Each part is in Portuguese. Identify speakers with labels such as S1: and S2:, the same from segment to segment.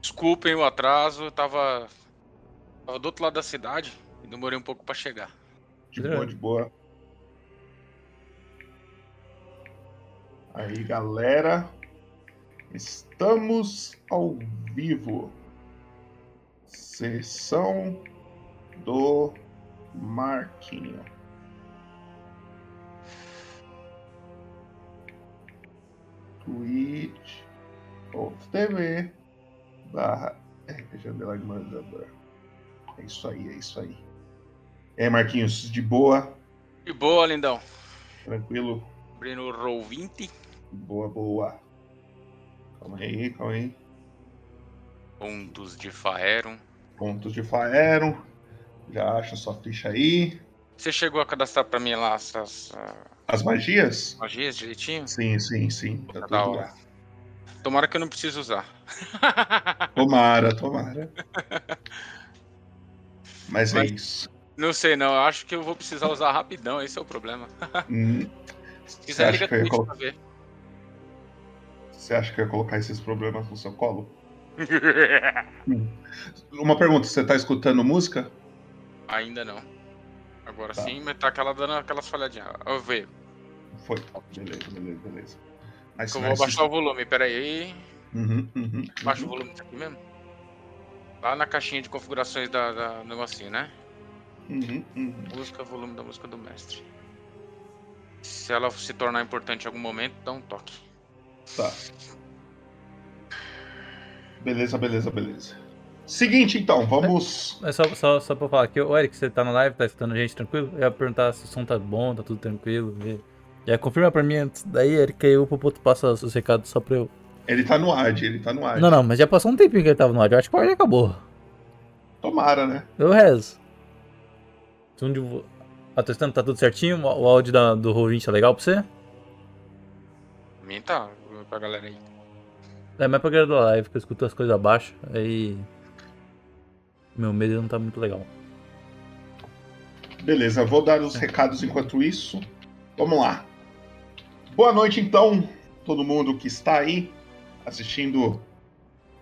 S1: Desculpem o atraso, eu tava, tava do outro lado da cidade e demorei um pouco pra chegar.
S2: De boa, de boa. Aí, galera. Estamos ao vivo. Sessão do Marquinho. twitch.tv barra RPG Underline Mandador. É isso aí, é isso aí. É, Marquinhos, de boa?
S1: De boa, lindão.
S2: Tranquilo?
S1: Abrindo o Roll 20.
S2: Boa, boa. Calma aí, calma aí.
S1: Pontos de Faeron.
S2: Pontos de Faeron. Já acha sua ficha aí.
S1: Você chegou a cadastrar pra mim lá essas. Uh...
S2: As magias?
S1: Magias direitinho?
S2: Sim, sim, sim.
S1: Tá, tá hora. Lá. Tomara que eu não precise usar.
S2: Tomara, tomara. Mas, é Mas é isso.
S1: Não sei, não. Eu acho que eu vou precisar usar rapidão. Esse é o problema. Hum. Se quiser, liga Twitch colo... pra ver.
S2: Você acha que eu ia colocar esses problemas no seu colo? hum. Uma pergunta: você tá escutando música?
S1: Ainda não. Agora tá. sim, mas tá aquela dando aquelas falhadinhas. Eu ver.
S2: Foi. Beleza, beleza, beleza.
S1: Mas, eu vou abaixar o volume, peraí.
S2: Uhum, uhum,
S1: Baixa uhum. o volume aqui mesmo. Lá na caixinha de configurações da, da negocinho, né?
S2: Uhum, uhum.
S1: Música, volume da música do mestre. Se ela se tornar importante em algum momento, dá um toque.
S2: Tá. Beleza, beleza, beleza. Seguinte, então, vamos.
S3: É só, só, só pra falar aqui, o Eric, você tá na live, tá escutando a gente tranquilo? Eu ia perguntar se o som tá bom, tá tudo tranquilo. E... Já confirma pra mim antes. Daí, Eric, aí o Popoto passa os recados só pra eu.
S2: Ele tá no ad, ele tá no ad.
S3: Não, não, mas já passou um tempinho que ele tava no ad. Eu acho que o ad acabou.
S2: Tomara, né?
S3: Eu rezo. Onde... Ah, testando, tá tudo certinho? O áudio da, do Roll20 tá legal pra você?
S1: Mim tá, pra galera aí.
S3: É, mais pra galera da live, que eu escuto as coisas abaixo, aí. Meu medo não tá muito legal.
S2: Beleza, vou dar os recados enquanto isso. Vamos lá. Boa noite, então, todo mundo que está aí assistindo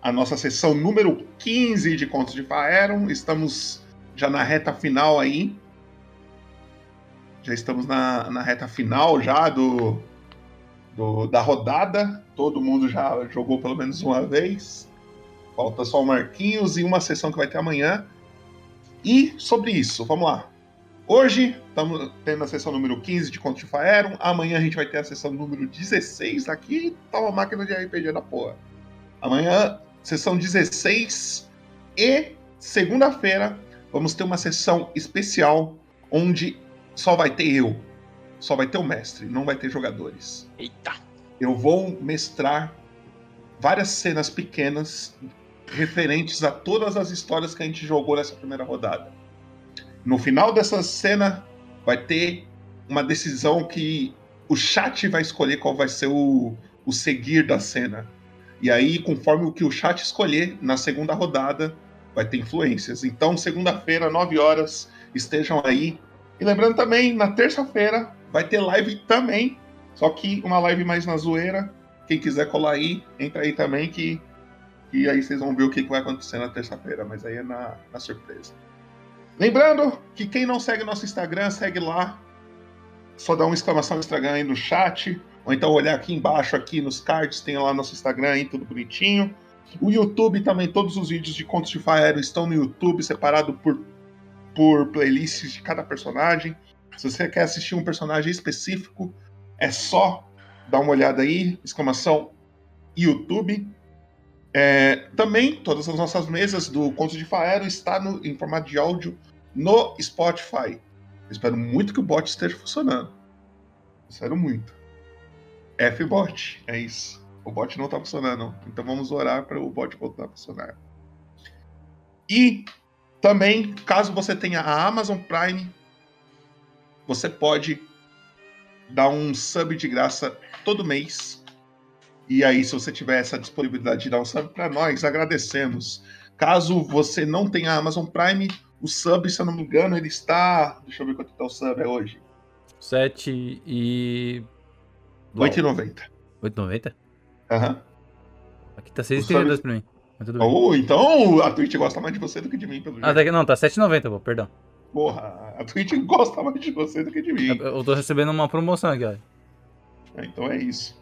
S2: a nossa sessão número 15 de Contos de Faeron. Estamos já na reta final aí. Já estamos na, na reta final já do, do, da rodada. Todo mundo já jogou pelo menos uma vez. Falta só o Marquinhos e uma sessão que vai ter amanhã. E sobre isso, vamos lá. Hoje estamos tendo a sessão número 15 de Contos de Faeron. Amanhã a gente vai ter a sessão número 16 aqui. Tá uma máquina de RPG da porra. Amanhã, sessão 16. E segunda-feira vamos ter uma sessão especial onde só vai ter eu. Só vai ter o mestre, não vai ter jogadores.
S1: Eita!
S2: Eu vou mestrar várias cenas pequenas referentes a todas as histórias que a gente jogou nessa primeira rodada. No final dessa cena, vai ter uma decisão que o chat vai escolher qual vai ser o, o seguir da cena. E aí, conforme o que o chat escolher, na segunda rodada, vai ter influências. Então, segunda-feira, 9 horas, estejam aí. E lembrando também, na terça-feira, vai ter live também. Só que uma live mais na zoeira. Quem quiser colar aí, entra aí também, que, que aí vocês vão ver o que, vai acontecer na terça-feira. Mas aí é na, na surpresa. Lembrando que quem não segue nosso Instagram, segue lá. Só dá uma exclamação Instagram aí no chat. Ou então olhar aqui embaixo, aqui nos cards, tem lá nosso Instagram aí, tudo bonitinho. O YouTube também, todos os vídeos de Contos de Faero estão no YouTube, separado por, por playlists de cada personagem. Se você quer assistir um personagem específico, é só dar uma olhada aí, exclamação YouTube. É, também, todas as nossas mesas do Contos de Faero está no, em formato de áudio no Spotify. espero muito que o bot esteja funcionando. Espero muito. F-bot, é isso. O bot não está funcionando, então vamos orar para o bot voltar a funcionar. E também, caso você tenha a Amazon Prime, você pode dar um sub de graça todo mês e aí, se você tiver essa disponibilidade de dar um sub para nós, agradecemos. Caso você não tenha Amazon Prime, o sub, se eu não me engano, ele está. Deixa eu ver quanto está o sub é hoje.
S3: 7 e.
S2: 8,90.
S3: 8,90?
S2: Aham.
S3: Aqui tá 6,32 para mim. Mas tudo bem.
S2: Oh, então a Twitch gosta mais de você do que de mim, pelo
S3: Ah,
S2: jeito.
S3: tá, não, tá 7,90, pô, perdão.
S2: Porra, a Twitch gosta mais de você do que de mim.
S3: Eu, tô recebendo uma promoção aqui, ó.
S2: É, Então é isso.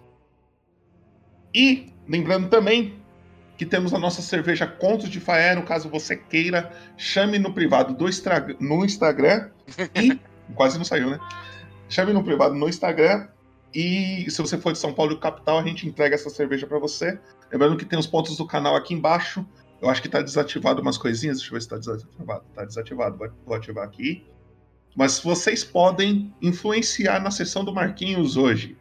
S2: E lembrando também que temos a nossa cerveja Contos de Faero, caso você queira, chame no privado do Instra- no Instagram e quase não saiu, né? Chame no privado no Instagram e se você for de São Paulo e capital, a gente entrega essa cerveja pra você. Lembrando que tem os pontos do canal aqui embaixo. Eu acho que tá desativado umas coisinhas. Deixa eu ver se tá desativado. Tá desativado. Vou- Vou ativar aqui. Mas vocês podem influenciar na sessão do Marquinhos hoje.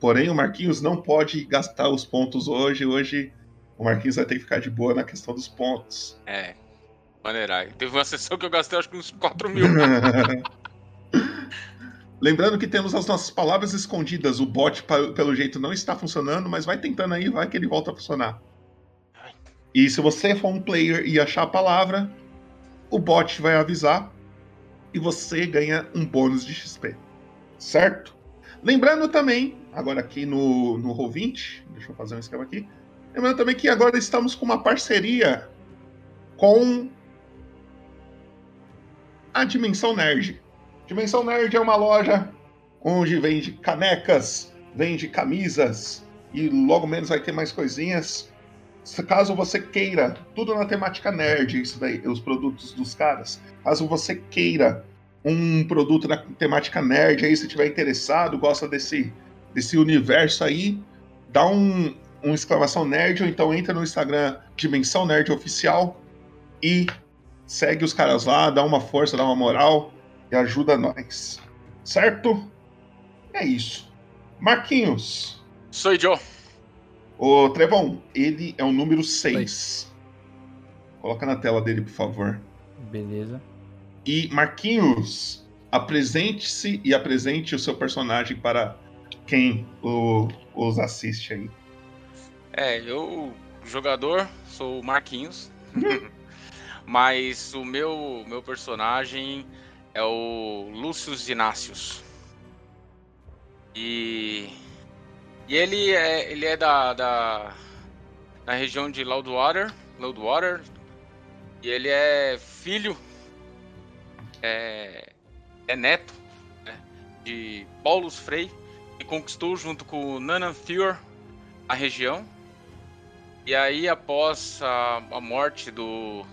S2: Porém, o Marquinhos não pode gastar os pontos hoje. Hoje, o Marquinhos vai ter que ficar de boa na questão dos pontos.
S1: É. Maneirar. Teve uma sessão que eu gastei acho que uns 4 mil.
S2: Lembrando que temos as nossas palavras escondidas. O bot, pelo jeito, não está funcionando, mas vai tentando aí, vai que ele volta a funcionar. E se você for um player e achar a palavra, o bot vai avisar e você ganha um bônus de XP. Certo? Lembrando também, agora aqui no, no Roll20, deixa eu fazer um esquema aqui. Lembrando também que agora estamos com uma parceria com a Dimensão Nerd. Dimensão Nerd é uma loja onde vende canecas, vende camisas e logo menos vai ter mais coisinhas. Caso você queira, tudo na temática nerd, isso daí, os produtos dos caras. Caso você queira um produto na temática nerd, aí se tiver interessado, gosta desse, desse universo aí, dá um, um exclamação nerd ou então entra no Instagram Dimensão Nerd Oficial e segue os caras lá, dá uma força, dá uma moral e ajuda nós. Certo? É isso. Marquinhos,
S1: Sou Joe.
S2: o Trevão, ele é o número 6. Coloca na tela dele, por favor.
S3: Beleza.
S2: E Marquinhos, apresente-se e apresente o seu personagem para quem o- os assiste aí.
S1: É, eu, jogador, sou o Marquinhos. Mas o meu, meu personagem é o Lúcius Inácios. E, e ele é, ele é da, da, da região de Loudwater, Loudwater. E ele é filho, é, é neto né, de Paulus Frey, que conquistou junto com Nanan Fjord a região. E aí, após a, a morte do,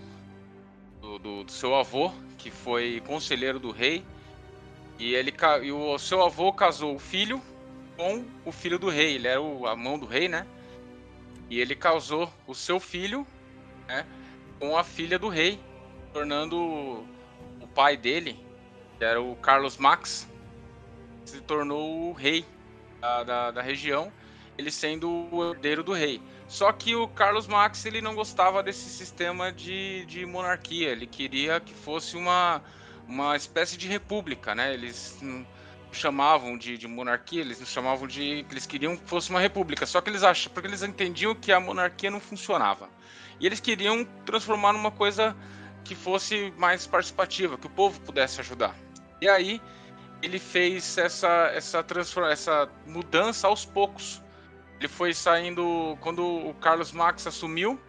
S1: do, do- do seu avô, que foi conselheiro do rei, e, ele, e o seu avô casou o filho com o filho do rei. Ele era o- a mão do rei, né? E ele casou o seu filho né, com a filha do rei, tornando o pai dele, que era o Carlos Max, se tornou o rei da, da, da região, ele sendo o herdeiro do rei. Só que o Carlos Max ele não gostava desse sistema de, de monarquia. Ele queria que fosse uma, uma espécie de república, né? Eles chamavam de, de monarquia, eles chamavam de. Eles queriam que fosse uma república. Só que eles acham, porque eles entendiam que a monarquia não funcionava. E eles queriam transformar numa coisa que fosse mais participativa, que o povo pudesse ajudar. E aí ele fez essa essa essa mudança aos poucos. Ele foi saindo quando o Carlos Max assumiu,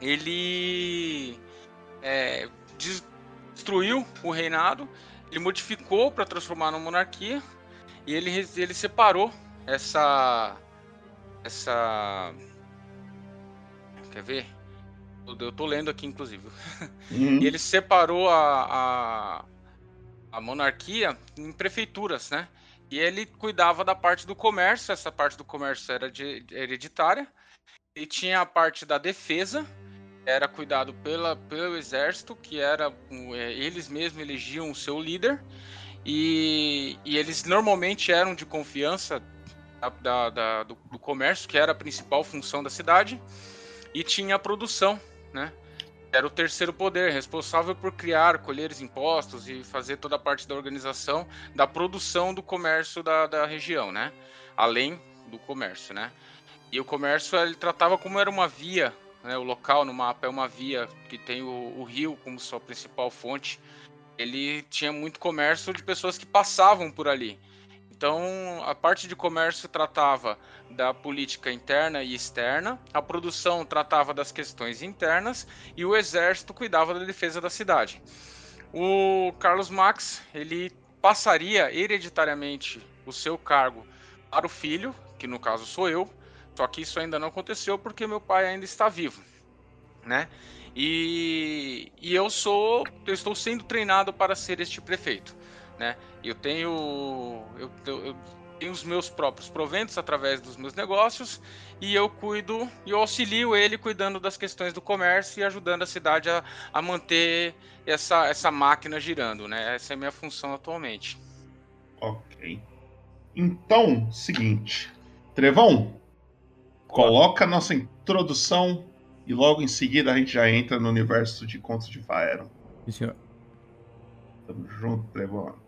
S1: ele é, des- destruiu o reinado, ele modificou para transformar numa monarquia e ele ele separou essa essa quer ver? Eu- Eu tô lendo aqui inclusive.
S2: Uhum.
S1: E ele separou a, a, a monarquia em prefeituras, né? E ele cuidava da parte do comércio, essa parte do comércio era de, hereditária, e tinha a parte da defesa, era cuidado pela, pelo exército, que era é, eles mesmos elegiam o seu líder, e, e eles normalmente eram de confiança da- da- do, do comércio, que era a principal função da cidade, e tinha a produção, né? Era o terceiro poder, responsável por criar, colher os impostos e fazer toda a parte da organização da produção do comércio da, da região, né? Além do comércio, né? E o comércio ele tratava como era uma via, né? O local no mapa é uma via que tem o, o rio como sua principal fonte. Ele tinha muito comércio de pessoas que passavam por ali. Então, a parte de comércio tratava da política interna e externa, a produção tratava das questões internas e o exército cuidava da defesa da cidade. O Carlos Max, ele passaria hereditariamente o seu cargo para o filho, que no caso sou eu, só que isso ainda não aconteceu porque meu pai ainda está vivo, né? E, e eu sou, eu estou sendo treinado para ser este prefeito, né? Eu tenho, eu, eu tenho os meus próprios proventos através dos meus negócios e eu cuido e auxilio ele cuidando das questões do comércio e ajudando a cidade a, a manter essa, essa máquina girando, né? Essa é a minha função atualmente.
S2: Ok. Então, seguinte. Trevão, coloca a nossa introdução e logo em seguida a gente já entra no universo de Contos de Faeron.
S3: Sim, senhor.
S2: Tamo junto, Trevão.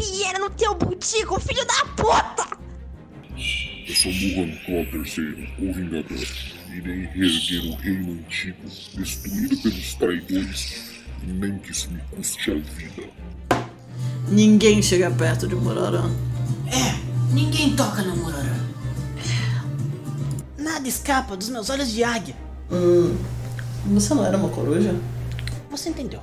S4: rapieira no teu butico, filho da puta!
S5: Eu sou Muhan Claw III, o Vingador. Irei reerguer o reino antigo, destruído pelos traidores, nem que isso me custe a vida.
S6: Ninguém chega perto de Murarã.
S7: É, ninguém toca no Murarã.
S6: Nada escapa dos meus olhos de águia. Hum, você não era uma coruja? Você entendeu.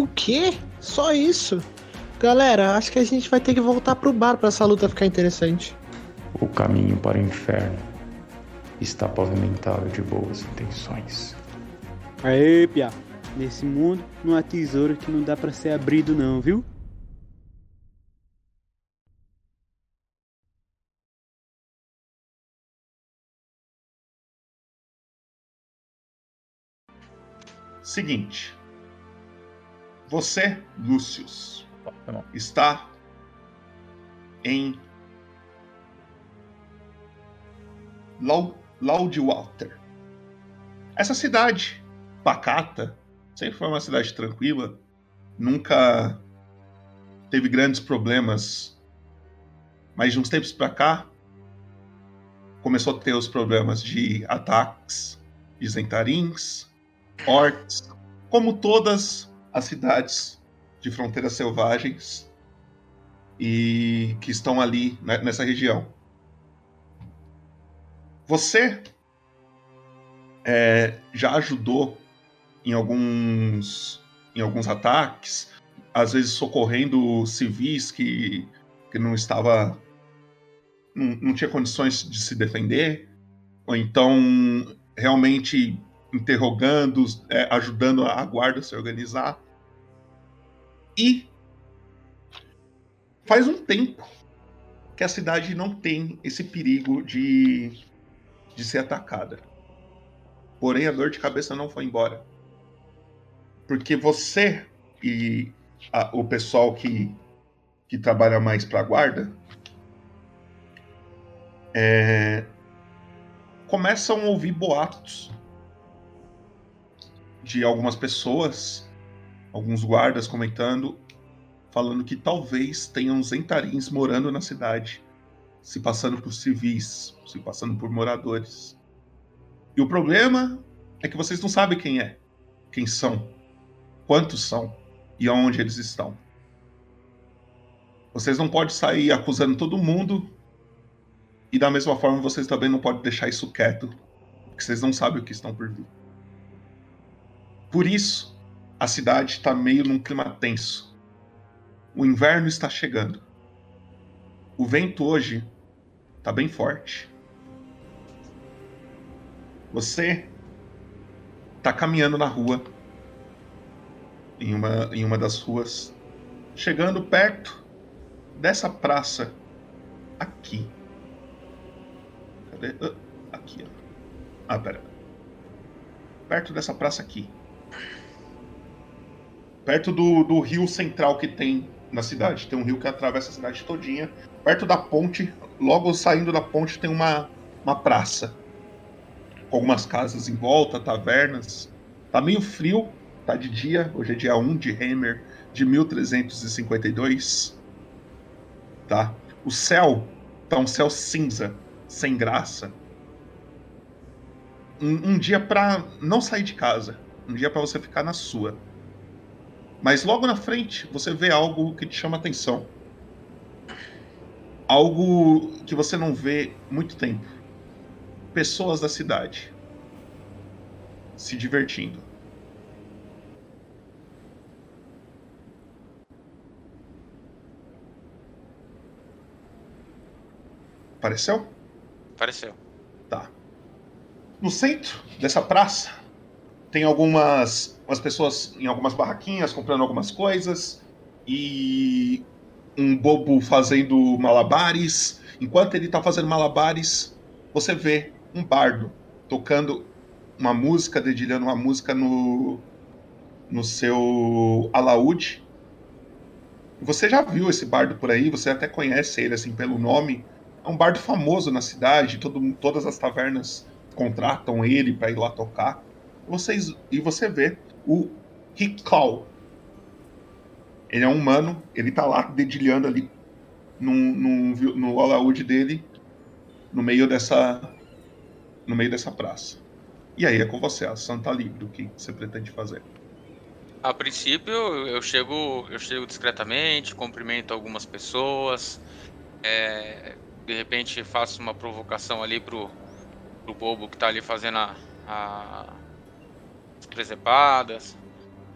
S6: O quê? Só isso? Galera, acho que a gente vai ter que voltar pro bar para essa luta ficar interessante.
S8: O caminho para o inferno está pavimentado de boas intenções.
S9: Aê, Pia. Nesse mundo não há tesouro que não dá para ser abrido não, viu?
S2: Seguinte. Você, Lúcius, está em Loudwater. Essa cidade pacata, sempre foi uma cidade tranquila, nunca teve grandes problemas. Mas de uns tempos para cá, começou a ter os problemas de ataques de Zentarins, orcs, como todas as cidades de fronteiras selvagens e que estão ali né, nessa região. Você é, já ajudou em alguns, em alguns ataques, às vezes socorrendo civis que, que não estava não, não tinha condições de se defender, ou então realmente interrogando, é, ajudando a guarda a se organizar. E faz um tempo que a cidade não tem esse perigo de, de ser atacada. Porém, a dor de cabeça não foi embora. Porque você e a- o pessoal que, que trabalha mais para a guarda é, começam a ouvir boatos de algumas pessoas, alguns guardas comentando, falando que talvez tenham zentarins morando na cidade, se passando por civis, se passando por moradores. E o problema é que vocês não sabem quem é, quem são, quantos são e aonde eles estão. Vocês não podem sair acusando todo mundo e da mesma forma vocês também não podem deixar isso quieto, porque vocês não sabem o que estão por vir. Por isso, a cidade está meio num clima tenso. O inverno está chegando. O vento hoje está bem forte. Você está caminhando na rua, em uma, em uma das ruas, chegando perto dessa praça aqui. Cadê? Ah, Aqui, ó. Ah, pera. Perto dessa praça aqui. Perto do, do rio central que tem na cidade. Tem um rio que atravessa a cidade todinha. Perto da ponte, logo saindo da ponte, tem uma, uma praça. Com algumas casas em volta, tavernas. Tá meio frio, tá de dia. Hoje é dia 1 de Hammer de 1352. Tá? O céu tá um céu cinza, sem graça. Um, um dia pra não sair de casa. Um dia pra você ficar na sua. Mas logo na frente você vê algo que te chama atenção. Algo que você não vê muito tempo. Pessoas da cidade se divertindo. Apareceu?
S1: Apareceu.
S2: Tá. No centro dessa praça tem algumas umas pessoas em algumas barraquinhas comprando algumas coisas e um bobo fazendo malabares. Enquanto ele tá fazendo malabares, você vê um bardo tocando uma música, dedilhando uma música no no seu alaúde. Você já viu esse bardo por aí, você até conhece ele assim pelo nome. É um bardo famoso na cidade, todo, todas as tavernas contratam ele para ir lá tocar. Vocês, e você vê o Hikal. Ele é um humano, ele tá lá dedilhando ali no alaúde dele, no meio dessa no meio dessa praça. E aí é com você, a Santa Livre, o que você pretende fazer?
S1: A princípio, eu chego, eu chego discretamente, cumprimento algumas pessoas, é, de repente faço uma provocação ali pro, pro bobo que tá ali fazendo a, presepadas,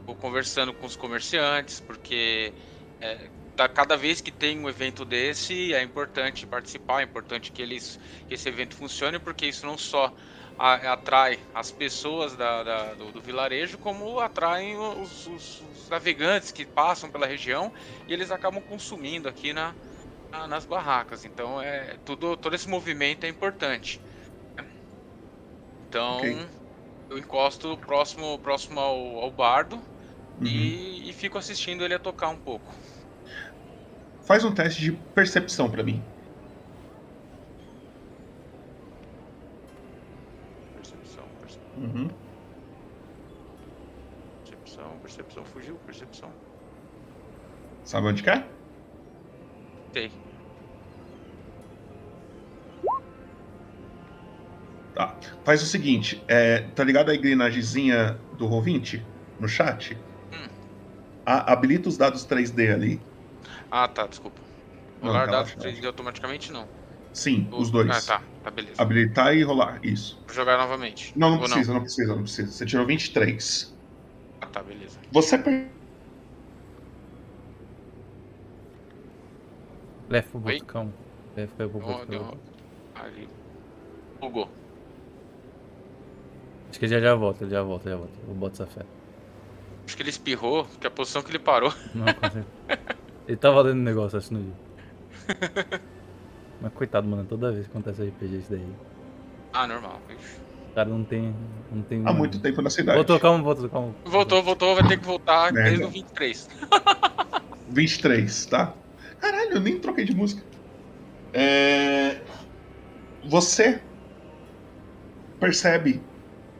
S1: vou conversando com os comerciantes, porque é, tá, cada vez que tem um evento desse é importante participar, é importante que, eles, que esse evento funcione, porque isso não só a- atrai as pessoas da, da- do, do vilarejo, como atraem os, os- os navegantes que passam pela região e eles acabam consumindo aqui na, na- nas barracas. Então é tudo, todo esse movimento é importante. Então
S2: Ok.
S1: Eu encosto próximo, próximo ao, ao bardo e, e fico assistindo ele a tocar um pouco.
S2: Faz um teste de percepção pra mim.
S1: Percepção, percepção,
S2: Uhum.
S1: percepção, percepção, fugiu, percepção.
S2: Sabe onde que é? Tá. Faz o seguinte, é, tá ligado a engrenagemzinha do Roll20 no chat? A- habilita os dados 3D ali.
S1: Ah, tá, desculpa.
S2: Não,
S1: Rolar dados 3D automaticamente não.
S2: Sim,
S1: O-
S2: os dois.
S1: Ah, tá, tá, beleza.
S2: Habilitar e rolar, isso.
S1: Vou jogar novamente.
S2: Não, não
S1: Ou
S2: precisa, não? precisa, não precisa. Você tirou 23.
S1: Ah, tá, beleza.
S2: Você
S3: pro
S1: Oi?
S3: botão. Pro
S1: Deu-
S3: botão.
S1: Ali. Bugou.
S3: Acho que ele já já volta, ele já volta, já volta. Eu boto essa fé.
S1: Acho que ele espirrou, porque a posição que ele parou.
S3: Não, certeza. Ele tava lendo um negócio assim no dia. Mas coitado, mano, toda vez que acontece RPG isso daí.
S1: Ah, normal, bicho.
S3: O cara não tem. Não tem
S2: Há muito tempo na cidade.
S3: Voltou, calma, voltou, calma.
S1: Voltou, voltou, vai ter que voltar
S2: Merda.
S1: desde o 23.
S2: 23, tá? Caralho, eu nem troquei de música. É... Você percebe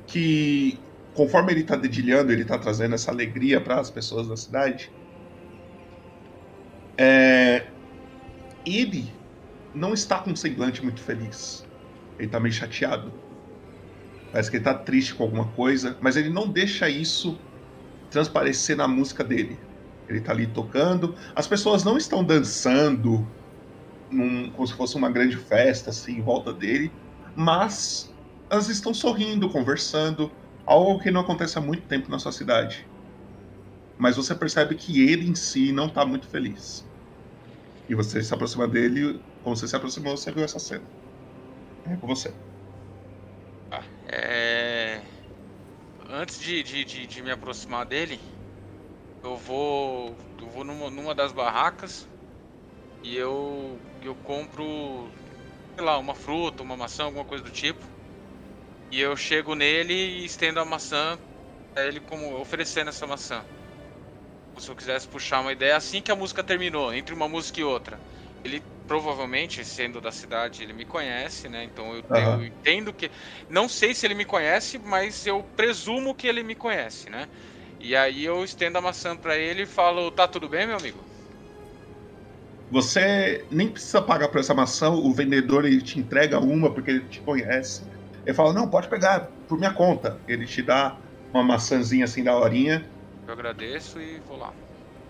S2: que conforme ele tá dedilhando, ele tá trazendo essa alegria para as pessoas da cidade. É... Ele não está com um semblante muito feliz. Ele tá meio chateado. Parece que ele tá triste com alguma coisa, mas ele não deixa isso transparecer na música dele. Ele tá ali tocando. As pessoas não estão dançando num- como se fosse uma grande festa assim em volta dele, mas elas estão sorrindo, conversando, algo que não acontece há muito tempo na sua cidade. Mas você percebe que ele em si não tá muito feliz. E você se aproxima dele, como você se aproximou, você viu essa cena. É com você.
S1: É... Antes de, de, de, de me aproximar dele, eu vou. Eu vou numa, numa das barracas e eu. eu compro, sei lá, uma fruta, uma maçã, alguma coisa do tipo. E eu chego nele e estendo a maçã pra ele como oferecendo essa maçã. Se eu quisesse puxar uma ideia, assim que a música terminou, entre uma música e outra. Ele provavelmente, sendo da cidade, ele me conhece, né? Então eu,
S2: Aham.
S1: eu entendo que. Não sei se ele me conhece, mas eu presumo que ele me conhece, né? E aí eu estendo a maçã pra ele e falo, tá tudo bem, meu amigo?
S2: Você nem precisa pagar por essa maçã, o vendedor ele te entrega uma porque ele te conhece. Ele fala: Não, pode pegar por minha conta. Ele te dá uma maçãzinha assim da horinha.
S1: Eu agradeço e vou lá.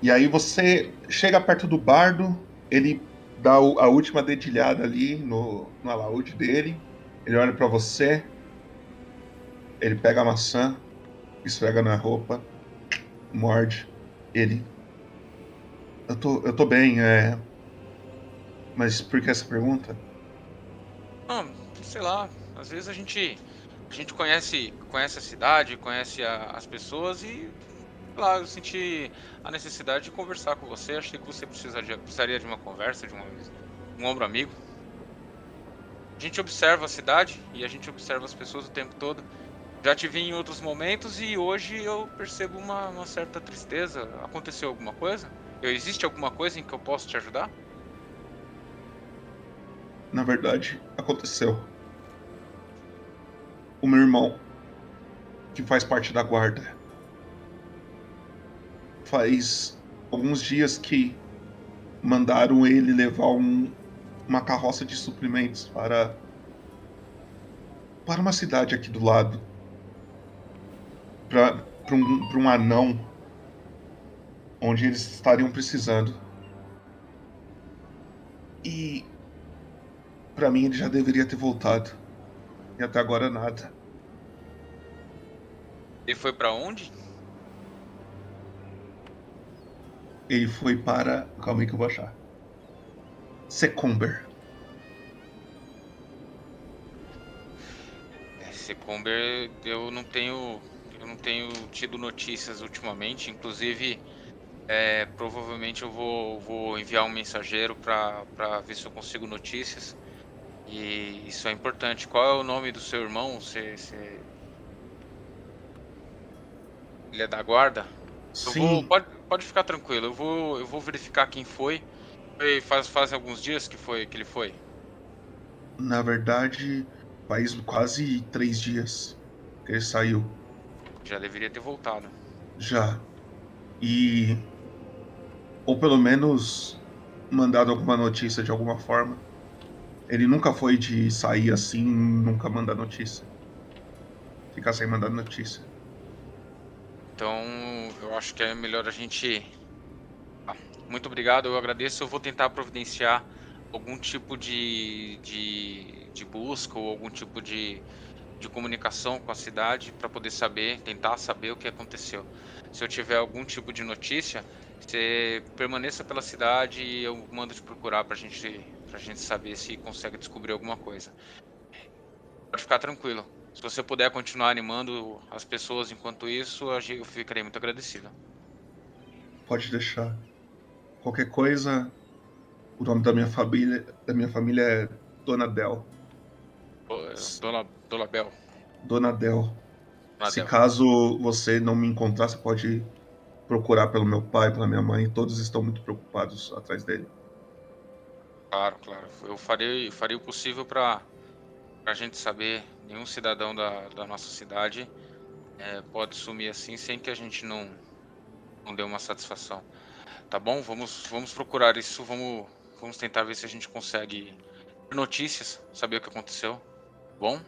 S2: E aí você chega perto do bardo, ele dá a última dedilhada ali no, no alaúde dele. Ele olha pra você. Ele pega a maçã, esfrega na roupa, morde. Ele. Eu tô, eu tô bem, é. Mas por que essa pergunta?
S1: Ah, sei lá, às vezes a gente a gente conhece conhece a cidade, conhece a- as pessoas e lá, eu senti a necessidade de conversar com você. Achei que você precisa de- precisaria de uma conversa, de uma- um ombro amigo. A gente observa a cidade e a gente observa as pessoas o tempo todo. Já te vi em outros momentos e hoje eu percebo uma, uma certa tristeza. Aconteceu alguma coisa? Eu- Existe alguma coisa em que eu posso te ajudar?
S2: Na verdade, aconteceu. O meu irmão, que faz parte da guarda, faz alguns dias que mandaram ele levar um- uma carroça de suprimentos para para uma cidade aqui do lado. Para para um, um anão onde eles estariam precisando. E Pra mim ele já deveria ter voltado. E até agora nada.
S1: Ele foi pra onde?
S2: Ele foi para. Calma aí que eu vou achar. Secumber.
S1: É, Secomber, eu não tenho, eu não tenho tido notícias ultimamente. Inclusive, é, provavelmente eu vou, vou enviar um mensageiro para ver se eu consigo notícias. E isso é importante. Qual é o nome do seu irmão? Você, você- Ele é da guarda? Eu
S2: Sim.
S1: vou, pode, pode ficar tranquilo. Eu vou, eu vou verificar quem foi. Foi- Faz, faz alguns dias que foi que ele foi.
S2: Na verdade, faz quase três dias que ele saiu.
S1: Já deveria ter voltado.
S2: Já. E. Ou pelo menos mandado alguma notícia de alguma forma. Ele nunca foi de sair assim, nunca mandar notícia. Ficar sem mandar notícia.
S1: Então, eu acho que é melhor a gente. Ah, Muito obrigado, eu agradeço. Eu vou tentar providenciar algum tipo de, de, de busca ou algum tipo de, de comunicação com a cidade para poder saber, tentar saber o que aconteceu. Se eu tiver algum tipo de notícia, você permaneça pela cidade e eu mando te procurar pra gente, pra gente saber se consegue descobrir alguma coisa. Pode ficar tranquilo. Se você puder continuar animando as pessoas enquanto isso, eu ficarei muito agradecido.
S2: Pode deixar. Qualquer coisa, o nome da minha família, da minha família é Dona Del.
S1: É, Dona, Dona Bel.
S2: Dona Del.
S1: Dona
S2: Se
S1: Del.
S2: caso você não me encontrar, você pode procurar pelo meu pai, pela minha mãe. Todos estão muito preocupados atrás dele.
S1: Claro, claro. Eu farei, farei o possível para a gente saber. Nenhum cidadão da, da nossa cidade é, pode sumir assim sem que a gente não, não dê uma satisfação. Tá bom? Vamos, vamos procurar isso. Vamos, vamos tentar ver se a gente consegue notícias, saber o que aconteceu. Bom?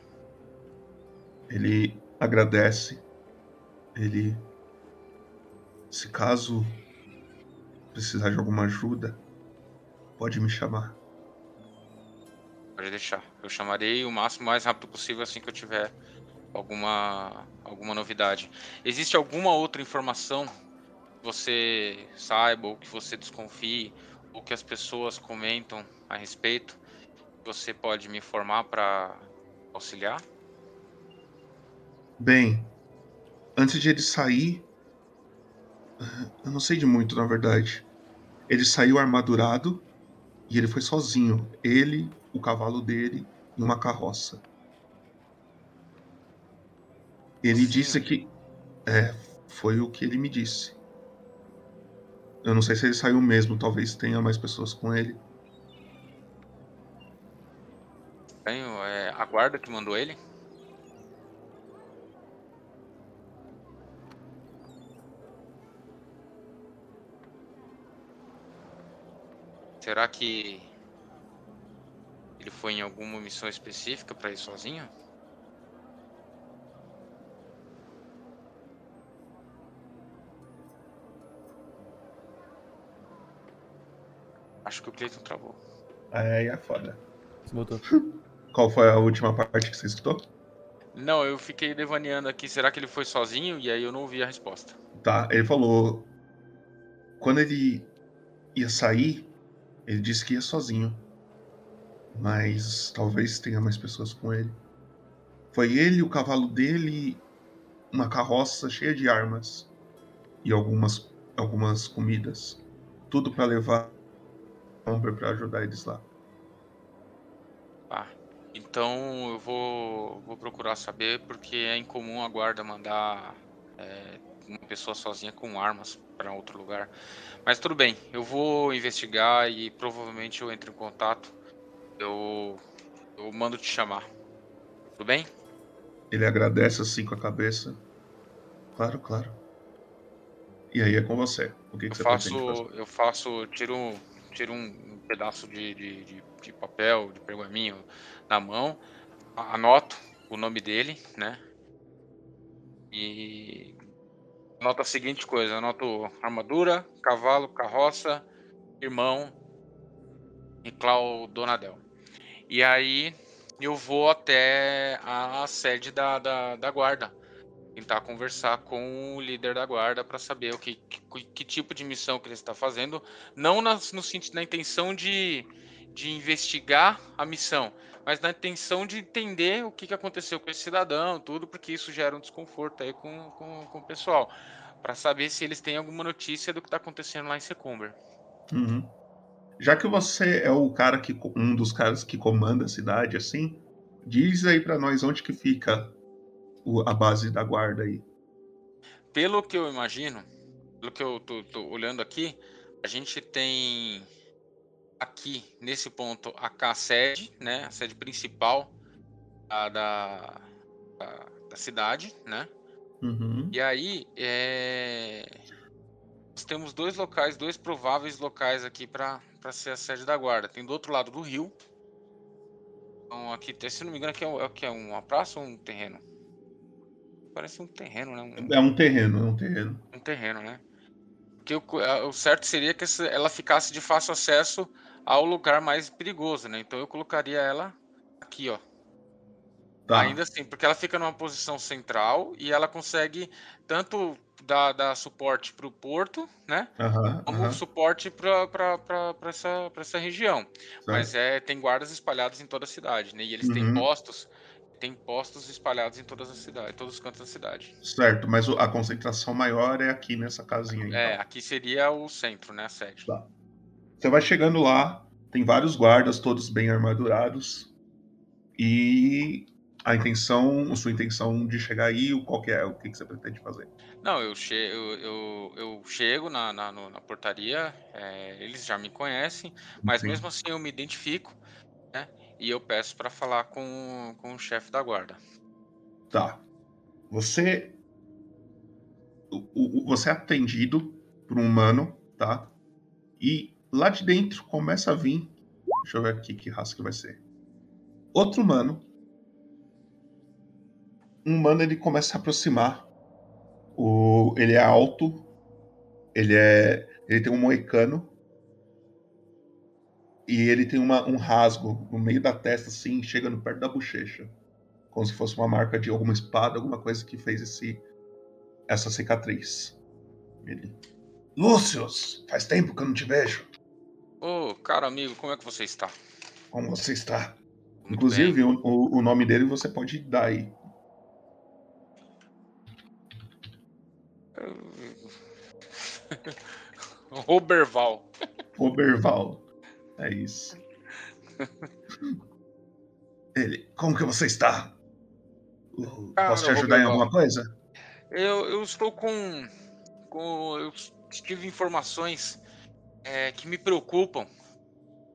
S2: Ele agradece. Ele. Se caso precisar de alguma ajuda, pode me chamar.
S1: Pode deixar. Eu chamarei o máximo mais rápido possível assim que eu tiver alguma alguma novidade. Existe alguma outra informação que você saiba ou que você desconfie ou que as pessoas comentam a respeito? Você pode me informar para auxiliar?
S2: Bem, antes de ele sair. eh, Eu não sei de muito, na verdade. Ele saiu armadurado e ele foi sozinho. Ele, o cavalo dele e uma carroça. Ele disse que. É, foi o que ele me disse. Eu não sei se ele saiu mesmo, talvez tenha mais pessoas com ele.
S1: Tenho, é, a guarda que mandou ele? Será que ele foi em alguma missão específica para ir sozinho? Acho que o Cleiton travou.
S2: Aí é foda.
S3: Voltou.
S2: Qual foi a última parte que você escutou?
S1: Não, eu fiquei devaneando aqui. Será que ele foi sozinho? E aí eu não ouvi a resposta.
S2: Tá, ele falou. Quando ele ia sair, ele disse que ia sozinho. Mas talvez tenha mais pessoas com ele. Foi ele, o cavalo dele, uma carroça cheia de armas e algumas, algumas comidas. Tudo pra levar Umber pra ajudar eles lá.
S1: Tá. Então eu vou, vou procurar saber porque é incomum a guarda mandar é, uma pessoa sozinha com armas para outro lugar. Mas tudo bem, eu vou investigar e provavelmente eu entro em contato. Eu, eu mando te chamar. Tudo bem?
S2: Ele agradece assim com a cabeça. Claro, claro. E aí é com você. O que, que
S1: Eu
S2: você
S1: faço, eu faço, tiro, tiro um pedaço de, de, de, de papel, de pergaminho na mão, anoto o nome dele, né? E anoto a seguinte coisa, anoto armadura, cavalo, carroça, irmão e Clau Donadel. E aí eu vou até a sede da, da, da guarda tentar conversar com o líder da guarda para saber o que, que, que tipo de missão que ele está fazendo, não no sentido na intenção de, de investigar a missão, mas na intenção de entender o que, que aconteceu com esse cidadão, tudo, porque isso gera um desconforto aí com, com, com o pessoal, para saber se eles têm alguma notícia do que está acontecendo lá em Secumber.
S2: Uhum. Já que você é o cara que um dos caras que comanda a cidade, assim, diz aí pra nós onde que fica a base da guarda aí.
S1: Pelo que eu imagino, pelo que eu tô, tô olhando aqui, a gente tem aqui nesse ponto a K sede, né, a sede principal da, da, da- da cidade, né?
S2: Uhum.
S1: E aí é, nós temos dois locais, dois prováveis locais aqui para ser a sede da guarda. Tem do outro lado do rio. Então aqui, se não me engano, aqui é, o- é é uma praça ou um terreno? Parece um terreno, né? Um-
S2: É um terreno, é um terreno.
S1: um terreno, né? Porque o, o certo seria que ela ficasse de fácil acesso ao lugar mais perigoso, né? Então eu colocaria ela aqui, ó.
S2: Tá.
S1: Ainda assim, porque ela fica numa posição central e ela consegue tanto dar, dar suporte para o porto, né?
S2: Aham,
S1: Como
S2: aham.
S1: suporte para essa, pra essa região. Mas é, tem guardas espalhados em toda a cidade, né? E eles têm
S2: Uhum.
S1: postos Tem postos espalhados em todas as cidades, todos os cantos da cidade.
S2: Certo, mas a concentração maior é aqui nessa casinha aí.
S1: É, aqui seria o centro, né? A sede.
S2: Tá. Você vai chegando lá, tem vários guardas, todos bem armadurados. E a intenção, a sua intenção de chegar aí, o- qual que é? O que, que você pretende fazer?
S1: Não, eu, che eu, eu, eu chego na, na, na portaria, é, eles já me conhecem, mas
S2: Sim.
S1: mesmo assim eu me identifico, né? E eu peço para falar com, com o chefe da guarda.
S2: Tá. Você. o- o- você é atendido por um humano, tá? E lá de dentro começa a vir. Deixa eu ver aqui que raça que vai ser. Outro humano. Um humano ele começa a aproximar. O, ele é alto. Ele é. Ele tem um moicano. E ele tem uma, um rasgo no meio da testa, assim, chegando perto da bochecha como se fosse uma marca de alguma espada, alguma coisa que fez esse essa cicatriz. Ele. Lúcius, faz tempo que eu não te vejo.
S1: Ô, caro amigo, como é que você está?
S2: Como você está? Inclusive, o, o- o nome dele você pode dar aí.
S1: Roberval.
S2: Oberval. É isso. Ele. Como que você está?
S1: Cara,
S2: Posso te ajudar em
S1: Roberval.
S2: alguma coisa?
S1: Eu, eu estou com, com. Eu tive informações é, que me preocupam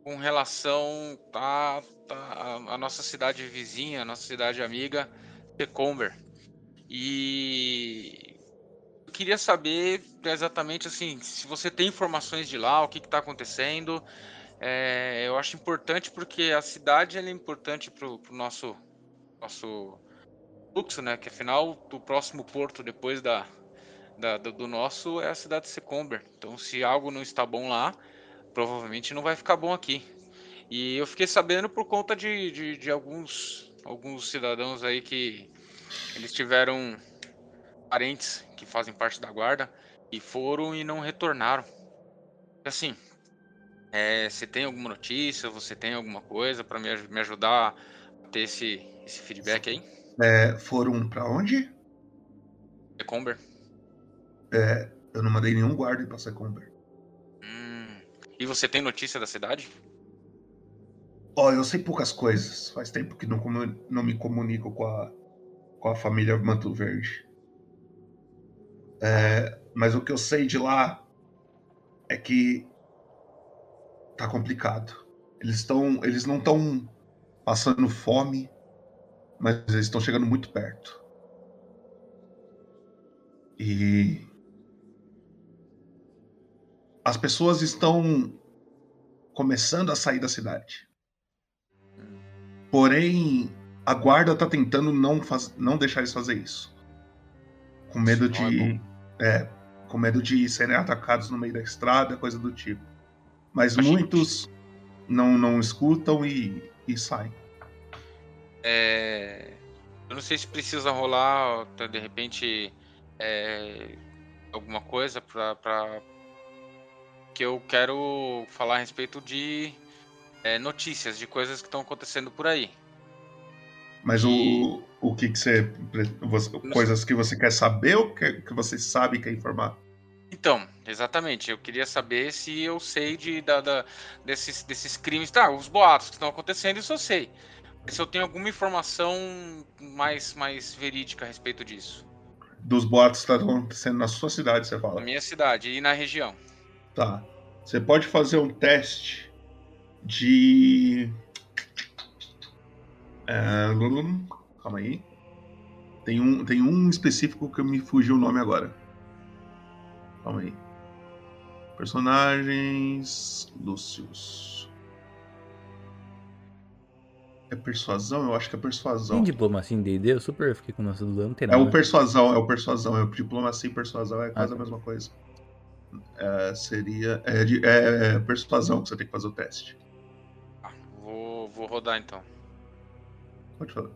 S1: com relação à, à, à nossa cidade vizinha, à nossa cidade amiga, Tecomber. E queria saber exatamente assim, se você tem informações de lá, o que está acontecendo. É, eu acho importante porque a cidade é importante para o nosso, nosso fluxo, né? Que afinal o próximo porto depois da, da- do, do nosso é a cidade de Secomber. Então se algo não está bom lá, provavelmente não vai ficar bom aqui. E eu fiquei sabendo por conta de, de, de alguns, alguns cidadãos aí que eles tiveram parentes que fazem parte da guarda e foram e não retornaram. Assim, é, você tem alguma notícia, você tem alguma coisa para me, me ajudar a ter esse, esse feedback aí?
S2: É, foram pra onde?
S1: Secomber?
S2: É, eu não mandei nenhum guarda pra Secomber.
S1: E você tem notícia da cidade?
S2: Ó, eu sei poucas coisas. Faz tempo que não, não me comunico com a, com a família Manto Verde. É, mas o que eu sei de lá é que tá complicado. Eles estão, eles não estão passando fome, mas eles estão chegando muito perto. E as pessoas estão começando a sair da cidade. Porém, a guarda tá tentando não, faz... não deixar eles fazer isso. Com medo de. É, com medo de serem atacados no meio da estrada, coisa do tipo. Mas
S1: Achei-
S2: muitos não, não escutam e, e saem.
S1: É, Eu não sei se precisa rolar, tá, de repente, é, alguma coisa pra, pra- que eu quero falar a respeito de é, notícias, de coisas que estão acontecendo por aí.
S2: Mas o, o que, que você, Coisas que você quer saber ou que, que você sabe e quer informar?
S1: Então, exatamente, eu queria saber se eu sei de, da, da- desses, desses crimes. Tá, os boatos que estão acontecendo, isso eu sei. Mas se eu tenho alguma informação mais, mais verídica a respeito disso.
S2: Dos boatos que estão acontecendo na sua cidade, você fala.
S1: Na minha cidade e na região.
S2: Tá. Você pode fazer um teste de. É, Calma aí. Tem um, tem um específico que me fugiu o nome agora. Calma aí. Personagens. Lúcius. É persuasão? Eu acho que é persuasão.
S3: Tem diplomacia em D&D? Eu super fiquei com nossa dúvida, não tem
S2: É
S3: nada.
S2: o persuasão, é o persuasão, é o diplomacia e persuasão é quase
S3: Ah,
S2: a
S3: tá.
S2: mesma coisa. É, seria. É, é- é persuasão que você tem que fazer o teste.
S1: Vou, vou rodar então.
S2: Pode falar.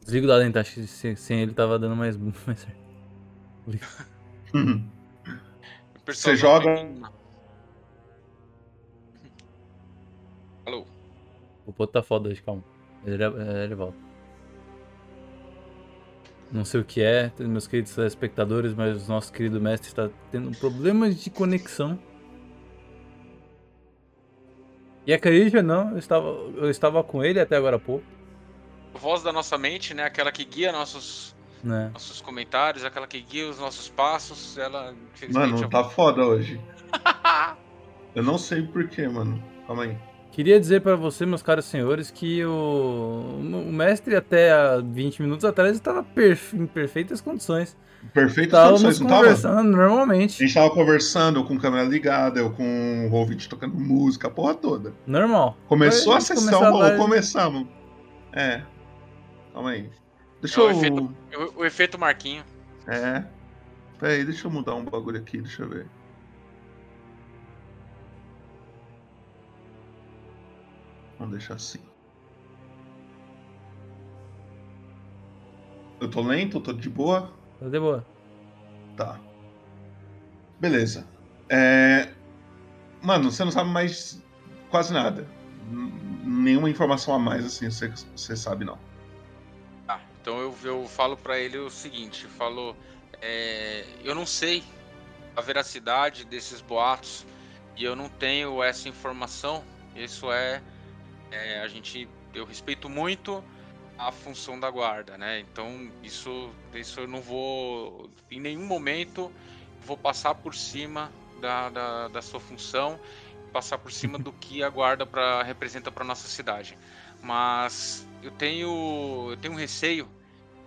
S3: Desliga o dado, então. Acho que sem, sem ele tava dando mais, mais certo.
S2: Você joga.
S1: tem-
S3: O Poto tá foda hoje, calma. Ele, é, ele volta. Não sei o que é, meus queridos espectadores, mas o nosso querido mestre está tendo problemas de conexão. E acredite não, eu estava, eu estava com ele até agora há pouco.
S1: Voz da nossa mente, né? Aquela que guia nossos,
S3: né?
S1: nossos comentários, aquela que guia os nossos passos. Ela,
S2: Mano, tá foda hoje. eu não sei porquê, mano. Calma aí.
S3: Queria dizer para você, meus caros senhores, que o, o mestre até há 20 minutos atrás estava perfe... em perfeitas condições.
S2: Perfeitas
S3: Estávamos
S2: condições, não
S3: conversando
S2: tava?
S3: normalmente.
S2: A gente tava conversando com câmera ligada, eu com o ouvinte tocando música, a porra toda.
S3: Normal.
S2: Começou
S3: Foi
S2: a sessão,
S3: a
S2: começamos. É. Calma aí. Deixa
S1: É o
S2: eu.
S1: efeito, o, o efeito Marquinho.
S2: É. Pera aí, deixa eu mudar um bagulho aqui, deixa eu ver. Vamos deixar assim. Eu tô lento, tô de boa?
S3: Tá de boa.
S2: Tá. Beleza. É... Mano, você não sabe mais quase nada. Nenhuma informação a mais, assim, você, você sabe não.
S1: Tá, então eu, eu falo pra ele o seguinte, falo, é, eu não sei a veracidade desses boatos e eu não tenho essa informação. Isso é, é, a gente, eu respeito muito a função da guarda, né? Então isso, isso eu não vou, em nenhum momento vou passar por cima da, da, da sua função, passar por cima do que a guarda pra, representa para nossa cidade. Mas eu tenho, eu tenho um receio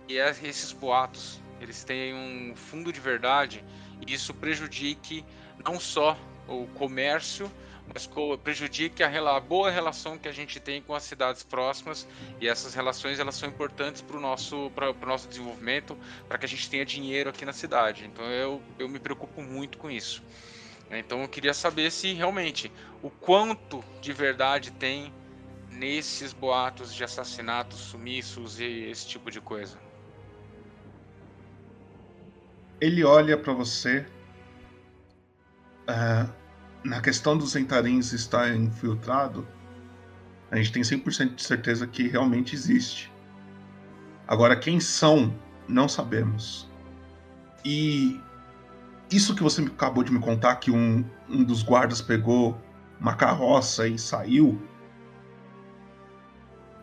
S1: que é esses boatos eles têm um fundo de verdade e isso prejudique não só o comércio, mas prejudique a, a boa relação que a gente tem com as cidades próximas e essas relações elas são importantes para o nosso, pra- nosso desenvolvimento, para que a gente tenha dinheiro aqui na cidade. Então eu, eu me preocupo muito com isso. Então eu queria saber se realmente o quanto de verdade tem nesses boatos de assassinatos, sumiços e esse tipo de coisa.
S2: Ele olha pra você. ah, na questão dos entarins estar infiltrado, a gente tem 100% de certeza que realmente existe. Agora, quem são, não sabemos. E isso que você acabou de me contar, que um, um dos guardas pegou uma carroça e saiu.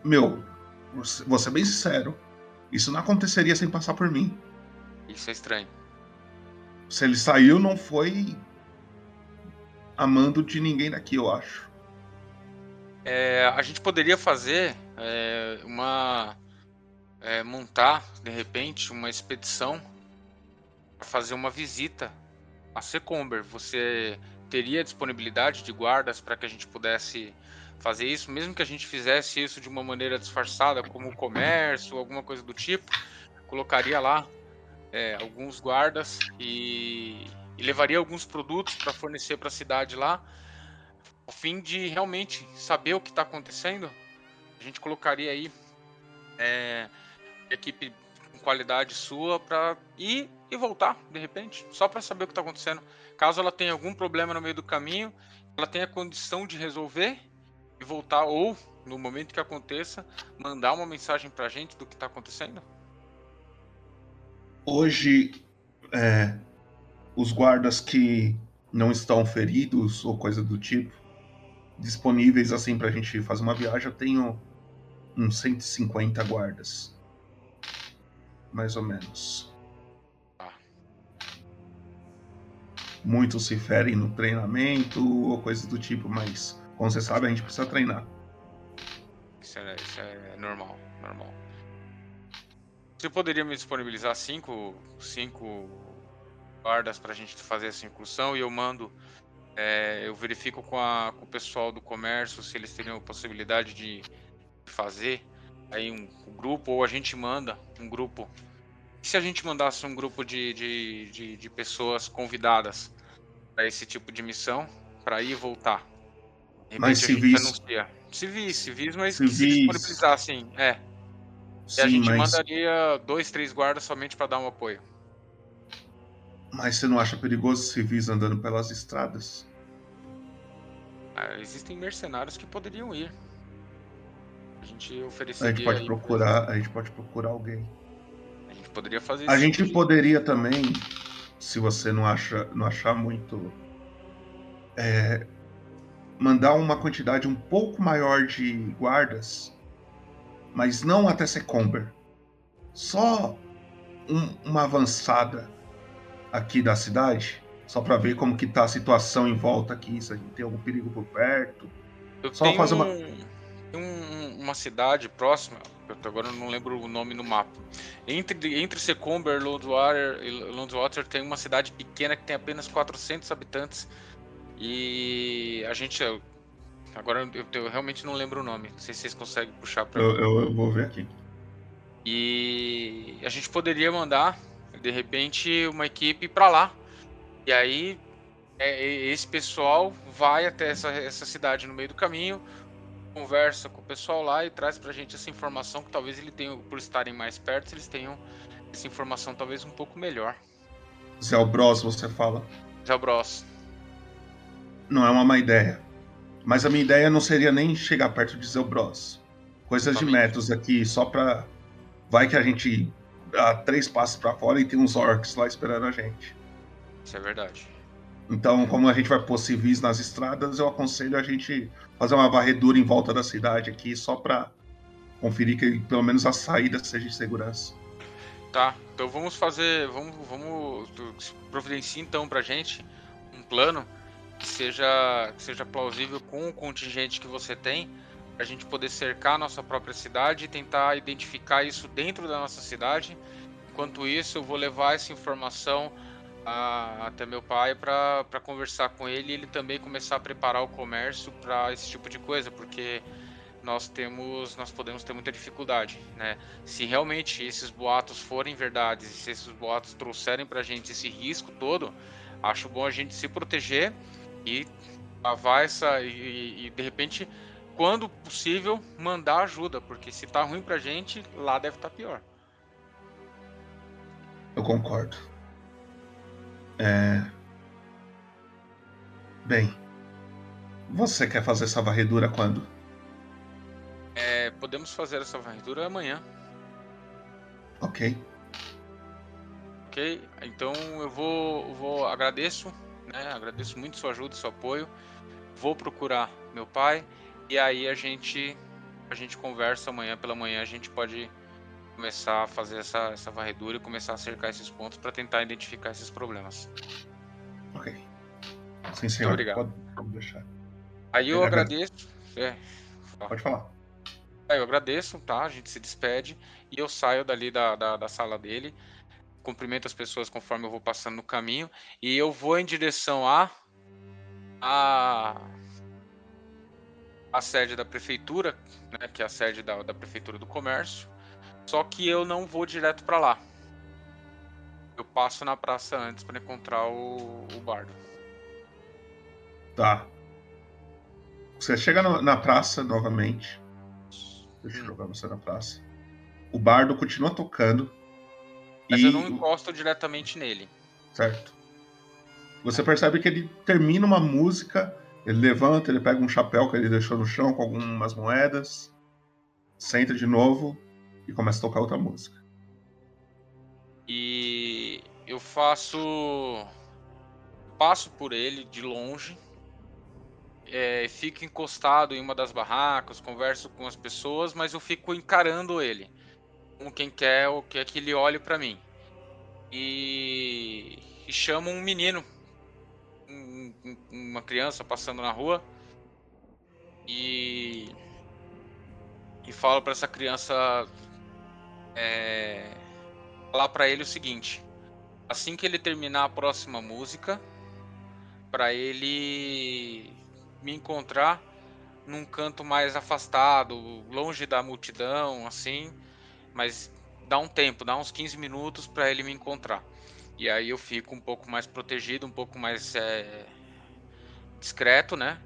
S2: Meu, vou- vou ser bem sincero. Isso não aconteceria sem passar por mim.
S1: Isso é estranho.
S2: Se ele saiu, não foi amando de ninguém daqui, eu acho.
S1: É, a gente poderia fazer é, uma. é, montar, de repente, uma expedição para fazer uma visita a Secomber. Você teria disponibilidade de guardas para que a gente pudesse fazer isso, mesmo que a gente fizesse isso de uma maneira disfarçada, como comércio, alguma coisa do tipo, colocaria lá é, alguns guardas e, e levaria alguns produtos para fornecer para a cidade lá, a fim de realmente saber o que está acontecendo. A gente colocaria aí é, equipe com qualidade sua para ir e voltar de repente, só para saber o que está acontecendo. Caso ela tenha algum problema no meio do caminho, ela tenha condição de resolver e voltar ou no momento que aconteça, mandar uma mensagem para a gente do que está acontecendo.
S2: Hoje, é, os guardas que não estão feridos ou coisa do tipo, disponíveis assim pra gente fazer uma viagem, eu tenho uns 150 guardas. Mais ou menos. Muitos se ferem no treinamento ou coisa do tipo, mas como você sabe, a gente precisa treinar.
S1: Isso é, isso é normal, normal. Você poderia me disponibilizar cinco, cinco guardas para a gente fazer essa incursão e eu mando, é, eu verifico com, a, com o pessoal do comércio se eles teriam possibilidade de fazer aí um, um grupo ou a gente manda um grupo. E se a gente mandasse um grupo de, de, de, de pessoas convidadas para esse tipo de missão, para ir e voltar? De
S2: Mas
S1: repente a
S2: civis.
S1: anuncia. Civis, civis, mas que se
S2: Civis.
S1: disponibilizassem, é. e a
S2: Sim,
S1: gente
S2: mas,
S1: mandaria dois, três guardas somente para dar um apoio.
S2: Mas você não acha perigoso civis andando pelas estradas?
S1: Ah, existem mercenários que poderiam ir. A gente
S2: A
S1: ofereceria.
S2: gente pode procurar, a gente pode procurar alguém.
S1: A gente poderia fazer
S2: A gente poderia também, se você não acha, não achar muito, é, mandar uma quantidade um pouco maior de guardas, mas não até Secomber. Só um- uma avançada aqui da cidade, só para ver como que tá a situação em volta aqui, se a gente tem algum perigo por perto.
S1: Eu
S2: Só fazer uma
S1: um- tem um- uma cidade próxima, eu agora não lembro o nome no mapa. Entre, entre Secomber Londwater, e Londwater tem uma cidade pequena que tem apenas 400 habitantes. E a gente. Agora eu, eu realmente não lembro o nome. Não sei se vocês conseguem puxar pra
S2: eu,
S1: mim.
S2: eu- eu vou ver aqui.
S1: E a gente poderia mandar, de repente, uma equipe pra lá. E aí, é, esse pessoal vai até essa, essa cidade no meio do caminho, conversa com o pessoal lá e traz pra gente essa informação que talvez ele tenha, por estarem mais perto, eles tenham essa informação talvez um pouco melhor.
S2: Zé Bros, você fala.
S1: Zé Bros.
S2: Não é uma má ideia. Mas a minha ideia não seria nem chegar perto de Zelbros. Coisas de metros aqui, só pra. Vai que a gente dá três passos pra fora e tem uns orcs lá esperando a gente.
S1: Isso é verdade.
S2: Então, como a gente vai pôr civis nas estradas, eu aconselho a gente fazer uma varredura em volta da cidade aqui, só pra conferir que pelo menos a saída seja de segurança.
S1: Tá, então vamos fazer. Vamos, vamos providenciar então pra gente um plano que seja, que seja plausível com o contingente que você tem, pra gente poder cercar a nossa própria cidade e tentar identificar isso dentro da nossa cidade. Enquanto isso, eu vou levar essa informação a- até meu pai para conversar com ele e ele também começar a preparar o comércio para esse tipo de coisa, porque nós temos, nós podemos ter muita dificuldade, né? Se realmente esses boatos forem verdades, se esses boatos trouxerem pra gente esse risco todo, acho bom a gente se proteger e lavar essa e, e, de repente, quando possível, mandar ajuda, porque se tá ruim pra gente, lá deve estar pior.
S2: Eu concordo. É. Bem. Você quer fazer essa varredura quando?
S1: É, podemos fazer essa varredura amanhã,
S2: Ok.
S1: ok? Então eu vou, vou agradeço, né? Agradeço muito sua ajuda, seu apoio. Vou procurar meu pai e aí a gente a gente conversa amanhã pela manhã. A gente pode começar a fazer essa, essa varredura e começar a cercar esses pontos para tentar identificar esses problemas.
S2: Ok. Sim, senhor.
S1: obrigado.
S2: Pode, pode deixar.
S1: Aí eu
S2: Eu
S1: agradeço. É,
S2: Pode falar.
S1: Aí eu agradeço, tá? A gente se despede e eu saio dali da, da, da sala dele, cumprimento as pessoas conforme eu vou passando no caminho e eu vou em direção a a, a sede da prefeitura, né? Que é a sede da, da prefeitura do comércio. Só que eu não vou direto para lá. Eu passo na praça antes para encontrar o, o bardo.
S2: Tá. Você chega no- na praça novamente. Deixa eu jogar você na praça. O bardo continua tocando.
S1: Mas
S2: e
S1: eu não encosto diretamente nele.
S2: Certo. Você percebe que ele termina uma música, ele levanta, ele pega um chapéu que ele deixou no chão com algumas moedas, senta de novo e começa a tocar outra música.
S1: E eu faço. Passo por ele de longe. é, fico encostado em uma das barracas, converso com as pessoas, mas eu fico encarando ele. Como quem quer ou quer que ele olhe pra mim. E, e chamo um menino, uma criança passando na rua. E. E falo pra essa criança. É, falar pra ele o seguinte: assim que ele terminar a próxima música, pra ele me encontrar num canto mais afastado, longe da multidão, assim, mas dá um tempo, dá uns 15 minutos pra ele me encontrar. E aí eu fico um pouco mais protegido, um pouco mais é, discreto, né?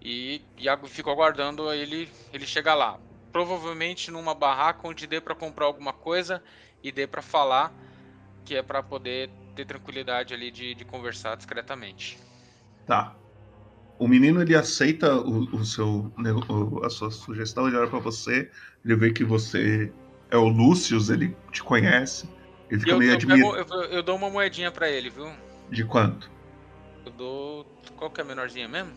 S1: E, e fico aguardando ele ele chegar lá. Provavelmente numa barraca onde dê pra comprar alguma coisa e dê pra falar, que é pra poder ter tranquilidade ali de, de conversar discretamente.
S2: Tá. O menino ele aceita o, o seu, o- a sua sugestão, ele olha pra você, ele vê que você é o Lúcius, ele te conhece, ele fica
S1: eu,
S2: meio
S1: eu,
S2: admirado.
S1: pego- eu- eu dou uma moedinha pra ele, viu?
S2: De quanto?
S1: Eu dou. Qual que é a menorzinha mesmo?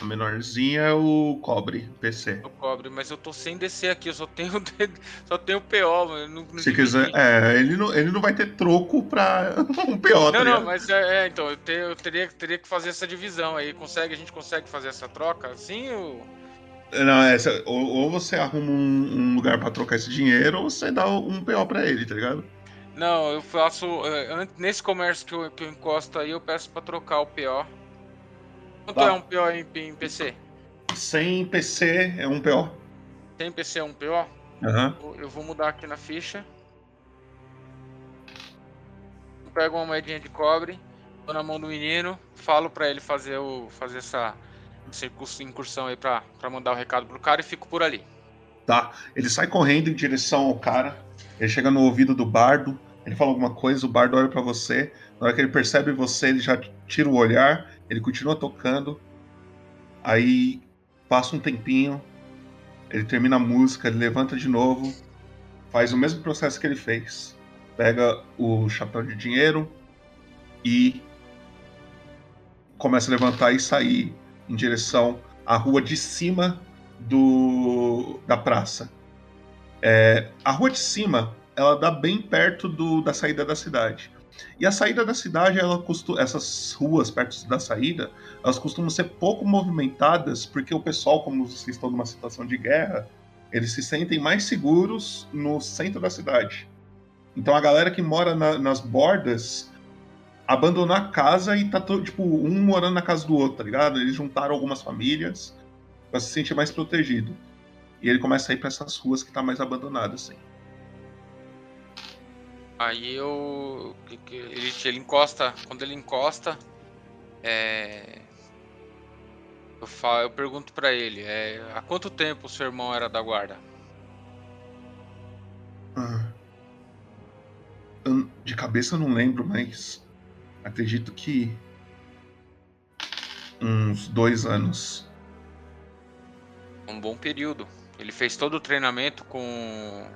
S2: A menorzinha é o cobre, PC.
S1: Eu cobre, mas eu tô sem descer aqui, eu só tenho só tenho PO, mano. Não, não
S2: Se quiser, é, ele não, ele não vai ter troco pra um PO, tá
S1: Não, não, mas é, é, então, eu, te- eu teria, teria que fazer essa divisão aí. Consegue, a gente consegue fazer essa troca assim? Ou...
S2: Não, é, ou, ou você arruma um, um lugar pra trocar esse dinheiro, ou você dá um PO pra ele, tá ligado?
S1: Não, eu faço. an- nesse comércio que eu, que eu encosto aí, eu peço pra trocar o PO. Quanto
S2: Tá.
S1: é um PO em, em PC?
S2: Sem PC é um PO.
S1: Tem PC é um PO?
S2: Aham.
S1: Eu- Eu vou mudar aqui na ficha. Eu pego uma moedinha de cobre, dou na mão do menino, falo pra ele fazer, o, fazer essa, essa incurs- incursão aí pra, pra mandar o recado pro cara e fico por ali.
S2: Tá. Ele sai correndo em direção ao cara. Ele chega no ouvido do bardo. Ele fala alguma coisa, o bardo olha pra você. Na hora que ele percebe você, ele já tira o olhar. Ele continua tocando. Aí passa um tempinho. Ele termina a música, ele levanta de novo. Faz o mesmo processo que ele fez. Pega o chapéu de dinheiro e começa a levantar e sair em direção à rua de cima do da praça. É, a rua de cima, ela dá bem perto do, da saída da cidade. E a saída da cidade, ela costu, essas ruas perto da saída, elas costumam ser pouco movimentadas, porque o pessoal, como vocês estão numa situação de guerra, eles se sentem mais seguros no centro da cidade. Então a galera que mora na- nas bordas abandonou a casa e tá todo, tipo, um morando na casa do outro, tá ligado? Eles juntaram algumas famílias pra se sentir mais protegido. E ele começa a ir pra essas ruas que tá mais abandonadas, assim.
S1: Aí eu. Ele, ele encosta. Quando ele encosta. É. Eu, falo, eu pergunto pra ele: é, há quanto tempo o seu irmão era da guarda?
S2: Ah. Eu- de cabeça eu não lembro, mas acredito que uns dois anos.
S1: Um bom período. Ele fez todo o treinamento com.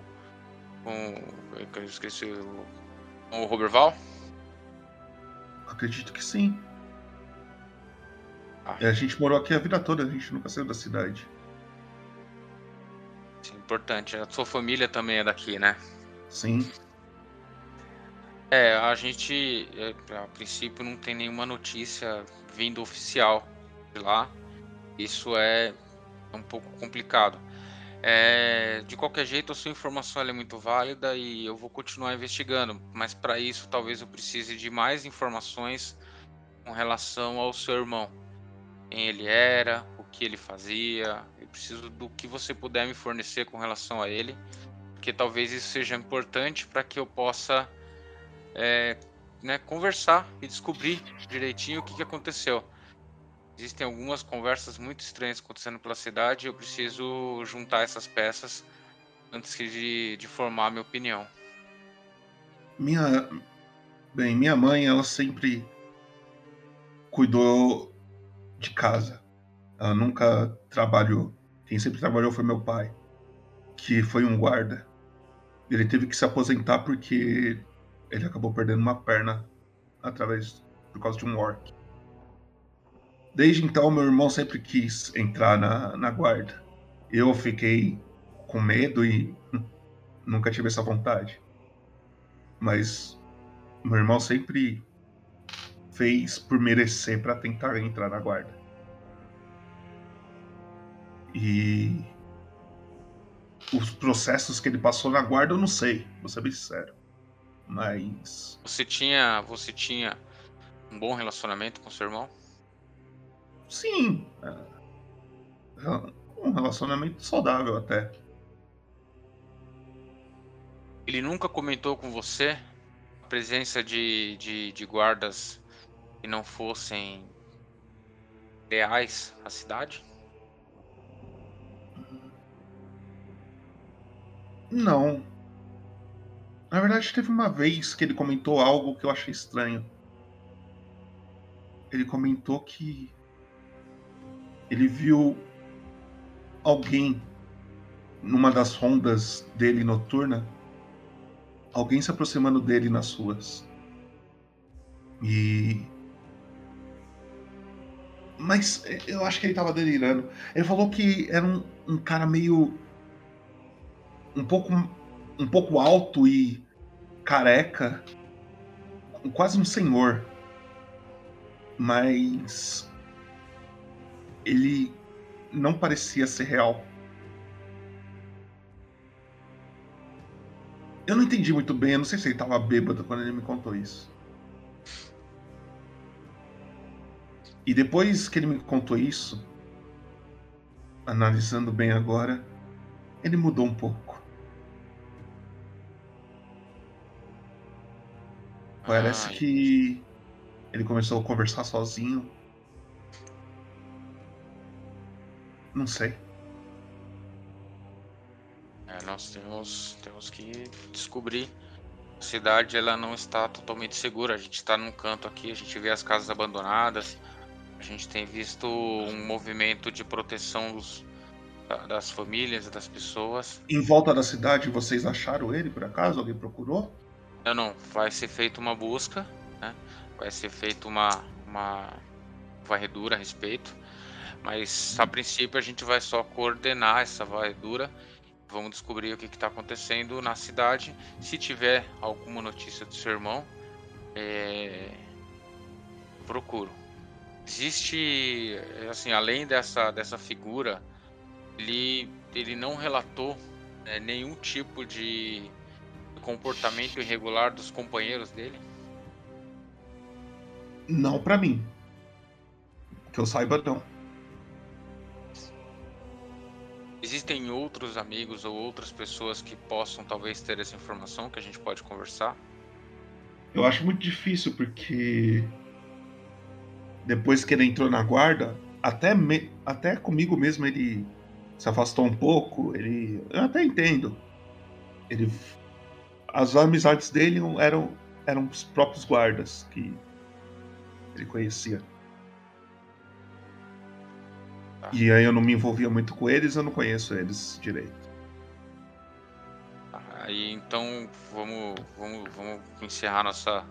S1: Com. Eu esqueci o. Com o Roberval?
S2: Acredito que sim.
S1: Ah.
S2: É, A gente morou aqui a vida toda, a gente nunca saiu da cidade.
S1: Sim, importante. A sua família também é daqui, né?
S2: Sim.
S1: É, a gente, é, a princípio, não tem nenhuma notícia vindo oficial de lá. Isso é um pouco complicado. É, de qualquer jeito, a sua informação é muito válida e eu vou continuar investigando. Mas para isso, talvez eu precise de mais informações com relação ao seu irmão. Quem ele era, o que ele fazia. Eu preciso do que você puder me fornecer com relação a ele. Porque talvez isso seja importante para que eu possa é, né, conversar e descobrir direitinho o que, que aconteceu. Existem algumas conversas muito estranhas acontecendo pela cidade e eu preciso juntar essas peças antes de, de formar a minha opinião.
S2: Minha. Bem, minha mãe, ela sempre cuidou de casa. Ela nunca trabalhou. Quem sempre trabalhou foi meu pai, que foi um guarda. Ele teve que se aposentar porque ele acabou perdendo uma perna através por causa de um orc. Desde então, meu irmão sempre quis entrar na, na guarda. Eu fiquei com medo e nunca tive essa vontade. Mas meu irmão sempre fez por merecer para tentar entrar na guarda. E os processos que ele passou na guarda eu não sei, vou ser bem sincero. Mas
S1: Você tinha, você tinha um bom relacionamento com seu irmão?
S2: Sim, é, um relacionamento saudável até.
S1: Ele nunca comentou com você a presença de, de, de guardas que não fossem leais à cidade?
S2: Não. Na verdade, teve uma vez que ele comentou algo que eu achei estranho. Ele comentou que ele viu alguém numa das rondas dele noturna, alguém se aproximando dele nas ruas. E mas eu acho que ele tava delirando. Ele falou que era um, um cara meio um pouco um pouco alto e careca, quase um senhor. Mas ele não parecia ser real. Eu não entendi muito bem, eu não sei se ele estava bêbado quando ele me contou isso. E depois que ele me contou isso, analisando bem agora, ele mudou um pouco. Parece
S1: Ai.
S2: que ele começou a conversar sozinho. Não sei.
S1: É, nós temos, temos que descobrir. A cidade ela não está totalmente segura. A gente está num canto aqui, a gente vê as casas abandonadas. A gente tem visto um movimento de proteção dos, da- das famílias, das pessoas.
S2: Em volta da cidade, vocês acharam ele por acaso? Alguém procurou?
S1: Não, não. Vai ser feita uma busca, né? Vai ser feita uma, uma varredura a respeito. Mas a princípio a gente vai só coordenar essa varredura. Vamos descobrir o que está acontecendo na cidade. Se tiver alguma notícia do seu irmão, é... procuro. Existe, assim, além dessa, dessa figura, ele, ele não relatou né, nenhum tipo de comportamento irregular dos companheiros dele?
S2: Não pra mim. Que eu saiba, não.
S1: Existem outros amigos ou outras pessoas que possam talvez ter essa informação que a gente pode conversar?
S2: Eu acho muito difícil porque depois que ele entrou na guarda, até, me- até comigo mesmo ele se afastou um pouco. Ele, eu até entendo. Ele, as amizades dele eram eram os próprios guardas que ele conhecia. E aí eu não me envolvia muito com eles, eu não conheço eles direito.
S1: Aí então vamos, vamos, vamos encerrar nossa,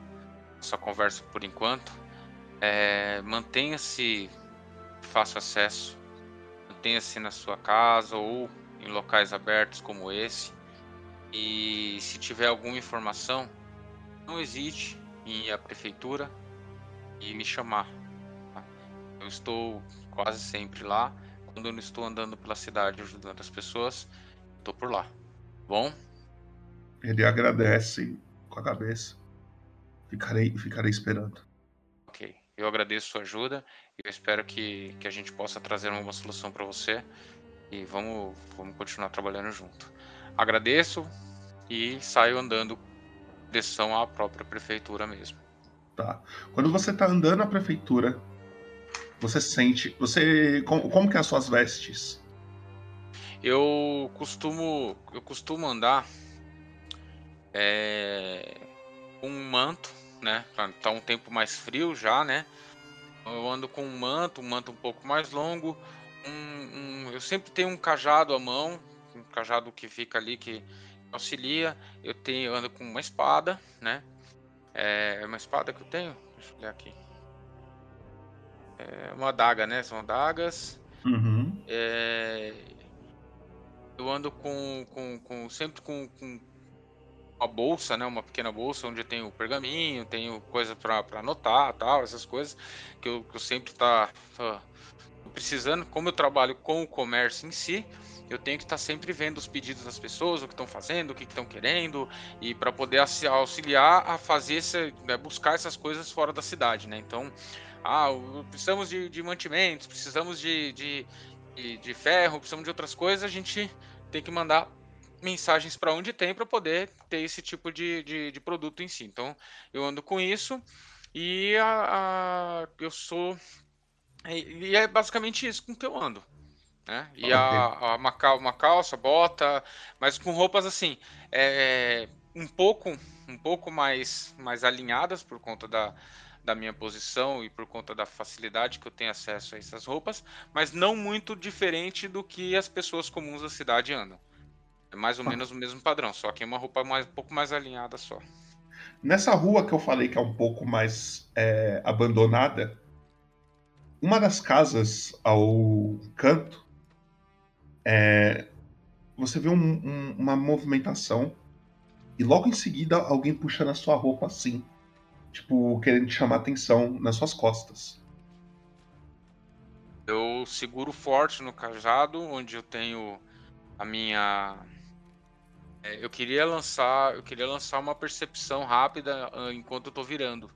S1: nossa conversa por enquanto. É, Mantenha-se fácil acesso, mantenha-se na sua casa ou em locais abertos como esse. E se tiver alguma informação, não hesite em ir à prefeitura e me chamar. tá? Eu estou quase sempre lá. Quando eu não estou andando pela cidade ajudando as pessoas, estou por lá. Bom?
S2: Ele agradece com a cabeça. Ficarei, ficarei esperando.
S1: Ok. Eu agradeço sua ajuda eu espero que, que a gente possa trazer uma solução para você. E vamos, vamos continuar trabalhando junto. Agradeço e saio andando direção à própria prefeitura mesmo.
S2: Tá. Quando você tá andando na prefeitura, você sente. Você. Como, como que é as suas vestes?
S1: Eu costumo, eu costumo andar é, com um manto, né? Tá um tempo mais frio já, né? Eu ando com um manto, um manto um pouco mais longo. Um, um- eu sempre tenho um cajado à mão, um cajado que fica ali que auxilia. Eu tenho, eu ando com uma espada, né? É uma espada que eu tenho. Deixa eu olhar aqui. É uma adaga, né? São adagas.
S2: Uhum.
S1: É, eu ando com, com, com- sempre com, com uma bolsa, né? Uma pequena bolsa onde eu tenho pergaminho, tenho coisa para anotar, tal, essas coisas que eu, que eu sempre tá, tá precisando. Como eu trabalho com o comércio em si, eu tenho que estar sempre vendo os pedidos das pessoas, o que estão fazendo, o que estão querendo, e para poder auxi- auxiliar a fazer esse, né, buscar essas coisas fora da cidade, né? Então, ah, precisamos de, de mantimentos, precisamos de, de, de, de ferro, precisamos de outras coisas, a gente tem que mandar mensagens para onde tem para poder ter esse tipo de, de, de produto em si. Então, eu ando com isso e a, a- eu sou. E e é basicamente isso com que eu ando. Né? E a, a- uma, cal- uma calça, bota, mas com roupas assim, é, um pouco um pouco mais, mais alinhadas por conta da, da minha posição e por conta da facilidade que eu tenho acesso a essas roupas, mas não muito diferente do que as pessoas comuns da cidade andam. É mais ou
S2: Ah.
S1: menos o mesmo padrão, só que é uma roupa mais, um pouco mais alinhada só.
S2: Nessa rua que eu falei que é um pouco mais é, abandonada, uma das casas ao canto, é, você vê um- um- uma movimentação e logo em seguida alguém puxando a sua roupa assim, tipo querendo chamar atenção nas suas costas.
S1: Eu seguro forte no cajado, onde eu tenho a minha. É, eu queria lançar, eu queria lançar uma percepção rápida ah, enquanto eu tô virando,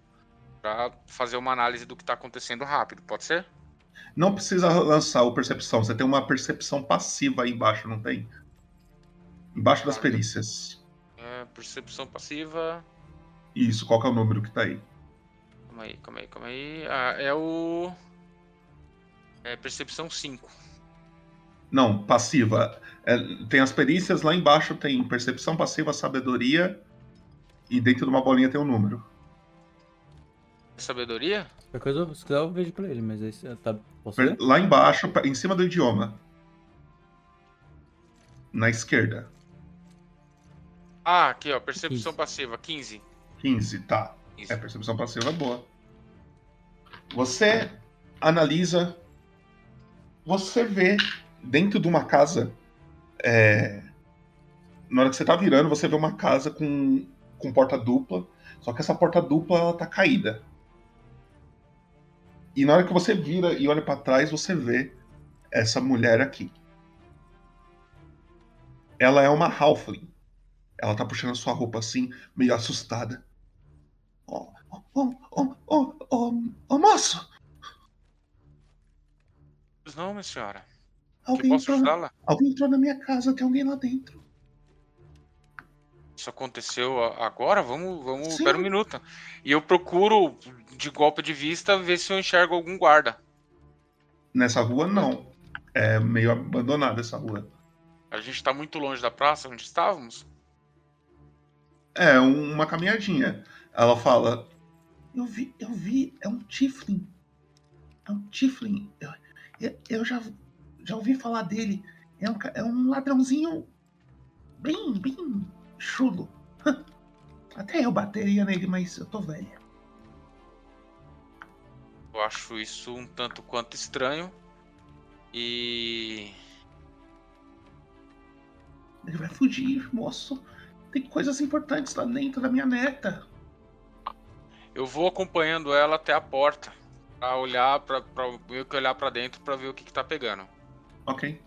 S1: Pra fazer uma análise do que tá acontecendo rápido. Pode ser?
S2: Não precisa lançar o percepção, você tem uma percepção passiva aí embaixo, não tem? Embaixo das perícias.
S1: É, percepção passiva.
S2: Isso, qual que é o número que tá aí?
S1: Calma aí, calma aí, calma aí. Ah, é o. É percepção 5.
S2: Não, passiva. É, tem as perícias, lá embaixo tem percepção passiva, sabedoria, e dentro de uma bolinha tem um número.
S1: Sabedoria?
S3: Coisa, se quiser eu vejo pra ele, mas aí você tá. Posso
S2: Per-
S3: ver?
S2: Lá embaixo, em cima do idioma. Na esquerda.
S1: Ah, aqui, ó. Percepção passiva, 15.
S2: 15, tá. É percepção passiva boa. Você analisa. Você vê dentro de uma casa. é, na hora que você tá virando, você vê uma casa com, com porta dupla. Só que essa porta dupla ela tá caída. E na hora que você vira e olha pra trás, você vê essa mulher aqui. Ela é uma Halfling. Ela tá puxando a sua roupa assim, meio assustada. Ô, ô, ô, ô, ô, ô, moço!
S1: Não, minha senhora.
S2: Alguém
S1: posso
S2: entrou,
S1: ajudá-la?
S2: alguém entrou na minha casa, tem alguém lá dentro.
S1: Isso aconteceu agora? Vamos, vamos,
S2: Sim.
S1: pera um minuto. E eu procuro, de golpe de vista, ver se eu enxergo algum guarda.
S2: Nessa rua, não. É meio abandonada essa rua.
S1: A gente tá muito longe da praça onde estávamos.
S2: É, um- uma caminhadinha. Ela fala: Eu vi, eu vi, é um Tiflin. É um Tiflin. Eu, eu, eu já, já ouvi falar dele. É um, é um ladrãozinho bem, bem chulo. Até eu bateria nele, mas eu tô velha.
S1: Eu acho isso um tanto quanto estranho. E.
S2: Ele vai fugir, moço. Tem coisas importantes lá dentro da minha neta.
S1: Eu vou acompanhando ela até a porta. Pra olhar, pra, pra meio que olhar pra dentro pra ver o que, que tá pegando.
S2: Ok.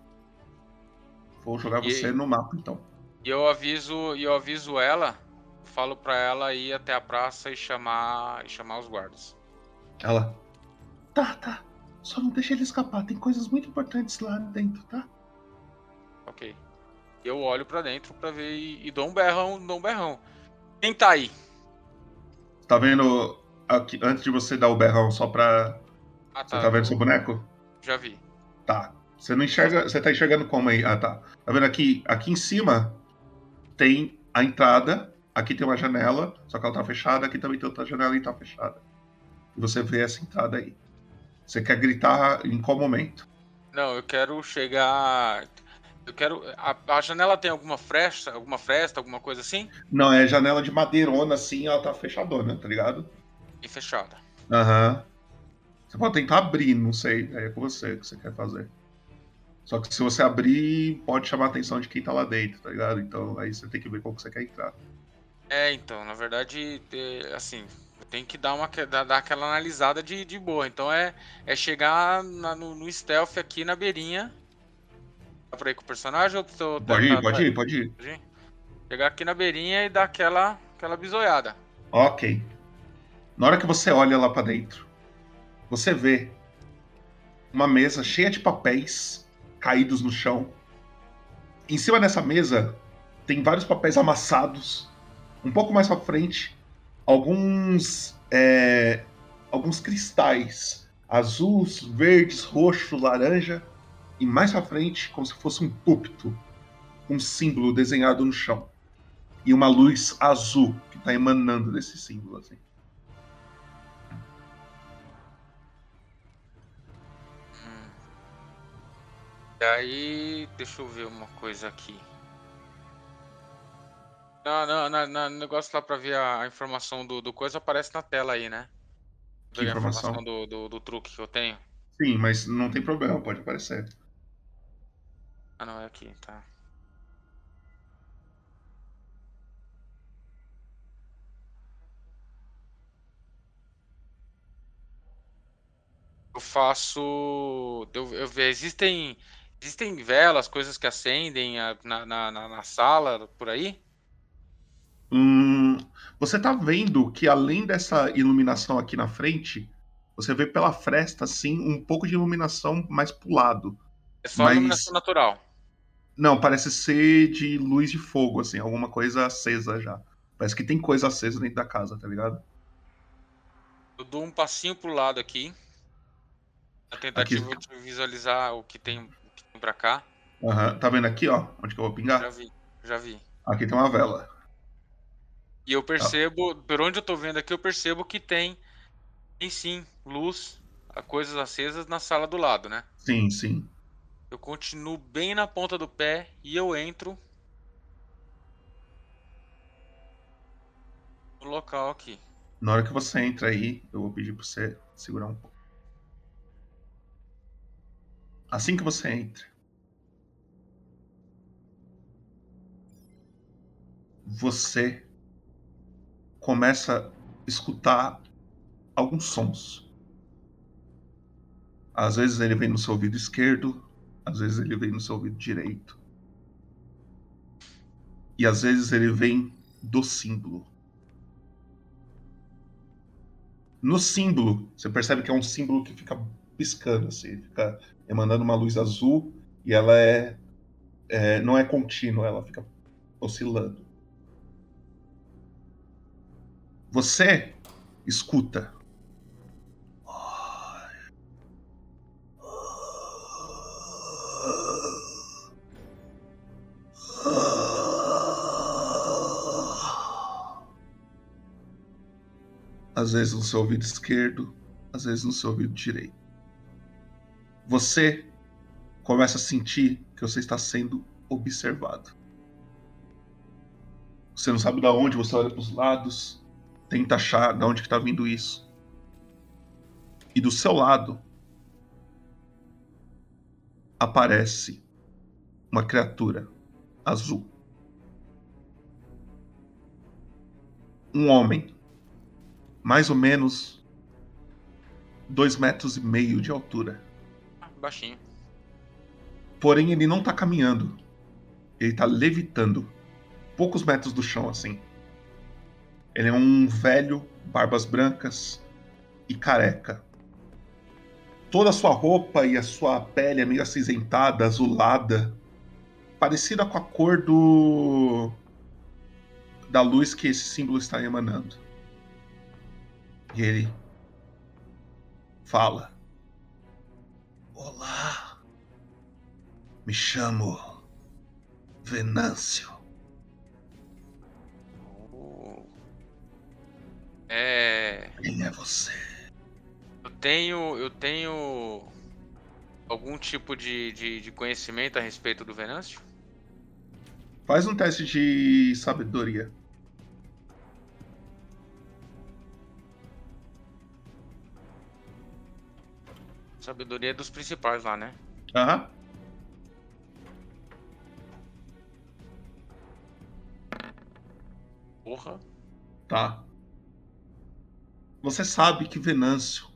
S2: Vou jogar
S1: E-
S2: você no mapa, então.
S1: E eu aviso, e eu aviso ela, falo pra ela ir até a praça e chamar, e chamar os guardas.
S2: Ela. Tá, tá. Só não deixa ele escapar. Tem coisas muito importantes lá dentro, tá?
S1: Ok. Eu olho pra dentro pra ver e, e dou um berrão, dou um berrão. Quem tá aí?
S2: Tá vendo. aqui- antes de você dar o berrão, só pra.
S1: Ah,
S2: Você tá vendo seu boneco?
S1: Já vi.
S2: Tá. Você não enxerga. Você tá enxergando como aí? Ah, tá. Tá vendo aqui? Aqui em cima tem a entrada. Aqui tem uma janela, só que ela tá fechada. Aqui também tem outra janela e tá fechada. E você vê essa entrada aí. Você quer gritar em qual momento?
S1: Não, eu quero chegar. Eu quero. A, a janela tem alguma fresta, alguma fresta, alguma coisa assim?
S2: Não, é janela de madeirona assim, ela tá fechadona, tá ligado?
S1: E fechada.
S2: Aham. Você pode tentar abrir, não sei. Aí é com você que você quer fazer. Só que se você abrir, pode chamar a atenção de quem tá lá dentro, tá ligado? Então aí você tem que ver como que você quer entrar.
S1: É, então, na verdade, é, assim, tenho que dar, uma, dar aquela analisada de, de boa. Então é, é chegar na- no, no stealth aqui na beirinha. Dá pra ir com o personagem ou tô,
S2: Pode ir, pode ir, pode ir.
S1: Chegar aqui na beirinha e dar aquela, aquela bisoiada.
S2: Ok. Na hora que você olha lá pra dentro, você vê uma mesa cheia de papéis caídos no chão. Em cima dessa mesa tem vários papéis amassados. Um pouco mais pra frente, alguns é, alguns cristais azuis, verdes, roxo, laranja e mais para frente, como se fosse um púlpito, um símbolo desenhado no chão e uma luz azul que está emanando desse símbolo assim.
S1: Hum. Daí, deixa eu ver uma coisa aqui. Não, não, não, não negócio lá para ver a, a, informação do, do coisa aparece na tela aí, né?
S2: Que
S1: informação? A
S2: informação
S1: do, do, do truque que eu tenho.
S2: Sim, mas não tem problema, pode aparecer.
S1: Ah, não, é aqui, tá. Eu faço. Eu, eu existem. Existem velas, coisas que acendem a- na, na, na, na sala, por aí?
S2: Hum, você tá vendo que além dessa iluminação aqui na frente, você vê pela fresta, assim, um pouco de iluminação mais pro lado.
S1: É só
S2: Mas-
S1: iluminação natural.
S2: Não, parece ser de luz de fogo, assim, alguma coisa acesa já. Parece que tem coisa acesa dentro da casa, tá ligado?
S1: Eu dou um passinho pro lado aqui. Na tentativa de visualizar o que tem, o que tem pra cá.
S2: Aham, Tá vendo aqui, ó? Onde que eu vou
S1: Já
S2: pingar?
S1: vi, já vi.
S2: Aqui tem uma vela.
S1: E eu percebo, por onde eu tô vendo aqui, eu percebo que tem, tem sim, luz, coisas acesas na sala do lado, né?
S2: Sim, sim.
S1: Eu continuo bem na ponta do pé e eu entro no local aqui.
S2: Na hora que você entra aí, eu vou pedir pra você segurar um pouco. Assim que você entra, você começa a escutar alguns sons. Às vezes ele vem no seu ouvido esquerdo, às vezes ele vem no seu ouvido direito. E às vezes ele vem do símbolo. No símbolo, você percebe que é um símbolo que fica piscando, assim, fica emanando uma luz azul e ela é, é não é contínua, ela fica oscilando. Você escuta. Às vezes no seu ouvido esquerdo, às vezes no seu ouvido direito. Você começa a sentir que você está sendo observado. Você não sabe de onde, você olha para os lados, tenta achar de onde está vindo isso. E do seu lado aparece uma criatura azul. Um homem, mais ou menos dois metros e meio de altura.
S1: Baixinho.
S2: Porém, ele não tá caminhando. Ele tá levitando. Poucos metros do chão, assim. Ele é um velho, barbas brancas e careca. Toda a sua roupa e a sua pele é meio acinzentada, azulada. Parecida com a cor do. da luz que esse símbolo está emanando. E ele. fala. Olá. Me chamo Venâncio.
S1: É.
S2: Quem é você?
S1: Eu tenho. Eu tenho. Algum tipo de, de, de conhecimento a respeito do Venâncio?
S2: Faz um teste de sabedoria.
S1: Sabedoria dos principais lá, né?
S2: Aham.
S1: Porra.
S2: Tá. Você sabe que Venâncio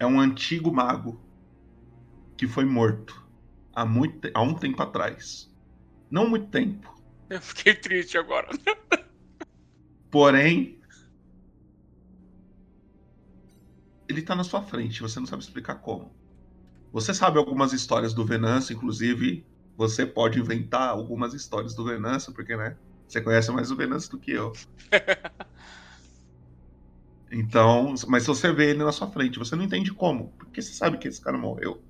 S2: é um antigo mago que foi morto há, muito, há um tempo atrás. Não muito tempo.
S1: Eu fiquei triste agora.
S2: Porém, ele tá na sua frente, você não sabe explicar como. Você sabe algumas histórias do Venâncio, inclusive você pode inventar algumas histórias do Venâncio, porque, né? Você conhece mais o Venâncio do que eu. Então, mas você vê ele na sua frente, você não entende como, porque você sabe que esse cara morreu.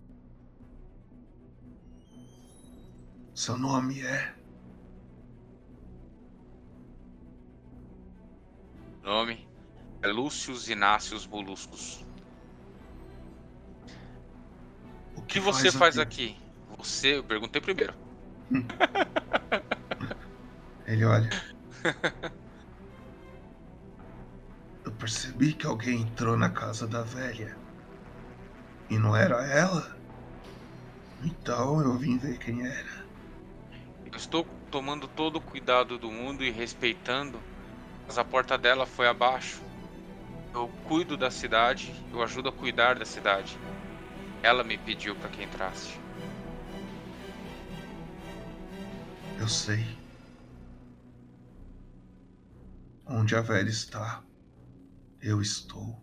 S2: Seu nome é.
S1: Nome é Lúcio Inácios Moluscos.
S2: O
S1: que você faz aqui? Você, eu perguntei primeiro.
S2: Ele olha. Eu percebi que alguém entrou na casa da velha. E não era ela? Então eu vim ver quem era.
S1: Eu estou tomando todo o cuidado do mundo e respeitando, mas a porta dela foi abaixo. Eu cuido da cidade, eu ajudo a cuidar da cidade. Ela me pediu para que entrasse.
S2: Eu sei. Onde a velha está, eu estou.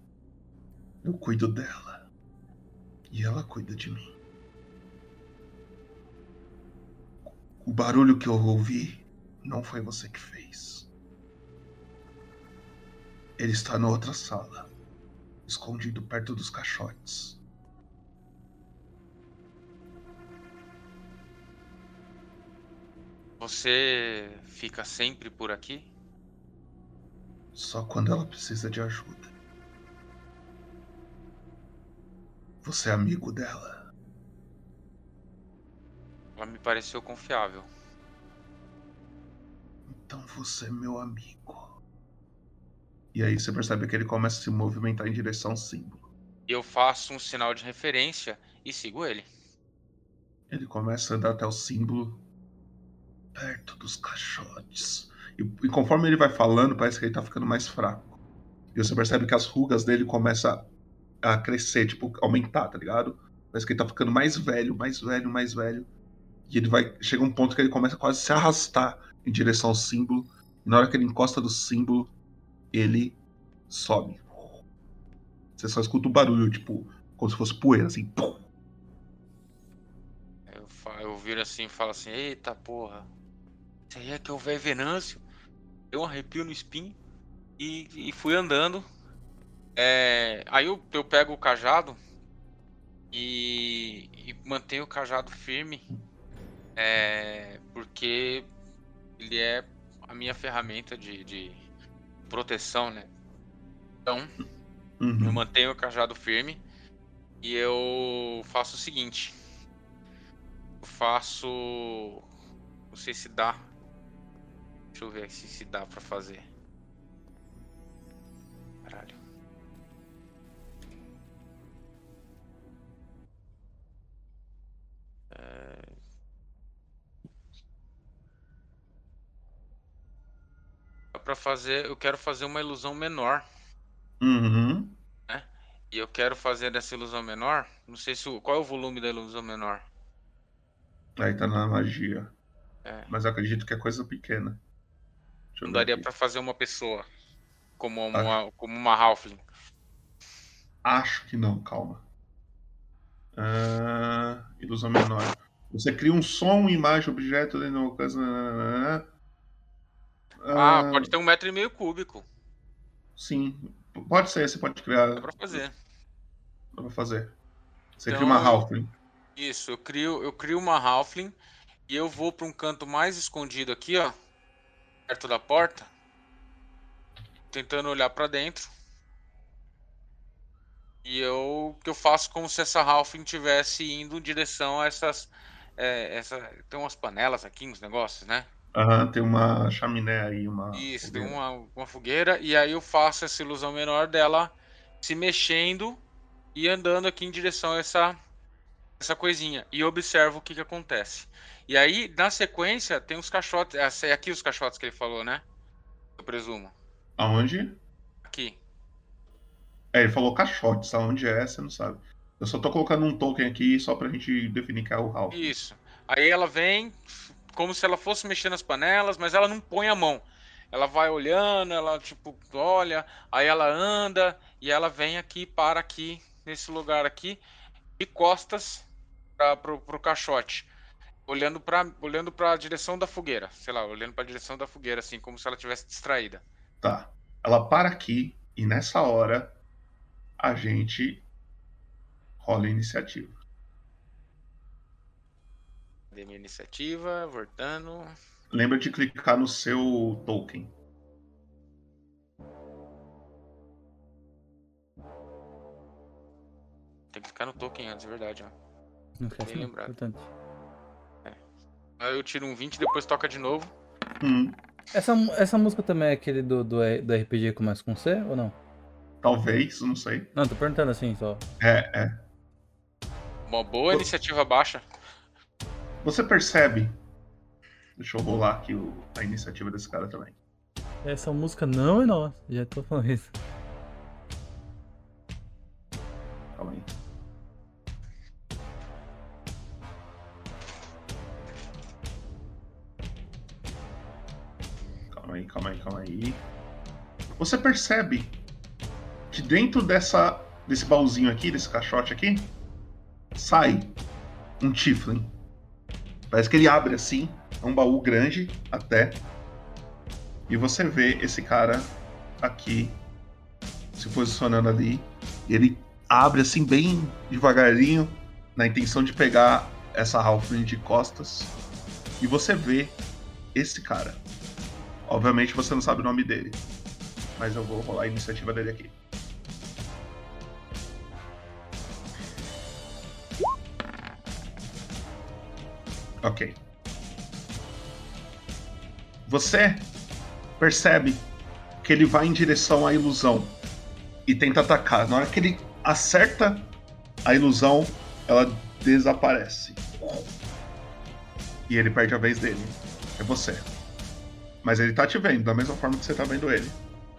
S2: Eu cuido dela. E ela cuida de mim. O barulho que eu ouvi não foi você que fez. Ele está na outra sala, escondido perto dos caixotes.
S1: Você fica sempre por aqui?
S2: Só quando ela precisa de ajuda. Você é amigo dela?
S1: Ela me pareceu confiável.
S2: Então você é meu amigo. E aí você percebe que ele começa a se movimentar em direção ao símbolo.
S1: Eu faço um sinal de referência e sigo ele.
S2: Ele começa a andar até o símbolo perto dos caixotes. E, e, conforme ele vai falando, parece que ele tá ficando mais fraco. E você percebe que as rugas dele começam a, crescer, tipo, aumentar, tá ligado? Parece que ele tá ficando mais velho, mais velho, mais velho. E ele vai. Chega um ponto que ele começa quase a se arrastar em direção ao símbolo. E na hora que ele encosta do símbolo, ele sobe. Você só escuta o barulho, tipo, como se fosse poeira, assim.
S1: Eu, eu viro assim e falo assim: Eita porra, isso aí é que o velho Venâncio. Deu um arrepio no espinho e, e fui andando. É, aí eu, eu pego o cajado e, e mantenho o cajado firme. É, porque ele é a minha ferramenta de, de proteção, né? Então,
S2: Uhum.
S1: eu mantenho o cajado firme e eu faço o seguinte. Eu faço. Não sei se dá. Deixa eu ver se, se dá pra fazer. Caralho. É... Dá pra fazer. Eu quero fazer uma ilusão menor.
S2: Uhum.
S1: né? E eu quero fazer dessa ilusão menor. Não sei se o, qual é o volume da ilusão menor.
S2: Aí tá na magia.
S1: É.
S2: Mas eu acredito que é coisa pequena.
S1: Não daria pra fazer uma pessoa como uma como uma halfling.
S2: Acho que não, calma. Ah, ilusão menor. Você cria um som, imagem, objeto dentro de uma coisa.
S1: Ah, pode ter um metro e meio cúbico.
S2: Sim, pode ser, você pode criar.
S1: Dá pra fazer.
S2: Dá pra fazer. Você
S1: Então,
S2: cria uma
S1: eu-
S2: Halfling.
S1: Isso, eu crio, eu crio uma halfling e eu vou pra um canto mais escondido aqui, ó, perto da porta, tentando olhar pra dentro. E eu que eu faço como se essa halfling tivesse indo em direção a essas é, essa tem umas panelas aqui, uns negócios, né?
S2: Aham, tem uma chaminé aí, uma.
S1: Isso, tem
S2: fogueira.
S1: uma, uma fogueira e aí eu faço essa ilusão menor dela se mexendo e andando aqui em direção a essa essa coisinha e observo o que que acontece. E aí, na sequência, tem os caixotes, é aqui os caixotes que ele falou, né? Eu presumo.
S2: Aonde?
S1: Aqui.
S2: É, ele falou caixotes, aonde é, você não sabe. Eu só tô colocando um token aqui só pra gente definir que é o Half.
S1: Isso. Aí ela vem como se ela fosse mexer nas panelas, mas ela não põe a mão. Ela vai olhando, ela tipo olha, aí ela anda e ela vem aqui, para aqui, nesse lugar aqui, de costas pra, pro, pro caixote. Olhando pra, olhando pra direção da fogueira. Sei lá, olhando pra direção da fogueira, assim, como se ela tivesse distraída.
S2: Tá. Ela para aqui e nessa hora a gente rola a iniciativa.
S1: Dei minha iniciativa, voltando.
S2: Lembra de clicar no seu token.
S1: Tem que ficar no token antes, é verdade, ó.
S3: Não não.
S1: lembrado.
S3: Importante.
S1: Aí eu tiro um 20 e depois toca de novo.
S2: Hum,
S3: Essa, essa música também é aquele do, do, do RPG que começa com C ou não?
S2: talvez, não sei.
S3: Não, tô perguntando assim só.
S2: É, é.
S1: Uma boa iniciativa baixa.
S2: Você percebe. Deixa eu rolar aqui o- a iniciativa desse cara também.
S3: Essa música não é nossa. Já tô falando isso.
S2: Você percebe que dentro dessa, desse baúzinho aqui, desse caixote aqui, sai um Tiflin. Parece que ele abre assim, é um baú grande até. E você vê esse cara aqui se posicionando ali. Ele abre assim bem devagarinho, na intenção de pegar essa Halfling de costas. E você vê esse cara. Obviamente você não sabe o nome dele. Mas eu vou rolar a iniciativa dele aqui. Ok. Você percebe que ele vai em direção à ilusão e tenta atacar. Na hora que ele acerta a ilusão, ela desaparece. E ele perde a vez dele. É você. Mas ele tá te vendo, da mesma forma que você tá vendo ele.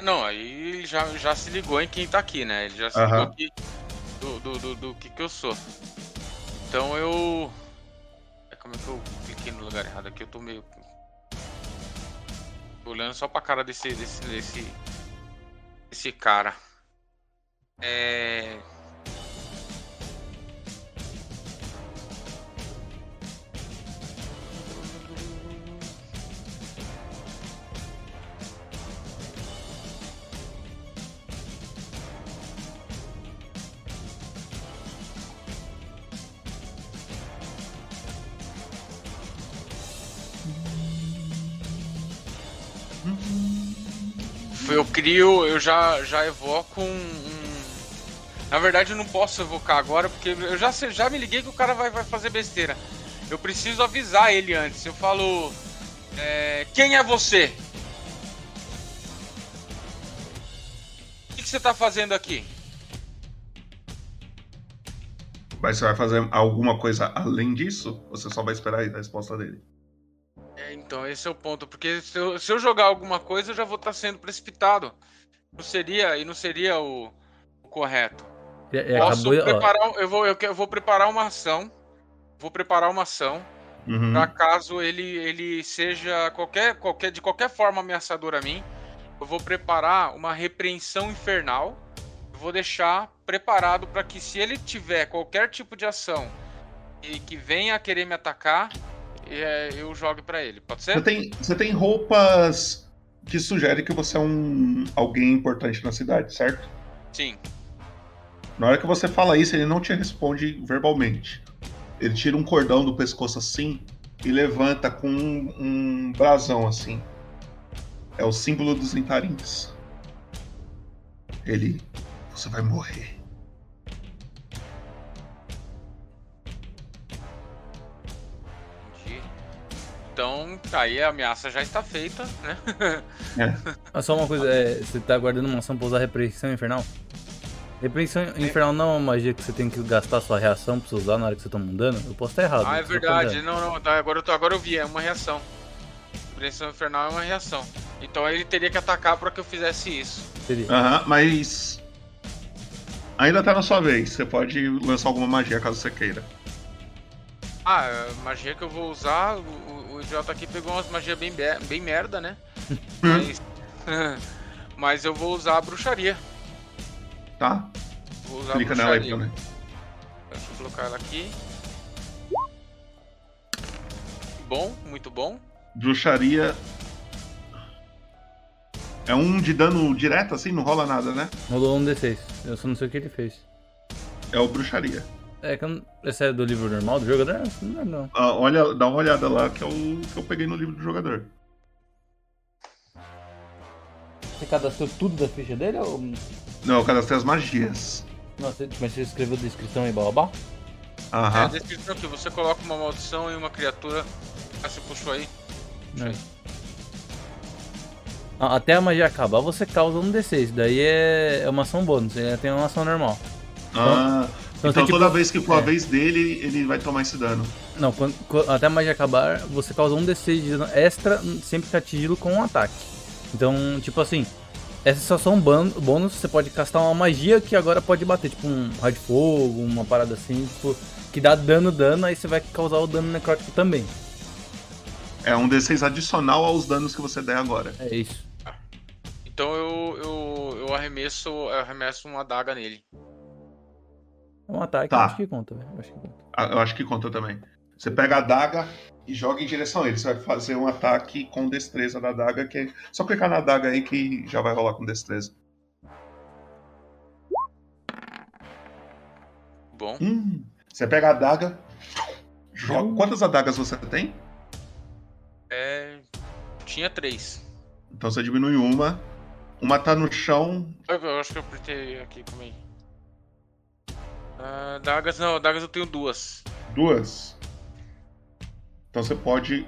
S1: Não, aí ele já, já se ligou em quem tá aqui, né? Ele já se
S2: Aham.
S1: ligou que, do, do, do, do que que eu sou. Então eu... É, Como é que eu cliquei no lugar errado aqui? Eu tô meio... Tô olhando só pra cara desse, desse, desse, desse cara. É... crio, eu já, já evoco um, um- Na verdade, eu não posso evocar agora, porque eu já, já me liguei que o cara vai, vai fazer besteira. Eu preciso avisar ele antes. Eu falo. é, quem é você? O que, que você tá fazendo aqui?
S2: Mas você vai fazer alguma coisa além disso? Ou você só vai esperar a resposta dele?
S1: É, então, esse é o ponto. Porque se eu, se eu jogar alguma coisa, eu já vou estar sendo precipitado. Não seria, e não seria o, o correto.
S3: E- e
S1: Posso
S3: acabou-
S1: preparar, eu vou, eu, eu vou preparar uma ação. Vou preparar uma ação.
S2: Uhum.
S1: Pra caso ele, ele seja qualquer, qualquer, de qualquer forma ameaçador a mim, eu vou preparar uma repreensão infernal. Vou deixar preparado para que se ele tiver qualquer tipo de ação e que venha a querer me atacar, é, eu jogue pra ele. Pode ser?
S2: Você tem, você tem roupas que sugerem que você é um alguém importante na cidade, certo?
S1: Sim.
S2: Na hora que você fala isso, ele não te responde verbalmente. Ele tira um cordão do pescoço assim e levanta com um, um brasão assim. É o símbolo dos Intarins. Ele. Você vai morrer.
S1: Então, aí a ameaça já está feita, né?
S3: Ah, só uma coisa, é, você tá guardando uma ação pra usar repreensão infernal? Repreensão infernal não é uma magia que você tem que gastar sua reação pra você usar na hora que você tá mudando? Eu posso estar errado.
S1: Ah, é verdade. Não, não, tá, agora, eu tô, agora eu vi, é uma reação. Repreensão infernal é uma reação. Então ele teria que atacar para que eu fizesse isso.
S2: Aham, mas. Ainda tá na sua vez. Você pode lançar alguma magia caso você queira.
S1: Ah, a magia que eu vou usar, o, o- o idiota aqui pegou umas magias bem, be- bem merda, né? Mas, mas eu vou usar a bruxaria.
S2: Tá?
S1: Vou usar
S2: Clica
S1: a
S2: nela aí,
S1: bruxaria. Deixa eu colocar ela aqui. Bom, muito bom.
S2: Bruxaria. É um de dano direto assim, não rola nada, né?
S3: Rolou um D6. Eu só não sei o que ele fez.
S2: É o bruxaria.
S3: É, que eu não- esse é do livro normal do jogador? Não, não.
S2: Ah, olha, dá uma olhada lá que é o que eu peguei no livro do jogador.
S3: Você cadastrou tudo da ficha dele ou.
S2: Não, eu cadastrei as magias.
S3: Nossa, mas você escreveu descrição e babá?
S1: É
S2: Aham.
S1: a descrição aqui, você coloca uma maldição em uma criatura. Ah, você puxou aí? Puxa
S3: É.
S1: aí.
S3: Ah, Até a magia acabar, você causa um D6. Daí é, é uma ação bônus, ele tem uma ação normal.
S2: Ah,
S3: então
S2: então toda
S3: tipo,
S2: vez que for a
S3: é.
S2: vez dele, ele vai tomar esse dano.
S3: Não, quando, quando- até a magia acabar, você causa um D6 de dano extra sempre que atingi-lo com um ataque. Então, tipo assim, essa é só são ban- bônus, você pode castar uma magia que agora pode bater, tipo um raio de fogo, uma parada assim, tipo, que dá dano, dano, aí você vai causar o dano necrótico também.
S2: É um D6 adicional aos danos que você der agora.
S3: É isso.
S1: Então eu, eu, eu arremesso, eu arremesso uma adaga nele.
S3: É um ataque,
S2: Tá.
S3: eu acho que conta, velho. eu acho que conta.
S2: Ah, Eu acho que conta também. Você pega a adaga e joga em direção a ele. Você vai fazer um ataque com destreza da adaga, que é só clicar na adaga aí que já vai rolar com destreza.
S1: Bom.
S2: Hum, você pega a adaga, joga. Quantas adagas você tem?
S1: É. Tinha três.
S2: Então você diminui uma. Uma tá no chão.
S1: Eu, eu acho que eu apertei aqui, calma aí. Ah, dagas não, dagas eu tenho duas.
S2: Duas. Então você pode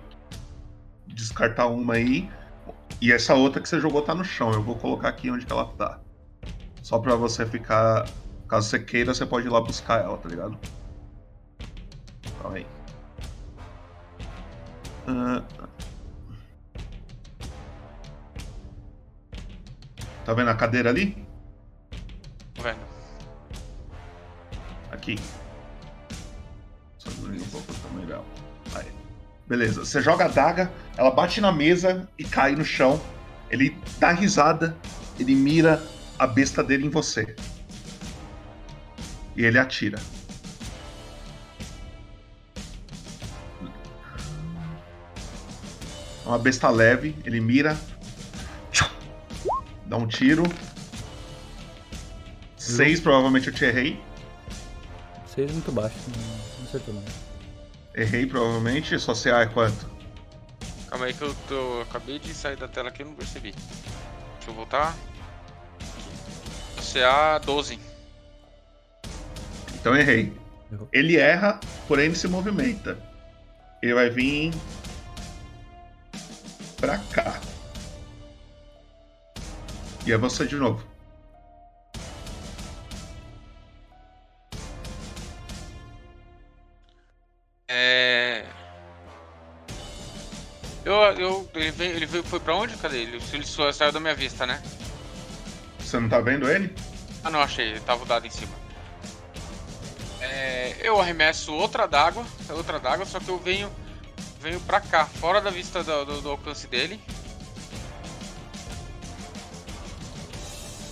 S2: descartar uma aí. E essa outra que você jogou tá no chão. Eu vou colocar aqui onde ela tá. Só pra você ficar. Caso você queira, você pode ir lá buscar ela, tá ligado? Calma aí. Ah. Tá vendo a cadeira ali? Aqui. Só diminuir um pouco o tamanho dela. Aí. Beleza. Você joga a daga, ela bate na mesa e cai no chão. Ele dá risada, ele mira a besta dele em você. E ele atira. É uma besta leve, ele mira. Dá um tiro. Seis, provavelmente eu te errei.
S3: É muito baixo, não, não acertou não.
S2: Errei, provavelmente. Sua CA é quanto?
S1: Calma aí que eu, tô, eu acabei de sair da tela aqui e não percebi. Deixa eu voltar. CA 12.
S2: Então errei. Ele erra, porém ele se movimenta. Ele vai vir pra cá. E você de novo.
S1: Eu. eu ele, veio, ele veio. Foi pra onde? Cadê ele? Ele só saiu da minha vista, né?
S2: Você não tá vendo ele?
S1: Ah, não, achei. Ele tava dado em cima. É, eu arremesso outra d'água. Outra d'água, só que eu venho. Venho pra cá, fora da vista do, do- do alcance dele.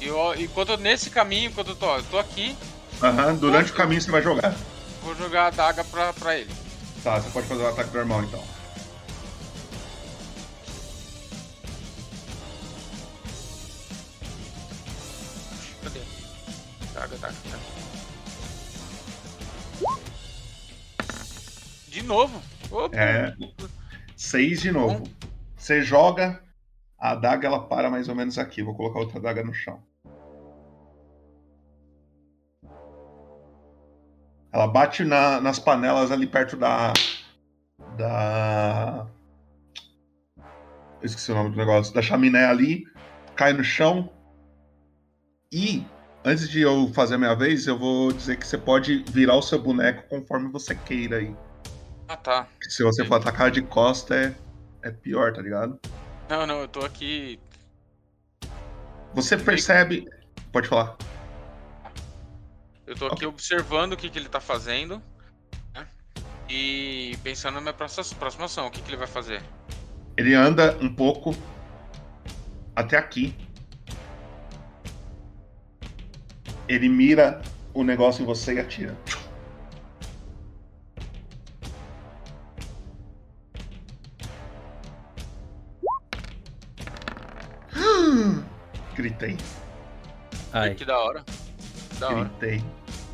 S1: E eu, enquanto eu- nesse caminho, enquanto eu tô, eu tô aqui,
S2: Aham, durante o caminho você vai jogar.
S1: vou jogar a daga pra, pra ele.
S2: Tá, você pode fazer o ataque normal então.
S1: Daga, daga, daga. De novo? Opa.
S2: É. Seis de novo. Você joga, a adaga ela para mais ou menos aqui. Vou colocar outra adaga no chão. Ela bate na- nas panelas ali perto da. Da. Eu esqueci o nome do negócio. Da chaminé ali. Cai no chão. E, antes de eu fazer a minha vez, eu vou dizer que você pode virar o seu boneco conforme você queira aí.
S1: Ah, tá.
S2: Se você for atacar de costa, é, é pior, tá ligado?
S1: Não, não, eu tô aqui.
S2: Você percebe. Pode falar.
S1: Eu tô aqui observando o que, que ele tá fazendo. né? E pensando na minha próxima, próxima ação. O que, que ele vai fazer?
S2: Ele anda um pouco até aqui. Ele mira o negócio em você e atira. Gritei.
S3: Ai.
S1: Que da hora. Da hora.
S2: Gritei.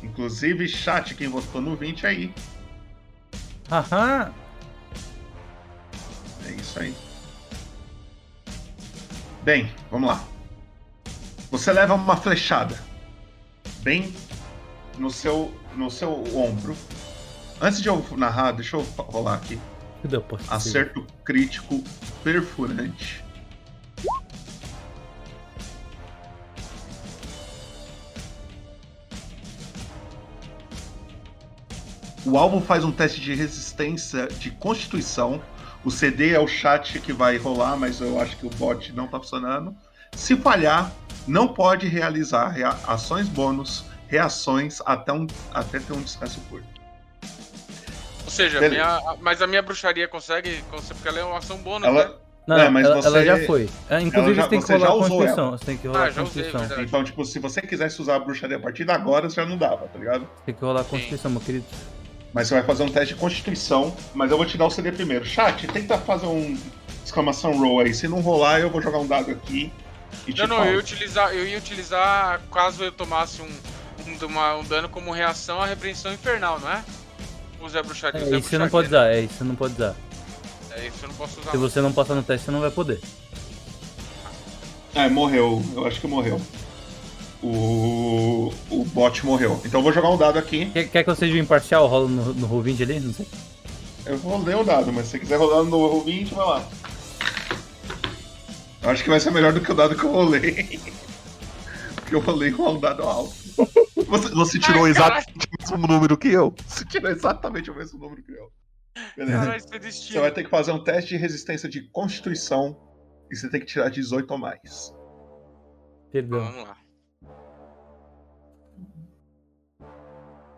S2: Inclusive, chat, quem votou no 20 aí.
S3: Haha!
S2: É isso aí. Bem, vamos lá. Você leva uma flechada bem no seu no seu ombro Antes de eu narrar, deixa eu rolar aqui. Acerto crítico perfurante. O alvo faz um teste de resistência de constituição. O CD é o chat que vai rolar, mas eu acho que o bot não tá funcionando. Se falhar, não pode realizar rea- ações bônus, reações até, um, até ter um descanso curto.
S1: Ou seja, minha- mas a minha bruxaria consegue, consegue- porque ela é uma ação bônus,
S2: Ela-
S1: né?
S3: Não,
S2: É, mas
S3: ela,
S2: você-
S3: ela já foi. É, inclusive
S2: já-
S3: você tem que rolar a Constituição.
S2: ela.
S3: Você tem que rolar
S1: Ah,
S3: a
S1: usei,
S3: Constituição.
S1: verdade.
S2: Então, tipo, se você quisesse usar a bruxaria a partir de agora, já não dava, tá ligado?
S3: Tem que rolar a Constituição, meu querido.
S2: Mas você vai fazer um teste de constituição, mas eu vou te dar o CD primeiro. Chat, tenta fazer um exclamação roll aí. Se não rolar, eu vou jogar um dado aqui
S1: Não, não,
S2: falo.
S1: eu ia utilizar, eu ia utilizar caso eu tomasse um, um, uma- um dano como reação à repreensão infernal, não é? Usei a bruxaria.
S3: É, isso você não
S1: bruxaria.
S3: pode usar, é isso você não pode usar.
S1: É isso eu não posso usar.
S3: Se você não passar no teste, você não vai poder.
S2: É, morreu. Eu acho que morreu. O, o bot morreu. Então eu vou jogar um dado aqui.
S3: Quer, quer que eu seja o imparcial? Rola no, no Roll20 ali? Não sei.
S2: Eu vou ler o dado, mas se você quiser rolar no roll 20, vai lá. Eu acho que vai ser melhor do que o dado que eu rolei. Porque eu rolei com um dado alto. Você, você tirou
S1: Ai,
S2: exatamente o mesmo número que eu. Você tirou exatamente o mesmo número que eu. Beleza.
S1: Caralho, é.
S2: Você vai ter que fazer um teste de resistência de constituição e você tem que tirar 18 ou mais.
S3: Perdão.
S1: Vamos lá.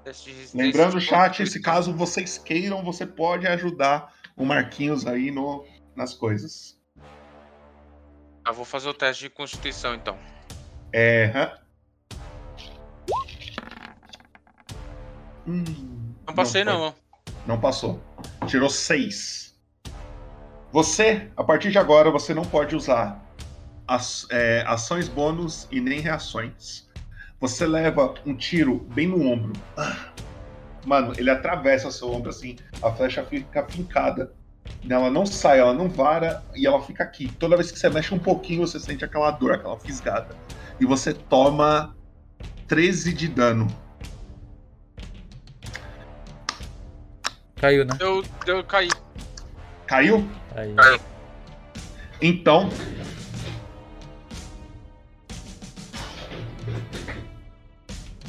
S1: Teste de resistência
S2: Lembrando, chat, se caso vocês queiram, você pode ajudar o Marquinhos aí no, nas coisas.
S1: Ah, vou fazer o teste de constituição então.
S2: É. Hum,
S1: Não passei
S2: foi.
S1: não.
S2: Não passou. Tirou 6. Você, a partir de agora, você não pode usar as- é, ações bônus e nem reações. Você leva um tiro bem no ombro. Ah. Mano, ele atravessa seu ombro assim, a flecha fica fincada. Ela não sai, ela não vara e ela fica aqui. Toda vez que você mexe um pouquinho, você sente aquela dor, aquela fisgada. E você toma 13 de dano.
S3: Caiu, né?
S1: Eu, eu caí.
S2: Caiu?
S3: Aí.
S2: Então.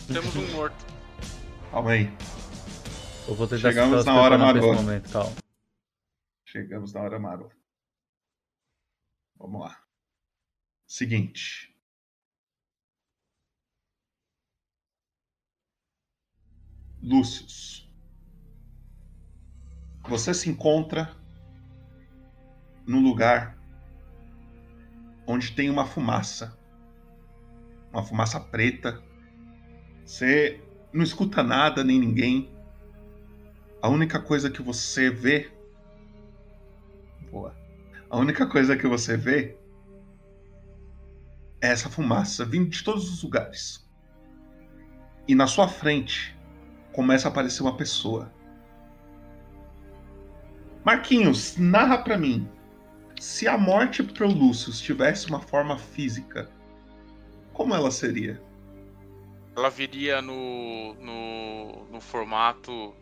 S1: Temos um morto.
S2: Calma aí.
S3: Eu vou tentar
S2: Chegamos na hora marota.
S3: momento, calma.
S2: Chegamos na hora marota. Vamos lá. Seguinte. Lúcius. Você se encontra num lugar onde tem uma fumaça. Uma fumaça preta. Você não escuta nada nem ninguém. A única coisa que você vê. A única coisa que você vê é essa fumaça vindo de todos os lugares. E na sua frente começa a aparecer uma pessoa. Marquinhos, narra pra mim. Se a morte pro Lúcio tivesse uma forma física, como ela seria?
S1: Ela viria no, no, no formato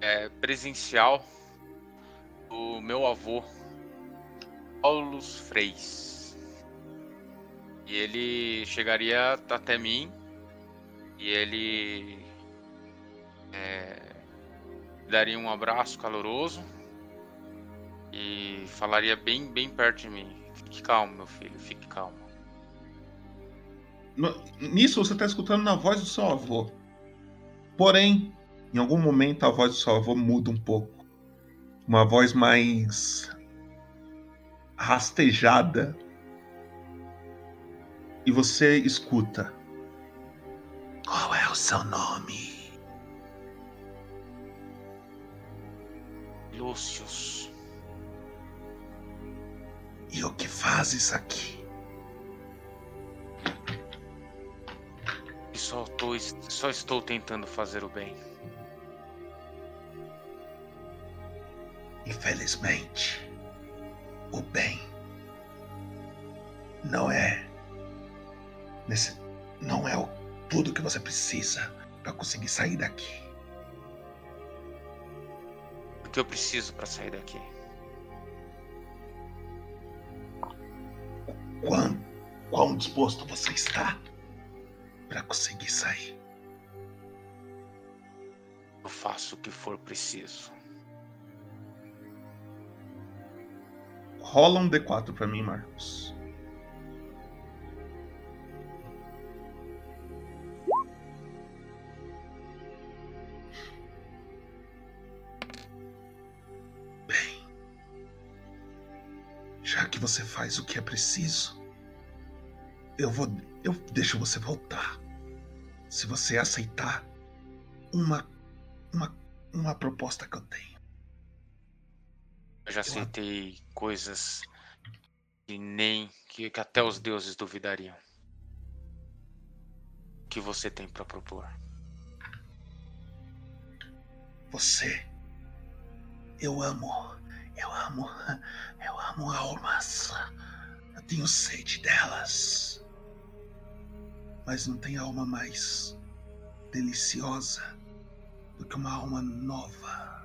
S1: é, presencial do meu avô, Paulus Freis. E ele chegaria até mim e ele é, daria um abraço caloroso e falaria bem, bem perto de mim. Fique calmo, meu filho, fique calmo.
S2: No- Nisso você está escutando na voz do seu avô. Porém, em algum momento a voz do seu avô muda um pouco. Uma voz mais rastejada. E você escuta. Qual é o seu nome?
S1: Lúcius.
S2: E o que fazes aqui?
S1: E só, tô, só estou tentando fazer o bem.
S2: Infelizmente, o bem não é nesse, não é o, tudo que você precisa para conseguir sair daqui.
S1: que eu preciso para sair daqui.
S2: Quão, quão disposto você está para conseguir sair?
S1: Eu faço o que for preciso.
S2: Rola um D4 pra mim, Marcos. Bem, já que você faz o que é preciso, eu vou, eu deixo você voltar. Se você aceitar uma, uma, uma proposta que eu tenho.
S1: Eu já aceitei coisas que nem que, que até os deuses duvidariam. O que você tem para propor?
S2: Você. Eu amo. Eu amo. Eu amo almas. Eu tenho sede delas. Mas não tem alma mais deliciosa do que uma alma nova.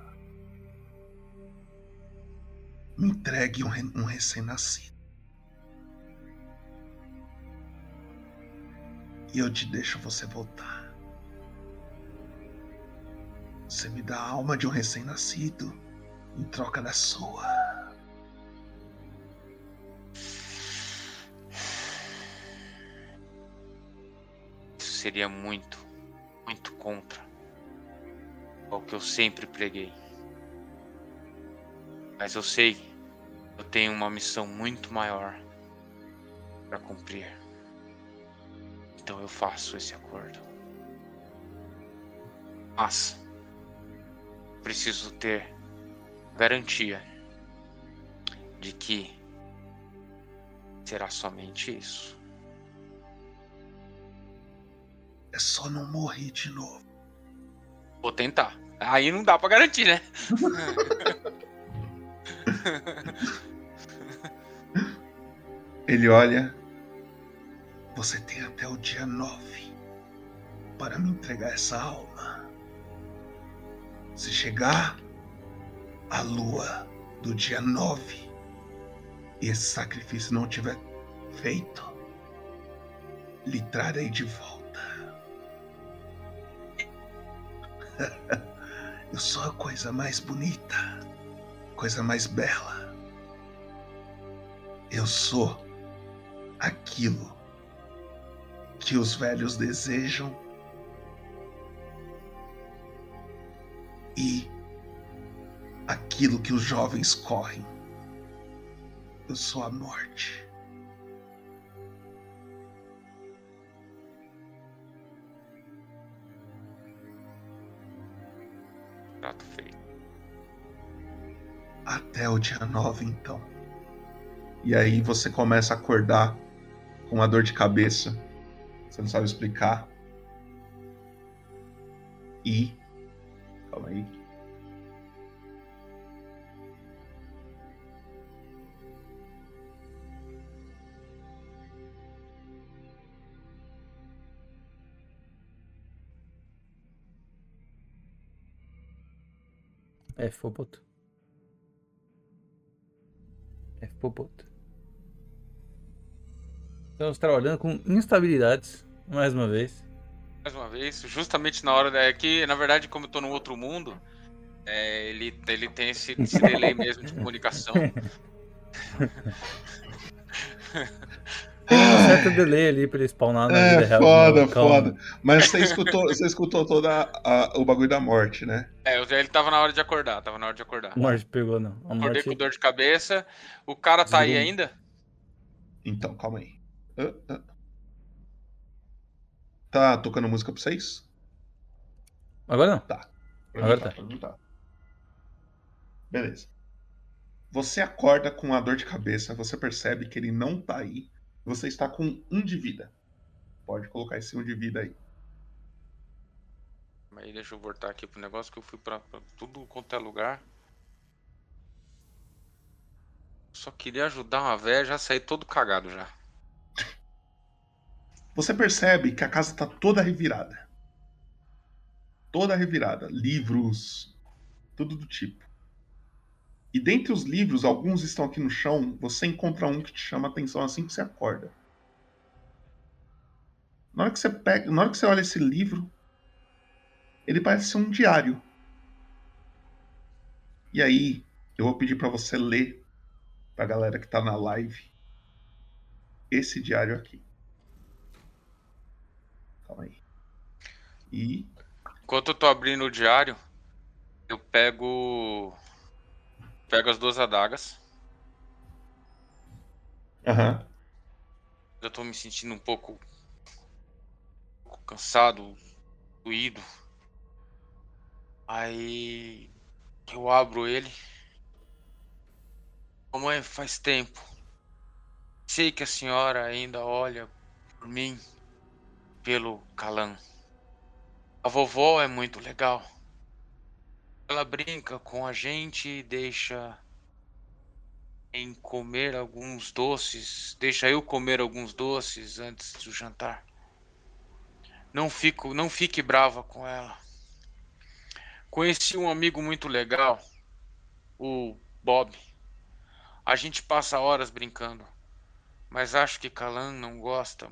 S2: Entregue um, um recém-nascido. E eu te deixo você voltar. Você me dá a alma de um recém-nascido em troca da sua.
S1: Isso seria muito, muito contra o que eu sempre preguei. Mas eu sei eu tenho uma missão muito maior para cumprir. Então eu faço esse acordo. Mas preciso ter garantia de que será somente isso.
S2: É só não morrer de novo.
S1: Vou tentar. Aí não dá pra garantir, né?
S2: Ele olha. Você tem até o dia 9 para me entregar essa alma. Se chegar a lua do dia 9 e esse sacrifício não tiver feito, lhe trarei de volta. Eu sou a coisa mais bonita, coisa mais bela. Eu sou aquilo que os velhos desejam e aquilo que os jovens correm. Eu sou a morte. Até o dia 9, então. E aí você começa a acordar com uma dor de cabeça. Você não sabe explicar. E. Calma aí.
S3: F Popoto. F Popoto. Estamos trabalhando com instabilidades, mais uma vez.
S1: Mais uma vez, justamente na hora da. Que, na verdade, como eu tô no outro mundo, é, ele, ele tem esse, esse delay mesmo de comunicação.
S3: Tem um certo delay ali pra ele spawnar na vida
S2: É,
S3: real.
S2: foda,
S3: Não, calma.
S2: foda. Mas você escutou, você escutou toda a- o bagulho da morte, né?
S1: É, ele tava na hora de acordar, tava na hora de acordar.
S3: A morte pegou, não. A
S1: Acordei
S3: morte...
S1: com dor de cabeça. O cara tá aí ainda?
S2: Então, calma aí. Ah, ah. Tá tocando música pra vocês?
S3: Agora não.
S2: Tá. Pra
S3: Agora tá.
S2: mim tá. Beleza. Você acorda com a dor de cabeça, você percebe que ele não tá aí. Você está com um de vida. Pode colocar esse um de vida aí.
S1: Aí deixa eu voltar aqui pro negócio que eu fui pra, pra tudo quanto é lugar. Só queria ajudar uma velha, já saí todo cagado já.
S2: Você percebe que a casa tá toda revirada. Toda revirada. Livros, tudo do tipo. E dentre os livros, alguns estão aqui no chão, você encontra um que te chama a atenção assim que você acorda. Na hora que você pega, na hora que você olha esse livro, ele parece ser um diário. E aí, eu vou pedir para você ler pra galera que tá na live esse diário aqui. Calma aí. E
S1: Enquanto eu tô abrindo o diário, eu pego. Pego as duas adagas.
S2: Aham.
S1: Eu tô me sentindo um pouco. um pouco cansado, doído. Aí. Eu abro ele. Mamãe, faz tempo. Sei que a senhora ainda olha por mim, pelo Calan. A vovó é muito legal. Ela brinca com a gente e deixa em comer alguns doces, deixa eu comer alguns doces antes do jantar. Não fico, não fique brava com ela. Conheci um amigo muito legal, o Bob. A gente passa horas brincando, mas acho que Calan não gosta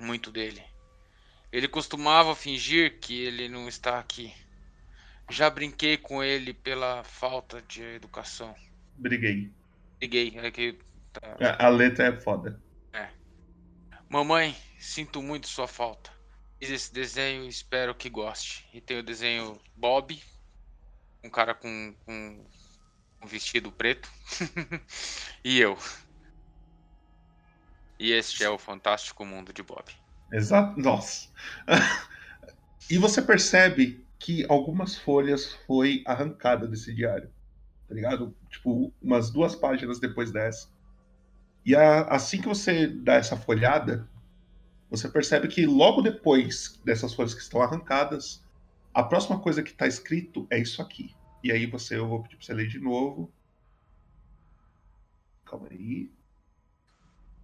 S1: muito dele. Ele costumava fingir que ele não está aqui. Já brinquei com ele pela falta de educação.
S2: briguei.
S1: Briguei, é que tá-
S2: A, a letra é foda.
S1: É. Mamãe, sinto muito sua falta. Fiz esse desenho e espero que goste. E tem o desenho Bob, um cara com, com um vestido preto. e eu. E este é o fantástico mundo de Bob.
S2: Exato. Nossa. e você percebe que algumas folhas foi arrancada desse diário. Tá ligado? Tipo, umas duas páginas depois dessa. E a- assim que você dá essa folhada, você percebe que logo depois dessas folhas que estão arrancadas, a próxima coisa que está escrito é isso aqui. E aí você, eu vou pedir pra você ler de novo. Calma aí.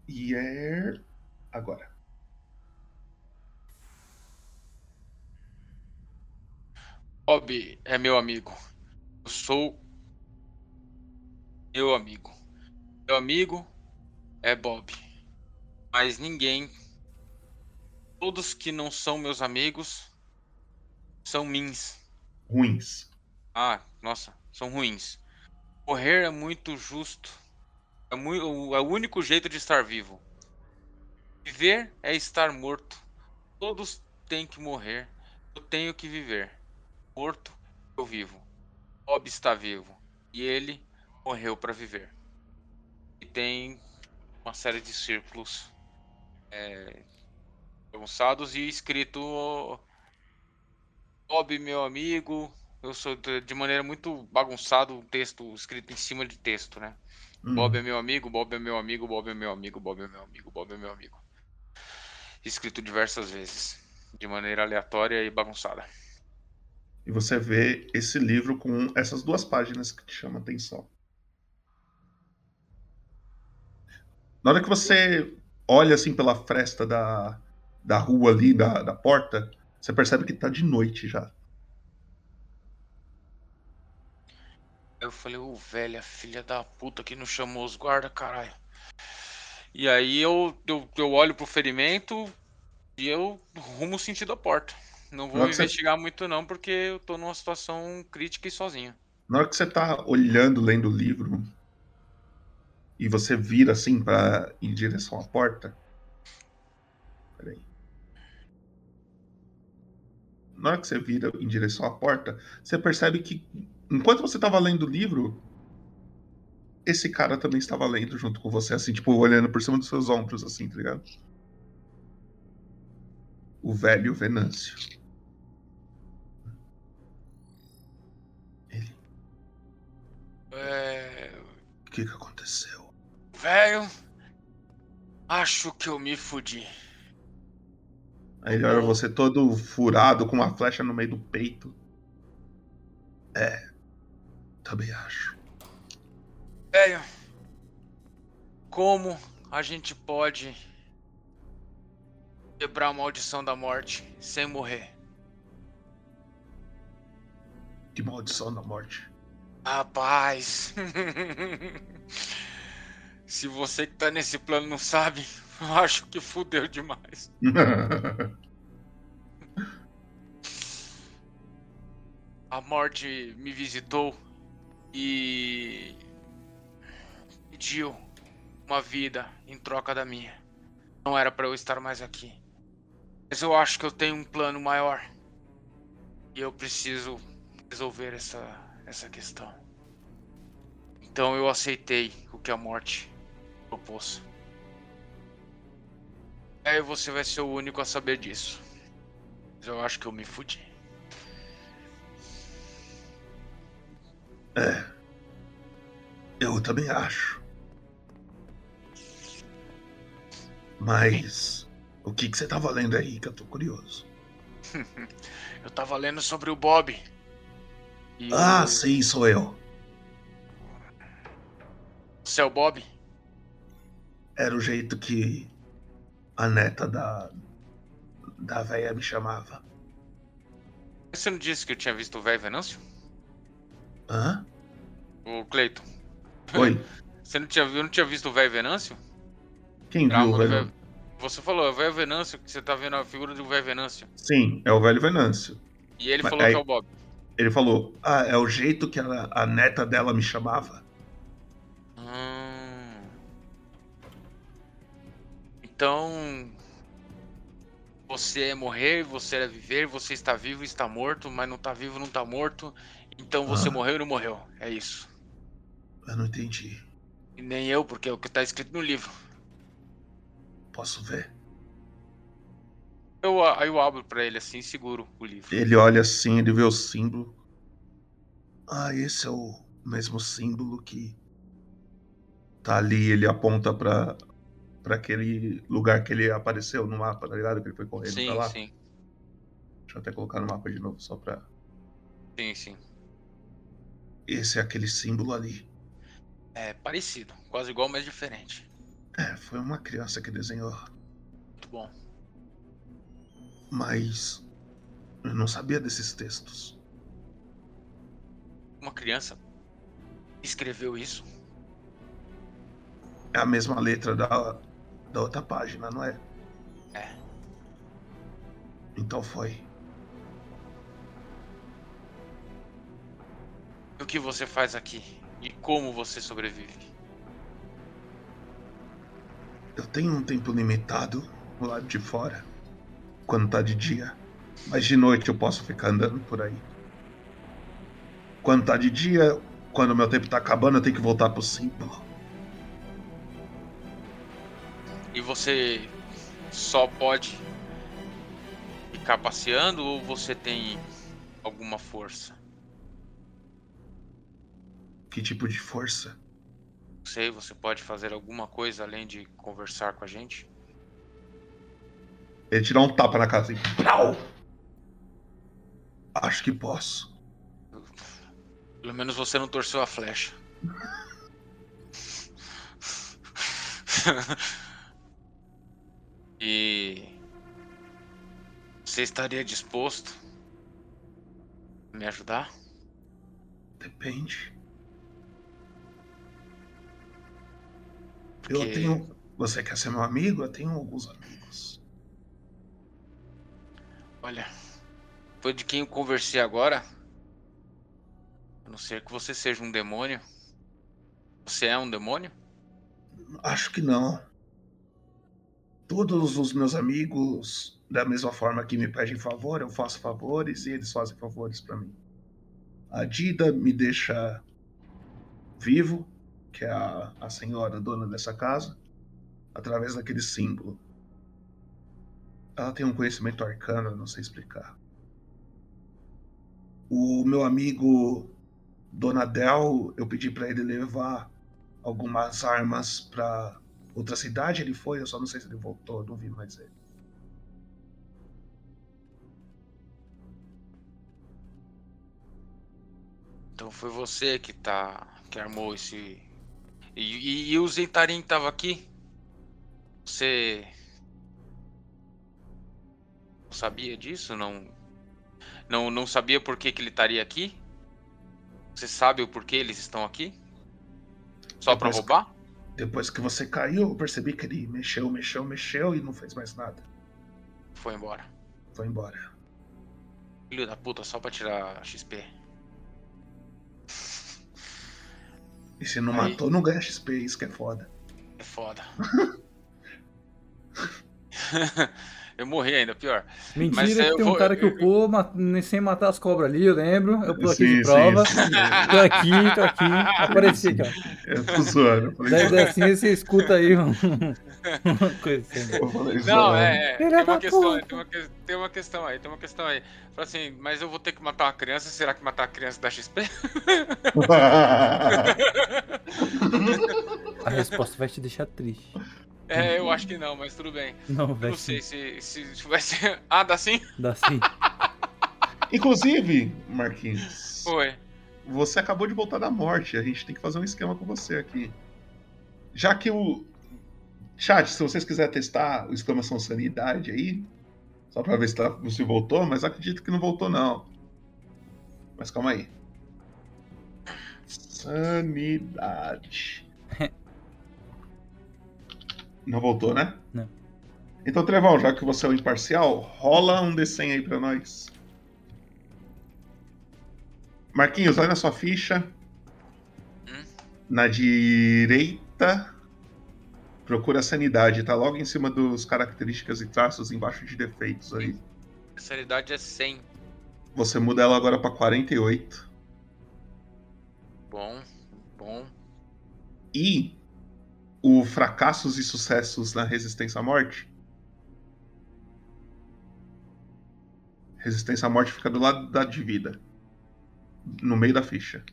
S2: E é. Agora.
S1: Bob é meu amigo. Eu sou meu amigo. Meu amigo é Bob. Mas ninguém, todos que não são meus amigos, são mins.
S2: Ruins.
S1: Ah, nossa, são ruins. Morrer é muito justo. É, mui- o- é o único jeito de estar vivo. Viver é estar morto. Todos têm que morrer. Eu tenho que viver. Morto, eu vivo. Bob está vivo. E ele morreu para viver. E tem uma série de círculos é, bagunçados e escrito Bob, meu amigo. Eu sou de maneira muito bagunçado o texto escrito em cima de texto, né?
S2: Hum.
S1: Bob é meu amigo, Bob é meu amigo, Bob é meu amigo, Bob é meu amigo, Bob é meu amigo. Escrito diversas vezes, de maneira aleatória e bagunçada.
S2: E você vê esse livro com essas duas páginas que te chamam a atenção. Na hora que você olha assim pela fresta da, da rua ali, da, da porta, você percebe que tá de noite já.
S1: Eu falei, ô velha filha da puta que não chamou os guarda, caralho. E aí eu, eu, eu olho pro ferimento e eu rumo sentido a porta. Não vou
S2: que você-
S1: investigar muito não, porque eu tô numa situação crítica e sozinho.
S2: Na hora que você tá olhando, lendo o livro, e você vira assim para em direção à porta. Peraí. Na hora que você vira em direção à porta, você percebe que enquanto você tava lendo o livro, esse cara também estava lendo junto com você, assim, tipo, olhando por cima dos seus ombros, assim, tá ligado? O velho Venâncio.
S1: É.
S2: O que que aconteceu?
S1: Velho, acho que eu me fudi.
S2: Aí ele olha você todo furado, com uma flecha no meio do peito. É, também acho.
S1: Velho, como a gente pode quebrar a maldição da morte sem morrer?
S2: Que maldição da morte.
S1: Rapaz. Se você que tá nesse plano não sabe, eu acho que fudeu demais. A morte me visitou e pediu uma vida em troca da minha. Não era para eu estar mais aqui. Mas eu acho que eu tenho um plano maior. E eu preciso resolver essa, essa questão. Então eu aceitei o que a morte propôs. Aí você vai ser o único a saber disso. Mas eu acho que eu me fudi.
S2: É. Eu também acho. Mas o que, que você tava lendo aí que eu tô curioso?
S1: eu tava lendo sobre o Bob. E
S2: Ah,
S1: o-
S2: sim, sou eu.
S1: Você é o Bob?
S2: Era o jeito que a neta da. da véia me chamava.
S1: Você não disse que eu tinha visto o velho Venâncio?
S2: Hã?
S1: O Cleiton.
S2: Oi.
S1: Você não tinha, eu não tinha visto o velho Venâncio?
S2: Quem viu,
S1: Calma,
S2: o
S1: velho-
S2: velho?
S1: Você falou, é o velho Venâncio, que você tá vendo a figura do velho Venâncio.
S2: Sim, é o velho Venâncio.
S1: E ele
S2: Mas
S1: falou
S2: aí-
S1: que é o Bob.
S2: Ele falou: Ah, é o jeito que a, a neta dela me chamava.
S1: Hum. Então. Você é morrer, você é viver, você está vivo, está morto, mas não está vivo, não está morto. Então você
S2: Ah.
S1: morreu e não morreu. É isso.
S2: Eu não entendi.
S1: E nem eu, porque é o que está escrito no livro.
S2: Posso ver?
S1: Eu, aí eu abro pra ele assim, seguro o livro.
S2: Ele olha assim, ele vê o símbolo. Ah, esse é o mesmo símbolo que tá ali. Ele aponta pra, pra aquele lugar que ele apareceu no mapa, tá ligado? Que ele foi correndo
S1: Sim,
S2: pra lá.
S1: sim.
S2: Deixa eu até colocar no mapa de novo, só pra.
S1: Sim, sim.
S2: Esse é aquele símbolo ali.
S1: É parecido, quase igual, mas diferente.
S2: É, foi uma criança que desenhou.
S1: Muito bom.
S2: Mas. Eu não sabia desses textos.
S1: Uma criança escreveu isso.
S2: É a mesma letra da, da outra página, não é?
S1: É.
S2: Então foi.
S1: E o que você faz aqui? E como você sobrevive?
S2: Eu tenho um tempo limitado do lado de fora, quando tá de dia. Mas de noite eu posso ficar andando por aí. Quando tá de dia, quando meu tempo tá acabando, eu tenho que voltar pro símbolo.
S1: E você só pode ficar passeando ou você tem alguma força?
S2: Que tipo de força?
S1: Não sei, você pode fazer alguma coisa além de conversar com a gente?
S2: Ele tira um tapa na cara assim. Pau! Acho que posso.
S1: Pelo menos você não torceu a flecha. e você estaria disposto a me ajudar?
S2: Depende. Eu
S1: Porque-
S2: tenho. Você quer ser meu amigo? Eu tenho alguns amigos.
S1: Olha, foi de quem eu conversei agora. A não ser que você seja um demônio. Você é um demônio?
S2: Acho que não. Todos os meus amigos, da mesma forma que me pedem favor, eu faço favores e eles fazem favores pra mim. A Dida me deixa vivo, que é a, a senhora dona dessa casa, através daquele símbolo. Ela tem um conhecimento arcano, eu não sei explicar. O meu amigo Donadel, eu pedi pra ele levar algumas armas pra outra cidade. Ele foi, eu só não sei se ele voltou, não vi mais ele.
S1: Então foi você que tá. que armou esse. E, e, e o Zentarim tava aqui? Você. Sabia disso? Não. Não, não sabia por que, que ele estaria aqui? Você sabe o porquê eles estão aqui? Só pra
S2: Depois-
S1: roubar?
S2: Depois que você caiu, eu percebi que ele mexeu, mexeu, mexeu e não fez mais nada.
S1: Foi embora.
S2: Foi embora.
S1: Filho da puta, só pra tirar XP.
S2: E se não
S1: Aí-
S2: matou, não ganha XP, isso que é foda.
S1: É foda. eu morri ainda, pior.
S3: Mentira
S1: Mas,
S3: que
S1: eu
S3: tem um
S1: vou-
S3: cara que upou ma- sem matar as cobras ali, eu lembro. Eu tô aqui
S2: Sim,
S3: de prova.
S2: sim, sim.
S3: Tô aqui, tô aqui. Apareci aqui, ó.
S2: Eu tô zoando. eu
S3: Daí, assim você escuta aí um- uma coisa assim.
S2: Eu
S1: Não,
S2: zoando.
S1: é, é, tem uma, questão, tem, uma, que- tem uma questão aí, tem uma questão aí. Fala assim, mas eu vou ter que matar uma criança, será que matar a criança dá XP?
S3: A resposta vai te deixar triste.
S1: É, eu acho que não, mas tudo bem.
S3: Não, vai
S1: não sei
S3: sim.
S1: se, se ser. Ah, dá sim?
S3: Dá sim.
S2: Inclusive, Marquinhos,
S1: Oi.
S2: você acabou de voltar da morte. A gente tem que fazer um esquema com você aqui. Já que o. Chat, se vocês quiserem testar o exclamação sanidade aí, só pra ver se, tá, se voltou, mas acredito que não voltou, não. Mas calma aí. Sanidade. Não voltou, né?
S3: Não.
S2: Então, Trevão, já que você é o imparcial, rola um D100 aí pra nós. Marquinhos, olha na sua ficha. Na direita, procura a sanidade. Tá logo em cima dos características e traços, embaixo de defeitos aí.
S1: A sanidade é 100.
S2: Você muda ela agora pra 48.
S1: Bom, bom.
S2: E o fracassos e sucessos na resistência à morte. Resistência à morte fica do lado da de vida. No meio da ficha.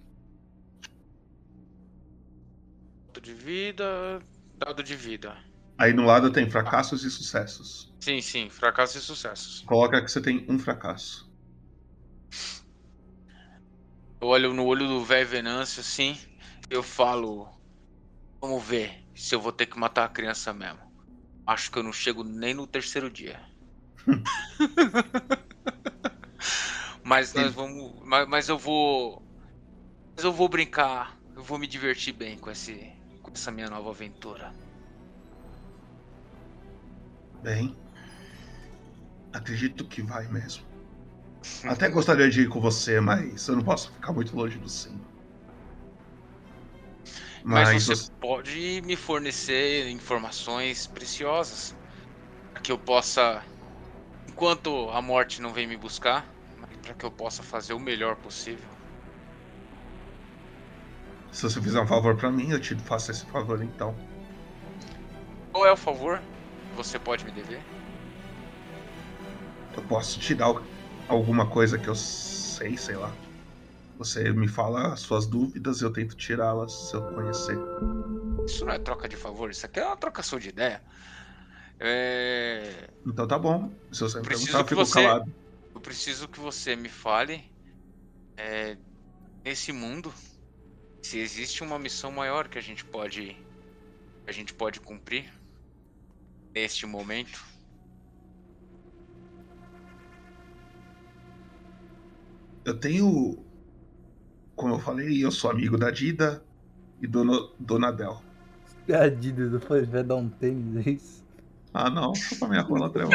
S1: Dado de vida. Dado de vida.
S2: Aí no lado tem fracassos e sucessos.
S1: Sim, sim, fracassos e sucessos.
S2: Coloca que você tem um fracasso.
S1: Eu olho no olho do velho Venâncio assim, eu falo. Vamos ver se eu vou ter que matar a criança mesmo. Acho que eu não chego nem no terceiro dia. mas nós vamos. Mas, mas eu vou. Mas eu vou brincar. Eu vou me divertir bem com, esse, com essa minha nova aventura.
S2: Bem, acredito que vai mesmo. Até gostaria de ir com você, mas eu não posso ficar muito longe do sim.
S1: Mas,
S2: Mas,
S1: você
S2: você-
S1: pode me fornecer informações preciosas para que eu possa, enquanto a morte não vem me buscar, para que eu possa fazer o melhor possível.
S2: se você fizer um favor pra mim, eu te faço esse favor então.
S1: Qual é o favor que você pode me dever?
S2: Eu posso te dar alguma coisa que eu sei, sei lá. Você me fala as suas dúvidas, eu tento tirá-las se eu conhecer.
S1: Isso não é troca de favor, isso aqui é uma trocação de ideia. É...
S2: Então tá bom. Se você me
S1: Preciso
S2: perguntar, eu fico
S1: você,
S2: calado.
S1: eu preciso que você me fale é, nesse mundo se existe uma missão maior que a gente pode que a gente pode cumprir neste momento.
S2: Eu tenho. Como eu falei, eu sou amigo da Dida e do Donadel.
S3: Adidas, eu falei, vai dar um tênis, é isso?
S2: Ah não, chupa minha rola, Trevão.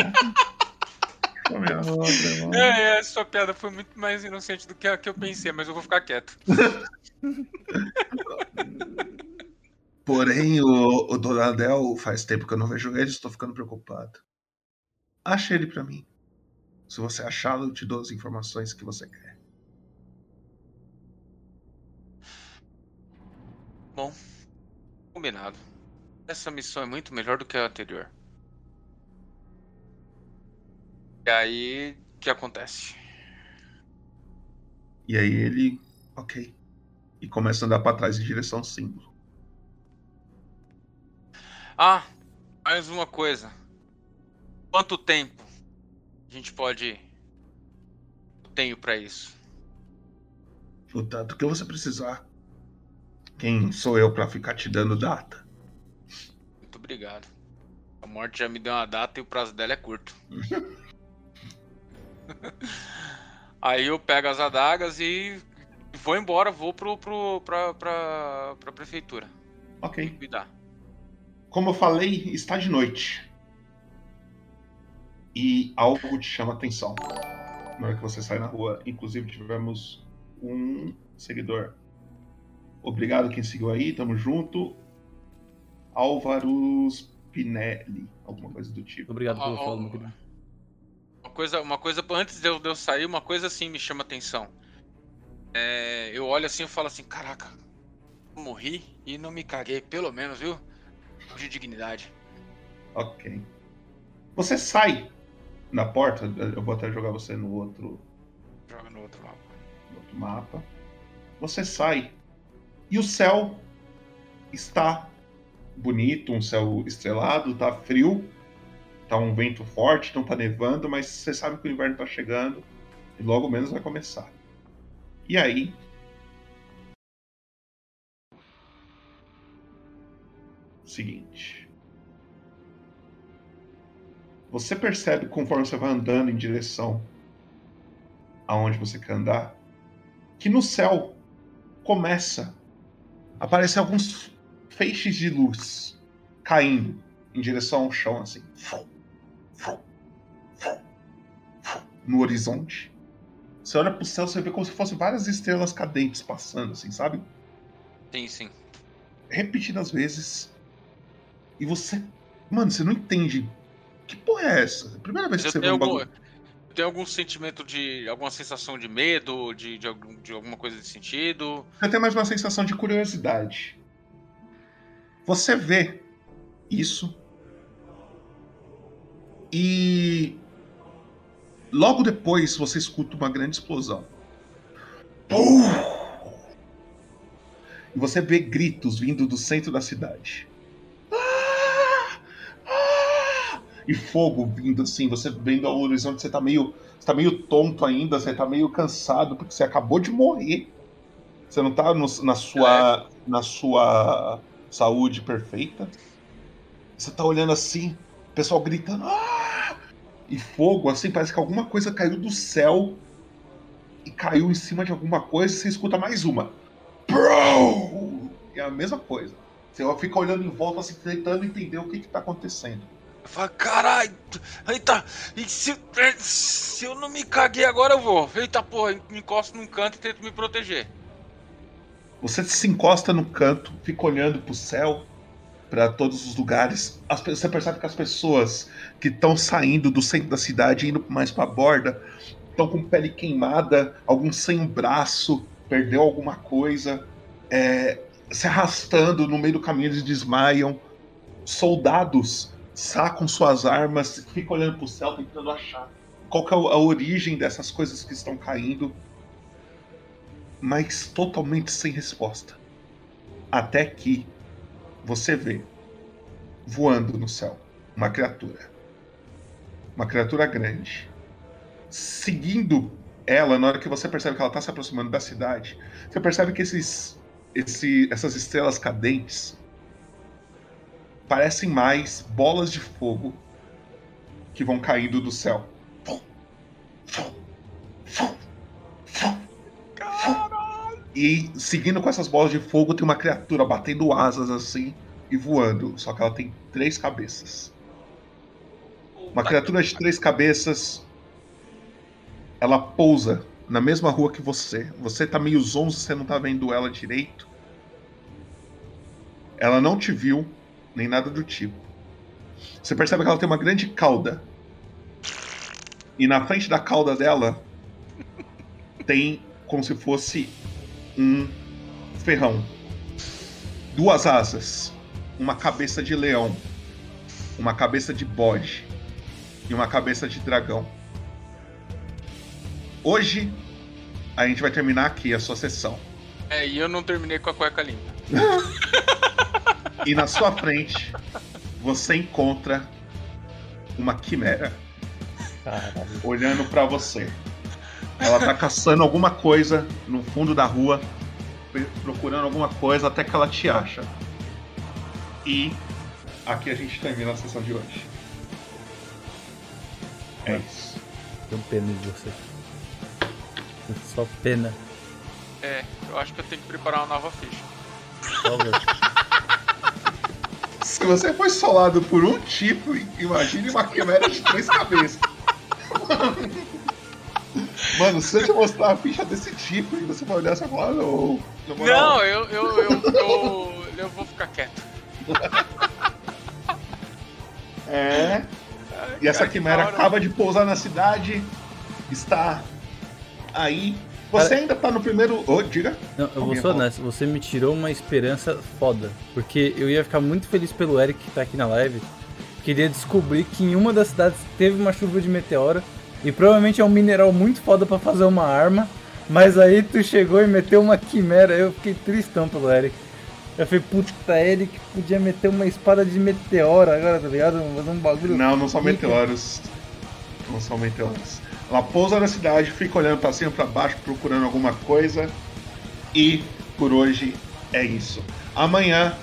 S2: chupa minha rola, Trevão.
S1: É, é, sua piada foi muito mais inocente do que a que eu pensei, mas eu vou ficar quieto.
S2: Porém, o, o Donadel faz tempo que eu não vejo ele, estou ficando preocupado. Ache ele pra mim. Se você achá-lo, eu te dou as informações que você quer.
S1: Bom, combinado. Essa missão é muito melhor do que a anterior. E aí, o que acontece?
S2: E aí ele. Ok. E começa a andar pra trás em direção ao símbolo.
S1: Ah, mais uma coisa. Quanto tempo a gente pode. Tenho pra isso?
S2: O tanto que você precisar. Quem sou eu pra ficar te dando data?
S1: Muito obrigado. A morte já me deu uma data e o prazo dela é curto. Aí eu pego as adagas e Vou embora, vou pro, pro, pra, pra, pra prefeitura.
S2: Ok.
S1: Cuidar.
S2: Como eu falei, está de noite. E algo te chama atenção. Na hora que você sai na rua, inclusive tivemos um seguidor. Obrigado quem seguiu aí, tamo junto. Álvaro Spinelli, alguma coisa do tipo.
S3: Obrigado pelo follow, meu querido.
S1: Uma coisa, uma coisa antes de eu, de eu sair, uma coisa assim me chama atenção. É, eu olho assim e falo assim, caraca, eu morri e não me caguei, pelo menos, viu? De dignidade.
S2: Ok. Você sai na porta, eu vou até jogar você no outro,
S1: Joga no outro mapa.
S2: no outro mapa. Você sai e o céu está bonito, um céu estrelado, tá frio, tá um vento forte, não tá nevando, mas você sabe que o inverno tá chegando e logo menos vai começar. E aí, seguinte. Você percebe conforme você vai andando em direção aonde você quer andar, que no céu começa a aparecer alguns feixes de luz caindo em direção ao chão, assim. No horizonte. Você olha pro céu, você vê como se fossem várias estrelas cadentes passando, assim, sabe?
S1: Sim, sim.
S2: repetidas vezes. E você. Mano, você não entende. Que porra é essa? Primeira vez que você vê um
S1: algum,
S2: bagulho.
S1: Eu tenho algum sentimento de. alguma sensação de medo, de, de, algum- de alguma coisa desse sentido.
S2: Você tem mais uma sensação de curiosidade. Você vê isso. E. Logo depois você escuta uma grande explosão. E você vê gritos vindo do centro da cidade. E fogo vindo assim, você vendo ao horizonte, você tá meio, você tá meio tonto ainda, você tá meio cansado porque você acabou de morrer. Você não tá no- na sua na sua saúde perfeita. Você tá olhando assim, o pessoal gritando, "Ah!" e fogo, assim, parece que alguma coisa caiu do céu e caiu em cima de alguma coisa, e você escuta mais uma. Bro! É a mesma coisa. Você fica olhando em volta, assim, tentando entender o que que tá acontecendo.
S1: Eu falo, caralho, eita, e se, é, se eu não me caguei agora eu vou. Eita porra, me encosto num canto e tento me proteger.
S2: Você se encosta no canto, fica olhando pro céu, para todos os lugares. As você percebe que as pessoas que estão saindo do centro da cidade, indo mais pra borda, estão com pele queimada, alguns sem um braço, perdeu alguma coisa, é, se arrastando no meio do caminho, eles desmaiam. Soldados sacam suas armas, ficam olhando pro céu, tentando achar qual que é a origem dessas coisas que estão caindo mas totalmente sem resposta. Até que você vê voando no céu uma criatura. Uma criatura grande. Seguindo ela, na hora que você percebe que ela está se aproximando da cidade, você percebe que esses, esse, essas estrelas cadentes parecem mais bolas de fogo que vão caindo do céu. E seguindo com essas bolas de fogo, tem uma criatura batendo asas assim e voando. Só que ela tem três cabeças. Uma criatura de três cabeças. Ela pousa na mesma rua que você. Você tá meio zonzo, você não tá vendo ela direito. Ela não te viu, nem nada do tipo. Você percebe que ela tem uma grande cauda. E na frente da cauda dela tem como se fosse um ferrão. Duas asas. Uma cabeça de leão. Uma cabeça de bode. E uma cabeça de dragão. Hoje a gente vai terminar aqui a sua sessão.
S1: É, e eu não terminei com a cueca limpa.
S2: E na sua frente você encontra uma quimera olhando pra você. Ela tá caçando alguma coisa no fundo da rua, procurando alguma coisa até que ela te acha. E aqui a gente termina a sessão de hoje. É isso.
S3: Tenho pena de você. Só pena.
S1: É, eu acho que eu tenho que preparar uma nova ficha.
S2: Se você foi solado por um tipo, imagine uma quimera de três cabeças. Mano, se eu te mostrar a ficha desse tipo e você vai olhar e você vai falar, não. na moral."
S1: Não, eu, eu, eu, eu, eu vou ficar quieto.
S2: É. E essa quimera acaba de pousar na cidade, está aí. Você ainda tá no primeiro. Ô, diga.
S3: Não, eu vou ser
S2: fala.
S3: honesto, você me tirou uma esperança foda. Porque eu ia ficar muito feliz pelo Eric que tá aqui na live. Queria descobrir que em uma das cidades teve uma chuva de meteoro. E provavelmente é um mineral muito foda pra fazer uma arma. Mas aí tu chegou e meteu uma quimera. Eu fiquei tristão pelo Eric. Eu falei, puta, Eric podia meter uma espada de meteoro agora, tá ligado? Fazer um bagulho.
S2: Não, não são meteoros. Não são meteoros. Ela pousa na cidade, fica olhando pra cima e pra baixo, procurando alguma coisa. E por hoje é isso. Amanhã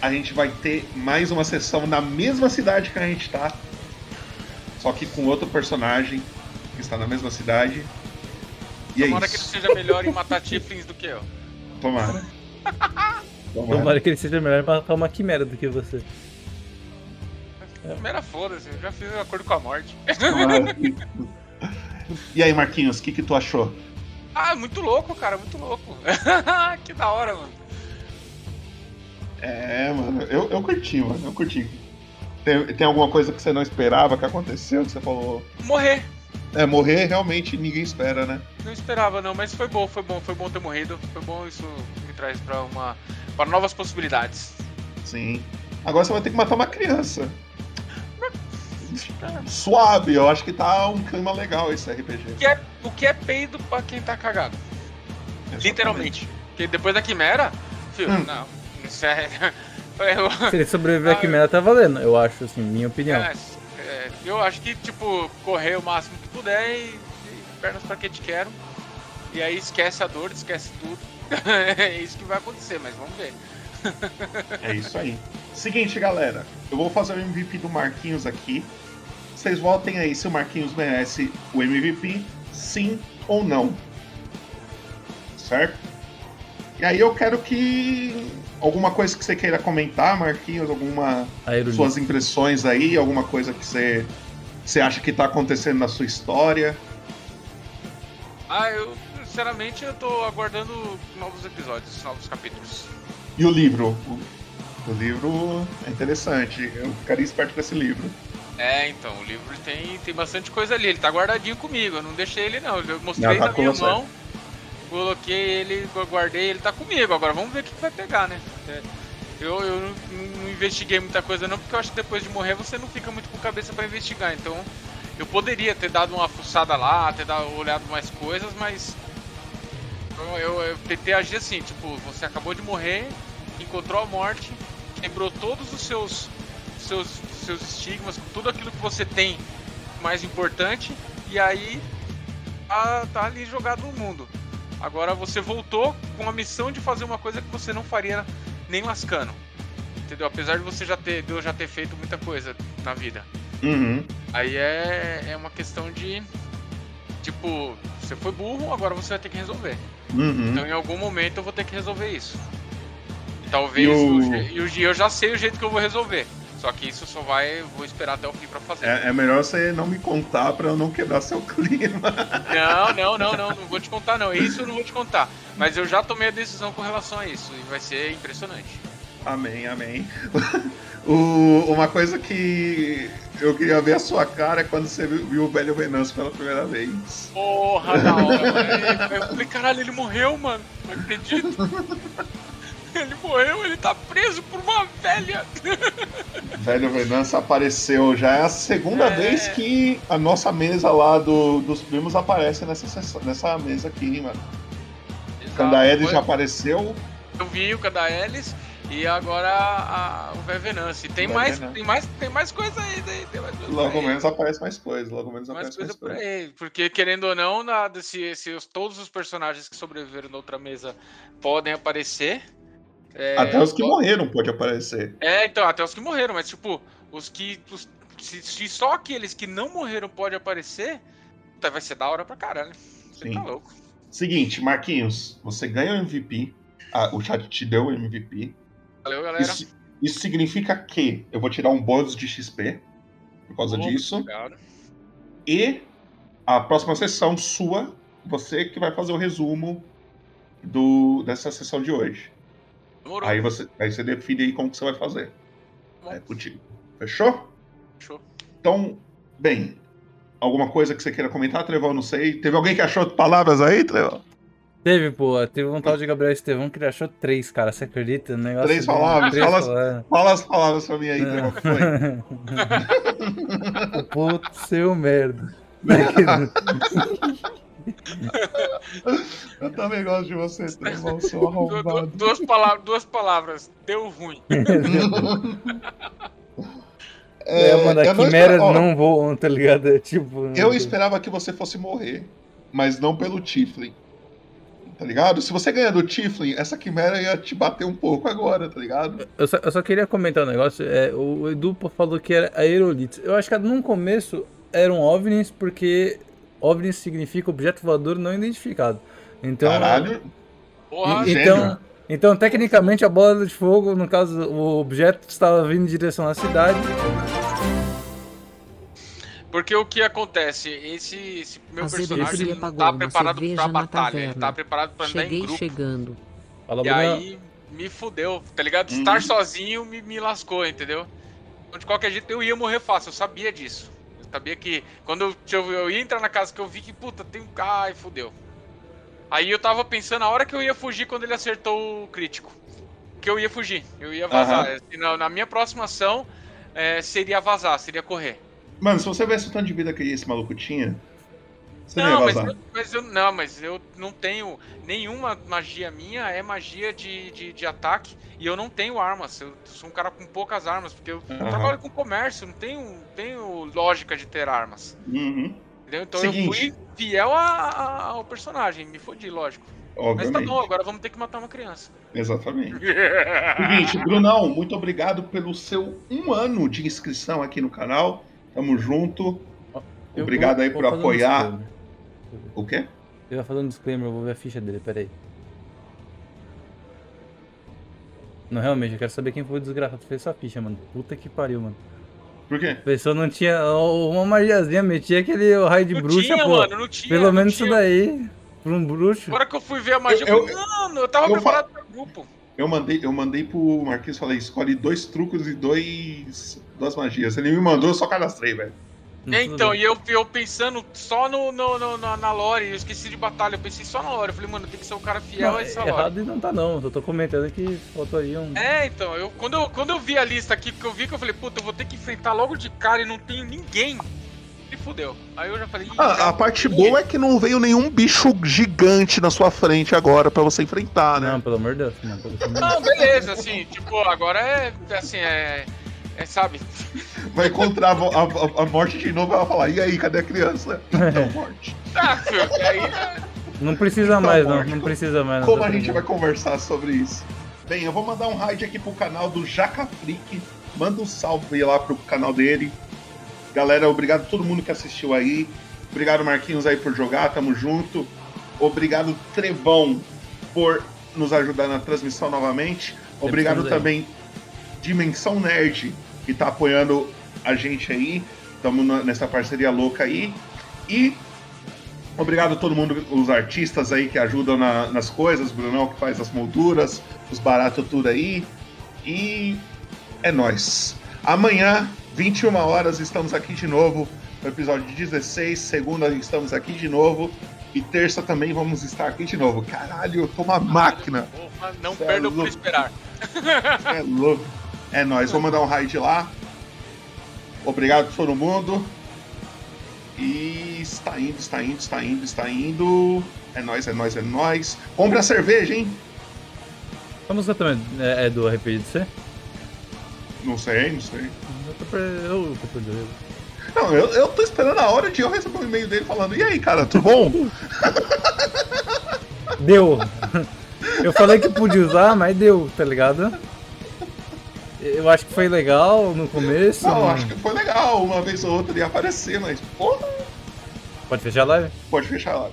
S2: a gente vai ter mais uma sessão na mesma cidade que a gente tá. Só que com outro personagem que está na mesma cidade. E
S1: Tomara
S2: é
S1: que ele seja melhor em matar Tiflins do que eu.
S2: Tomara.
S3: Tomara que ele seja melhor pra matar uma quimera do que você.
S1: Primeira foda-se, eu já fiz um acordo com a morte.
S2: Tomara. E aí, Marquinhos, o que, que tu achou?
S1: ah, muito louco, cara, muito louco. que da hora, mano.
S2: É, mano, eu, eu curti, mano, eu curti. Tem, tem alguma coisa que você não esperava que aconteceu, que você falou.
S1: Morrer.
S2: É, morrer realmente ninguém espera, né?
S1: Não esperava não, mas foi bom, foi bom, foi bom ter morrido. Foi bom, isso me traz pra uma. para novas possibilidades.
S2: Sim. Agora você vai ter que matar uma criança. Suave, eu acho que tá um clima legal esse RPG.
S1: O que é, o que é peido pra quem tá cagado. Literalmente. Porque depois da quimera, filho,
S2: Hum.
S1: não. Isso é. eu-
S3: Se ele sobreviver à quimera, tá valendo, eu acho, assim, minha opinião.
S1: É, é, eu acho que, tipo, correr o máximo que puder e, e pernas pra que te quero. E aí esquece a dor, esquece tudo. é isso que vai acontecer, mas vamos ver.
S2: É isso aí. Seguinte, galera. Eu vou fazer o MVP do Marquinhos aqui. Vocês votem aí se o Marquinhos merece o MVP, sim ou não. Certo? E aí eu quero que. Alguma coisa que você queira comentar, Marquinhos, alguma.
S3: Aerolito.
S2: Suas impressões aí, alguma coisa que você. Você acha que tá acontecendo na sua história?
S1: Ah, eu, sinceramente, eu tô aguardando novos episódios, novos capítulos.
S2: E o livro? O, o livro é interessante. Eu ficaria esperto com esse livro.
S1: É, então, o livro tem, tem bastante coisa ali. Ele tá guardadinho comigo, eu não deixei ele não. Eu mostrei
S2: Não, tá
S1: na minha
S2: você.
S1: mão, coloquei ele, guardei, ele tá comigo. Agora vamos ver o que que vai pegar, né? É, Eu, eu não, não investiguei muita coisa não, porque eu acho que depois de morrer você não fica muito com cabeça pra investigar. Então, eu poderia ter dado uma fuçada lá, ter dado, olhado mais coisas, mas eu, eu, eu tentei agir assim, tipo, você acabou de morrer, encontrou a morte, quebrou todos os seus seus, seus estigmas, tudo aquilo que você tem mais importante, e aí tá, tá ali jogado no mundo. Agora você voltou com a missão de fazer uma coisa que você não faria nem lascando. Entendeu? Apesar de você já ter, de eu já ter feito muita coisa na vida.
S2: Uhum.
S1: Aí é, é uma questão de. Tipo, você foi burro, agora você vai ter que resolver.
S2: Uhum.
S1: Então em algum momento eu vou ter que resolver isso. Talvez.
S2: E o-
S1: eu já sei o jeito que eu vou resolver. Só que isso só vai. Vou esperar até o fim pra fazer.
S2: É, é melhor você não me contar pra eu não quebrar seu clima.
S1: Não, não, não, não, não vou te contar não. Isso eu não vou te contar. Mas eu já tomei a decisão com relação a isso. E vai ser impressionante.
S2: Amém, amém. O- uma coisa que eu queria ver a sua cara é quando você viu, o velho Venâncio pela primeira vez.
S1: Porra, da hora, mano. Eu falei, caralho, ele morreu, mano. Não acredito. Ele morreu, ele tá preso por uma velha.
S2: Velho Venâncio apareceu. Já é a segunda vez que a nossa mesa lá do, dos primos aparece nessa, sessão- nessa mesa aqui, hein, mano. Candaedes
S1: foi-
S2: já apareceu.
S1: Eu vi o Cadaelis e agora a- o Velho. E tem
S2: Velho
S1: mais, tem mais, tem mais coisa aí, tem, mais coisa
S2: Logo
S1: aí.
S2: menos aparece mais coisa. Logo menos
S1: mais
S2: aparece
S1: coisa
S2: mais
S1: por
S2: coisa.
S1: aí. Porque, querendo ou não, nada, se, se os- todos os personagens que sobreviveram na outra mesa podem aparecer. É,
S2: Até os que morreram pode aparecer.
S1: É, então, até os que morreram, mas tipo, os que. os- se, se só aqueles que não morreram podem aparecer, vai ser da hora pra caralho. Você
S2: Sim.
S1: tá louco.
S2: Seguinte, Marquinhos, você ganha o MVP. Ah, o chat te deu o MVP.
S1: Valeu, galera.
S2: Isso, isso significa que eu vou tirar um bônus de XP por causa disso.
S1: obrigado.
S2: E a próxima sessão sua, você que vai fazer o resumo do, dessa sessão de hoje.
S1: Demorou.
S2: Aí você, aí você define aí como que você vai fazer. É contigo. Fechou?
S1: Fechou.
S2: Então, bem, alguma coisa que você queira comentar, Trevão? Não sei. Teve alguém que achou palavras aí, Trevão?
S3: Teve, pô. Teve um tal de Gabriel Estevão que ele achou três, cara. Você acredita? Um negócio
S2: Três palavras?
S3: três
S2: Fala, as-
S3: palavras.
S2: fala as palavras pra mim aí, Trevão. que foi?
S3: Puto seu merda.
S2: Eu também gosto de você, Trevão, seu
S1: Du-
S2: arrombado.
S1: du- duas, palavras, duas palavras. Deu ruim.
S3: É, mano,
S2: eu
S3: a
S2: não
S3: quimera não voam, tá ligado? É tipo.
S2: Eu esperava que você fosse morrer, mas não pelo Tiflin. Tá ligado? Se você ganhar do Tiflin, essa quimera ia te bater um pouco agora, tá ligado?
S3: Eu só, eu só queria comentar um negócio. É, o Edu falou que era aerolitos. Eu acho que no começo eram OVNIs, porque OVNIs significa objeto voador não identificado. Então,
S2: Caralho.
S1: Porra,
S2: gênio.
S3: então, então, tecnicamente, a bola de fogo, no caso, o objeto estava vindo em direção à cidade.
S1: Porque o que acontece? Esse, esse meu
S10: Azevedo
S1: personagem não
S10: apagou
S1: tá
S10: uma
S1: preparado
S10: na
S1: batalha. Ele
S10: taverna.
S1: tá preparado pra andar em
S10: Cheguei
S1: grupo.
S10: chegando.
S3: Fala,
S1: E
S3: Bruna.
S1: aí me fudeu, tá ligado? Estar sozinho me, me lascou, entendeu? Então, de qualquer jeito eu ia morrer fácil, eu sabia disso. Sabia que quando eu, eu, ia entrar na casa que eu vi que, puta, tem um. Ai, fudeu. Aí eu tava pensando a hora que eu ia fugir quando ele acertou o crítico. Que eu ia fugir, eu ia vazar.
S2: Aham.
S1: Assim, na, na minha próxima ação é, seria vazar, seria correr.
S2: Mano, se você vesse o tanto de vida que esse maluco tinha, você não,
S1: mas eu, mas eu não, mas eu não tenho nenhuma magia minha é magia de, de, de ataque e eu não tenho armas. Eu sou um cara com poucas armas porque eu
S2: Aham.
S1: trabalho com comércio, não tenho, tenho lógica de ter armas.
S2: Uhum.
S1: Entendeu? Então eu
S2: Seguinte.
S1: fui fiel a- a- ao personagem, me fodi, lógico. Mas tá
S2: Obviamente.
S1: bom, agora vamos ter que matar uma criança.
S2: Exatamente. Seguinte, Brunão, muito obrigado pelo seu um ano de inscrição aqui no canal. Tamo junto.
S3: Eu
S2: Obrigado
S3: vou-
S2: aí
S3: vou
S2: por apoiar. O quê?
S3: Eu ia fazer um disclaimer, eu vou ver a ficha dele, peraí. Não, realmente, eu quero saber quem foi o desgraçado que fez essa ficha, mano. Puta que pariu, mano.
S2: Por quê?
S3: A pessoa não tinha uma magiazinha, metia aquele raio de
S1: Não
S3: bruxa,
S1: tinha,
S3: pô.
S1: mano, não tinha,
S3: Pelo
S1: não
S3: menos
S1: tinha.
S3: isso daí. Pra um bruxo.
S1: Agora que eu fui ver a magia,
S2: Eu-
S1: eu, mano, eu tava
S2: eu
S1: preparado pra grupo.
S2: Eu mandei, eu mandei pro Marquinhos falei, escolhe dois trucos e dois. duas magias. Ele me mandou, eu só cadastrei, velho.
S1: É, Então, e eu, eu pensando só no, no, no- na, na lore, eu esqueci de batalha, eu pensei só na lore. Eu falei, mano, tem que ser um cara fiel
S3: Não,
S1: a essa lore.
S3: errado e não tá não, eu tô comentando que faltaria um...
S1: É, então, eu, quando, eu, quando eu vi a lista aqui, que eu vi que eu falei, puta, eu vou ter que enfrentar logo de cara e não tenho ninguém. E fudeu. Aí eu já falei, "Ih,
S2: Ah, a parte boa é que não veio nenhum bicho gigante na sua frente agora pra você enfrentar, né?
S3: Não, pelo amor de Deus. Não, pelo amor de Deus.
S1: Não, beleza, assim, tipo, agora é, assim, é, é, sabe?
S2: Vai encontrar a, a- a- morte de novo e vai falar, e aí, cadê a criança? Então, morte.
S1: E aí, né?
S3: Não precisa
S2: Então,
S3: mais, não.
S2: morte.
S3: Não precisa mais. não,
S2: Como
S3: tá
S2: a gente vai conversar sobre isso? Bem, eu vou mandar um raid aqui pro canal do Jaca Freak. Manda um salve lá pro canal dele. Galera, obrigado a todo mundo que assistiu aí. Obrigado, Marquinhos, aí por jogar, tamo junto. Obrigado, Trevão, por nos ajudar na transmissão novamente. Obrigado também, Dimensão Nerd, que tá apoiando a gente aí. Tamo na- nessa parceria louca aí. E Obrigado a todo mundo, os artistas aí que ajudam na- nas coisas, Brunão que faz as molduras, os baratos tudo aí. E é nóis. Amanhã, 21 horas, estamos aqui de novo no episódio 16. Segunda, estamos aqui de novo. E terça também vamos estar aqui de novo. Caralho, eu tô uma máquina.
S1: Porra, não
S2: Cê é
S1: por esperar.
S2: É louco. É nóis, vou mandar um raid lá. Obrigado a todo mundo. E está indo, está indo, está indo, está indo. É nóis, é nóis, é nóis. Compre a cerveja, hein?
S3: A música também é, é do RPG de C?
S2: Não sei, não sei.
S3: Eu tô. Eu tô perdendo.
S2: Não, eu, eu tô esperando a hora de eu receber um e-mail dele falando: E aí, cara, tudo bom?
S3: Deu! Eu falei que podia usar, mas deu, tá ligado? Eu acho que foi legal no começo.
S2: Não,
S3: não-
S2: acho que foi legal. Uma vez ou outra ele ia aparecer, mas, porra,
S3: Pode fechar a live?
S2: pode fechar lá.